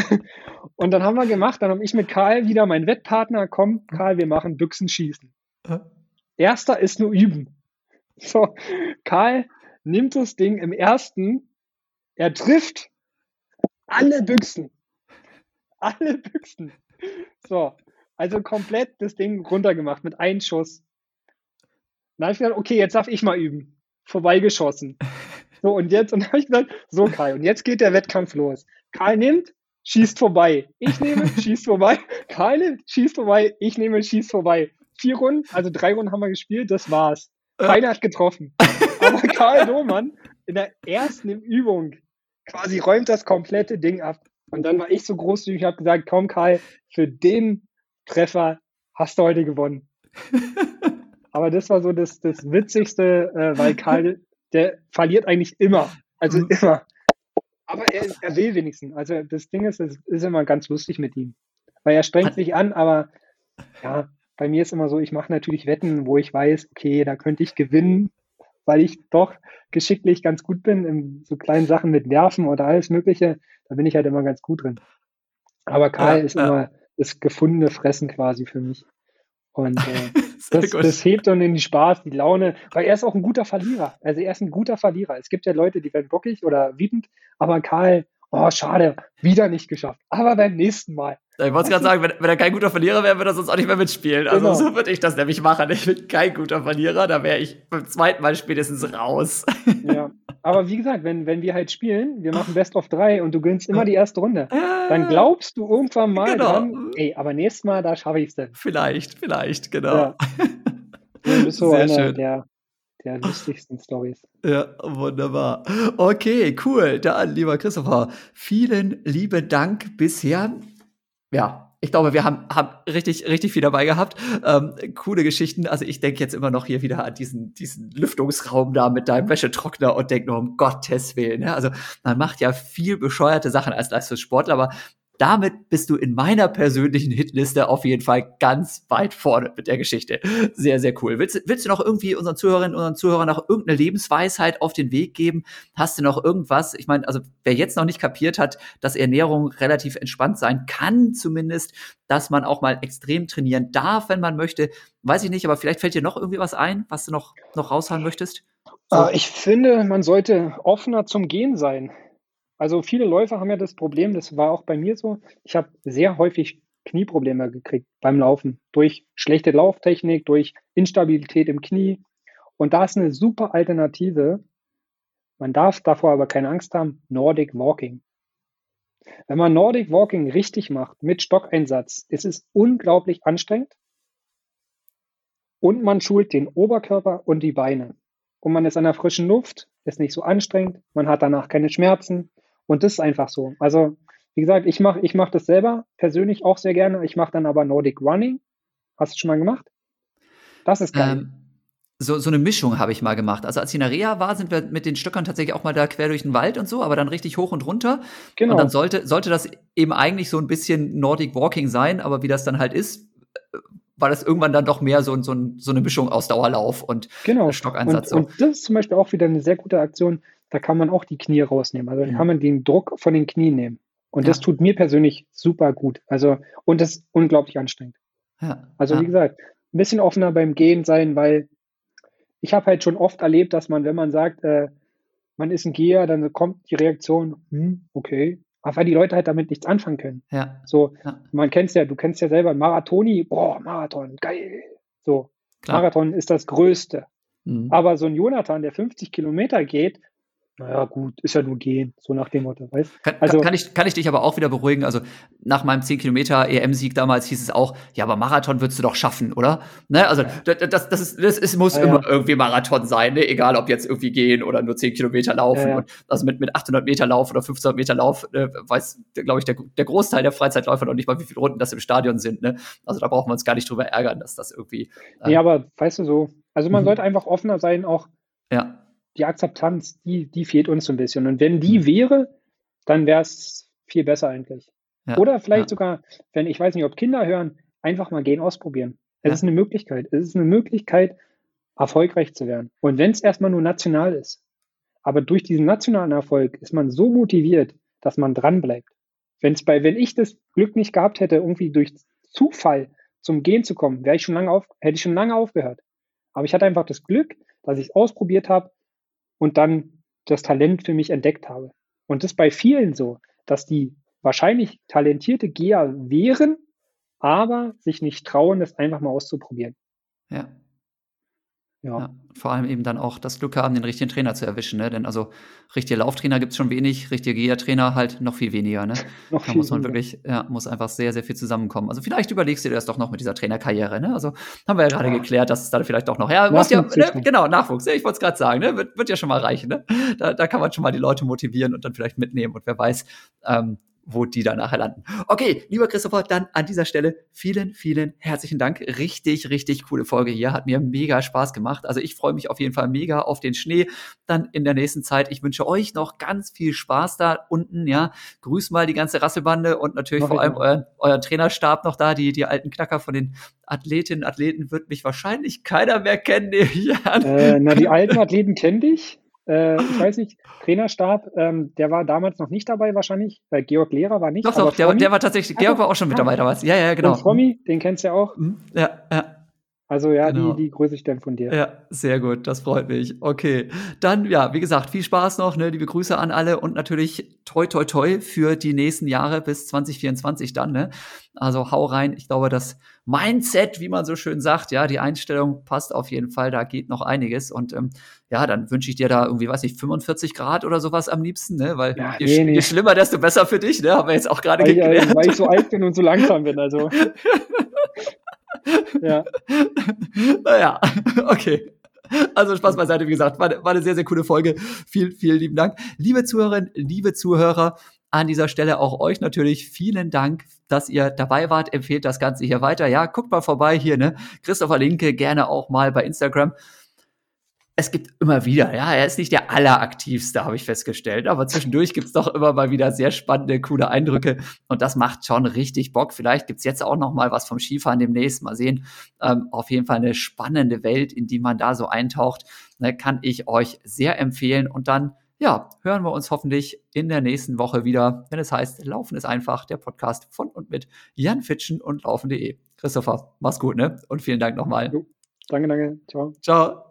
Und dann haben wir gemacht, dann habe ich mit Karl wieder meinen Wettpartner, komm, Karl, wir machen Büchsenschießen. Erster ist nur üben. So, Karl nimmt das Ding im ersten, er trifft alle Büchsen. Alle Büchsen. So, also komplett das Ding runtergemacht mit einem Schuss. Dann habe ich gedacht, okay, jetzt darf ich mal üben. Vorbeigeschossen. So, und jetzt, und habe ich gesagt, so Karl, und jetzt geht der Wettkampf los. Karl nimmt, schießt vorbei. Ich nehme, schießt vorbei. Karl nimmt, schießt vorbei. Ich nehme, schießt vorbei. Vier Runden, also drei Runden haben wir gespielt, das war's. Keiner hat getroffen. Aber Karl Domann in der ersten Übung quasi räumt das komplette Ding ab. Und dann war ich so großzügig, habe gesagt, komm Karl, für den Treffer hast du heute gewonnen. Aber das war so das, das Witzigste, äh, weil Karl, der verliert eigentlich immer. Also Mhm. immer. Aber er, er will wenigstens. Also das Ding ist, es ist immer ganz lustig mit ihm. Weil er strengt sich an, aber ja, bei mir ist immer so, ich mache natürlich Wetten, wo ich weiß, okay, da könnte ich gewinnen, weil ich doch geschicklich ganz gut bin in so kleinen Sachen mit Werfen oder alles Mögliche. Da bin ich halt immer ganz gut drin. Aber Karl Ja, ist ja. immer das gefundene Fressen quasi für mich. Und äh, das, das hebt dann in die Spaß, die Laune, weil er ist auch ein guter Verlierer. Also er ist ein guter Verlierer. Es gibt ja Leute, die werden bockig oder wütend, aber Karl, oh schade, wieder nicht geschafft. Aber beim nächsten Mal. Ich wollte gerade sagen, wenn, wenn er kein guter Verlierer wäre, würde er sonst auch nicht mehr mitspielen. Also Genau. so würde ich das nämlich machen. Ich bin kein guter Verlierer, da wäre ich beim zweiten Mal spätestens raus. Ja. Aber wie gesagt, wenn, wenn wir halt spielen, wir machen Best of drei und du gewinnst immer die erste Runde, dann glaubst du irgendwann mal Genau. dran, ey, aber nächstes Mal, da schaffe ich es denn. Vielleicht, vielleicht, genau. Ja. Du bist so Sehr einer schön. der, der lustigsten Stories. Ja, wunderbar. Okay, cool. Dann, lieber Christopher, vielen lieben Dank bisher. Ja, ich glaube, wir haben, haben richtig, richtig viel dabei gehabt. Ähm, coole Geschichten. Also ich denke jetzt immer noch hier wieder an diesen, diesen Lüftungsraum da mit deinem Wäschetrockner und denke nur um Gottes Willen. Ne? Also man macht ja viel bescheuerte Sachen als Leistungssportler, aber damit bist du in meiner persönlichen Hitliste auf jeden Fall ganz weit vorne mit der Geschichte. Sehr, sehr cool. Willst, willst du noch irgendwie unseren Zuhörerinnen und unseren Zuhörern noch irgendeine Lebensweisheit auf den Weg geben? Hast du noch irgendwas? Ich meine, also wer jetzt noch nicht kapiert hat, dass Ernährung relativ entspannt sein kann, zumindest, dass man auch mal extrem trainieren darf, wenn man möchte, weiß ich nicht, aber vielleicht fällt dir noch irgendwie was ein, was du noch, noch raushauen möchtest? So. Äh, ich finde, man sollte offener zum Gehen sein. Also viele Läufer haben ja das Problem, das war auch bei mir so, ich habe sehr häufig Knieprobleme gekriegt beim Laufen. Durch schlechte Lauftechnik, durch Instabilität im Knie. Und da ist eine super Alternative. Man darf davor aber keine Angst haben, Nordic Walking. Wenn man Nordic Walking richtig macht, mit Stockeinsatz, ist es unglaublich anstrengend. Und man schult den Oberkörper und die Beine. Und man ist an der frischen Luft, ist nicht so anstrengend, man hat danach keine Schmerzen. Und das ist einfach so. Also, wie gesagt, ich mache ich mach das selber persönlich auch sehr gerne. Ich mache dann aber Nordic Running. Hast du schon mal gemacht? Das ist geil. Ähm, so, so eine Mischung habe ich mal gemacht. Also als ich in der Reha war, sind wir mit den Stöckern tatsächlich auch mal da quer durch den Wald und so, aber dann richtig hoch und runter. genau. Und dann sollte, sollte das eben eigentlich so ein bisschen Nordic Walking sein, aber wie das dann halt ist, war das irgendwann dann doch mehr so, so, so eine Mischung aus Dauerlauf und Genau. Stockeinsatz. Und, und das ist zum Beispiel auch wieder eine sehr gute Aktion. Da kann man auch die Knie rausnehmen. Also da kann man den Druck von den Knien nehmen. Und das Ja. tut mir persönlich super gut. Also, und das ist unglaublich anstrengend. ja, Also, ja. wie gesagt, ein bisschen offener beim Gehen sein, weil ich habe halt schon oft erlebt, dass man, wenn man sagt, äh, man ist ein Geher, dann kommt die Reaktion, hm, okay. Aber weil die Leute halt damit nichts anfangen können. ja, So, man kennt's ja, du kennst ja selber Marathoni, boah, Marathon, geil. So, klar. Marathon ist das Größte. Mhm. Aber so ein Jonathan, der 50 Kilometer geht, naja, gut, ist ja nur gehen, so nach dem Motto, weißt Kann, Also- kann, ich, kann ich dich aber auch wieder beruhigen? Also nach meinem 10 Kilometer EM-Sieg damals hieß es auch, ja, aber Marathon würdest du doch schaffen, oder? Ne? Also das, das, das, ist, das ist, muss Ja, ja. immer irgendwie Marathon sein, ne? egal ob jetzt irgendwie gehen oder nur 10 Kilometer laufen. Ja, ja. Und also mit, mit 800 Meter Lauf oder 1500 Meter Lauf äh, weiß, glaube ich, der, der Großteil der Freizeitläufer noch nicht mal, wie viele Runden das im Stadion sind. Ne? Also da brauchen wir uns gar nicht drüber ärgern, dass das irgendwie. äh, Nee, aber weißt du so, also man Mhm. sollte einfach offener sein, auch ja, die Akzeptanz, die, die fehlt uns so ein bisschen. Und wenn die wäre, dann wäre es viel besser eigentlich. Ja, Oder vielleicht ja. sogar, wenn ich weiß nicht, ob Kinder hören, einfach mal gehen ausprobieren. Es ja. ist eine Möglichkeit. Es ist eine Möglichkeit, erfolgreich zu werden. Und wenn es erstmal nur national ist, aber durch diesen nationalen Erfolg ist man so motiviert, dass man dranbleibt. Wenn's bei, wenn ich das Glück nicht gehabt hätte, irgendwie durch Zufall zum Gehen zu kommen, wäre ich schon lange auf, hätte ich schon lange aufgehört. Aber ich hatte einfach das Glück, dass ich es ausprobiert habe und dann das Talent für mich entdeckt habe. Und das ist bei vielen so, dass die wahrscheinlich talentierte Geher wären, aber sich nicht trauen, es einfach mal auszuprobieren. Ja. Ja. ja. Vor allem eben dann auch das Glück haben, den richtigen Trainer zu erwischen. Ne? Denn also richtige Lauftrainer gibt es schon wenig, richtige Geher-Trainer halt noch viel weniger. Ne? noch da muss man weniger. wirklich, ja, muss einfach sehr, sehr viel zusammenkommen. Also vielleicht überlegst du dir das doch noch mit dieser Trainerkarriere. Ne? Also haben wir ja gerade ja. geklärt, dass es da vielleicht doch noch, ja, muss ja, ne? genau, Nachwuchs, ich wollte es gerade sagen, ne? wird, wird ja schon mal reichen. Ne? Da, da kann man schon mal die Leute motivieren und dann vielleicht mitnehmen. Und wer weiß, ähm, wo die dann nachher landen. Okay, lieber Christopher, dann an dieser Stelle vielen, vielen herzlichen Dank. Richtig, richtig coole Folge hier. Hat mir mega Spaß gemacht. Also ich freue mich auf jeden Fall mega auf den Schnee dann in der nächsten Zeit. Ich wünsche euch noch ganz viel Spaß da unten, ja. Grüß mal die ganze Rasselbande und natürlich noch vor allem euren, euren Trainerstab noch da, die, die alten Knacker von den Athletinnen, Athleten wird mich wahrscheinlich keiner mehr kennen. Äh, na, die alten Athleten kennen dich äh, ich weiß nicht, Trainerstab, ähm, der war damals noch nicht dabei wahrscheinlich, weil Georg Lehrer war nicht. Doch, doch, der, der, war tatsächlich, Georg war auch schon mit dabei damals. Ja, ja, genau. Und Frommi, den kennst du ja auch. Mhm. Ja, ja. Also ja, genau. die, die grüße ich dann von dir. Ja, sehr gut, das freut mich. Okay, dann ja, wie gesagt, viel Spaß noch, ne, liebe Grüße an alle und natürlich toi toi toi für die nächsten Jahre bis 2024 dann, ne? Also hau rein, ich glaube, das Mindset, wie man so schön sagt, ja, die Einstellung passt auf jeden Fall, da geht noch einiges und ähm, ja, dann wünsche ich dir da irgendwie, weiß ich, 45 Grad oder sowas am liebsten, ne? Weil ja, je, nee, nee. je, schlimmer, desto besser für dich, ne? Haben wir jetzt auch gerade geklärt. Weil, weil ich so alt bin und so langsam bin, also. ja. Naja, okay. Also Spaß beiseite, wie gesagt, war, war eine sehr, sehr coole Folge. Vielen, vielen lieben Dank. Liebe Zuhörerinnen, liebe Zuhörer, an dieser Stelle auch euch natürlich vielen Dank, dass ihr dabei wart. Empfehlt das Ganze hier weiter. Ja, guckt mal vorbei hier, ne? Christopher Linke, gerne auch mal bei Instagram es gibt immer wieder, ja, er ist nicht der alleraktivste, habe ich festgestellt, aber zwischendurch gibt es doch immer mal wieder sehr spannende, coole Eindrücke und das macht schon richtig Bock. Vielleicht gibt es jetzt auch noch mal was vom Skifahren demnächst, mal sehen. Ähm, auf jeden Fall eine spannende Welt, in die man da so eintaucht, ne, kann ich euch sehr empfehlen und dann ja, hören wir uns hoffentlich in der nächsten Woche wieder, wenn es heißt, Laufen ist einfach, der Podcast von und mit Jan Fitschen und laufen.de. Christopher, mach's gut, ne? Und vielen Dank nochmal. Danke, danke. Ciao. Ciao.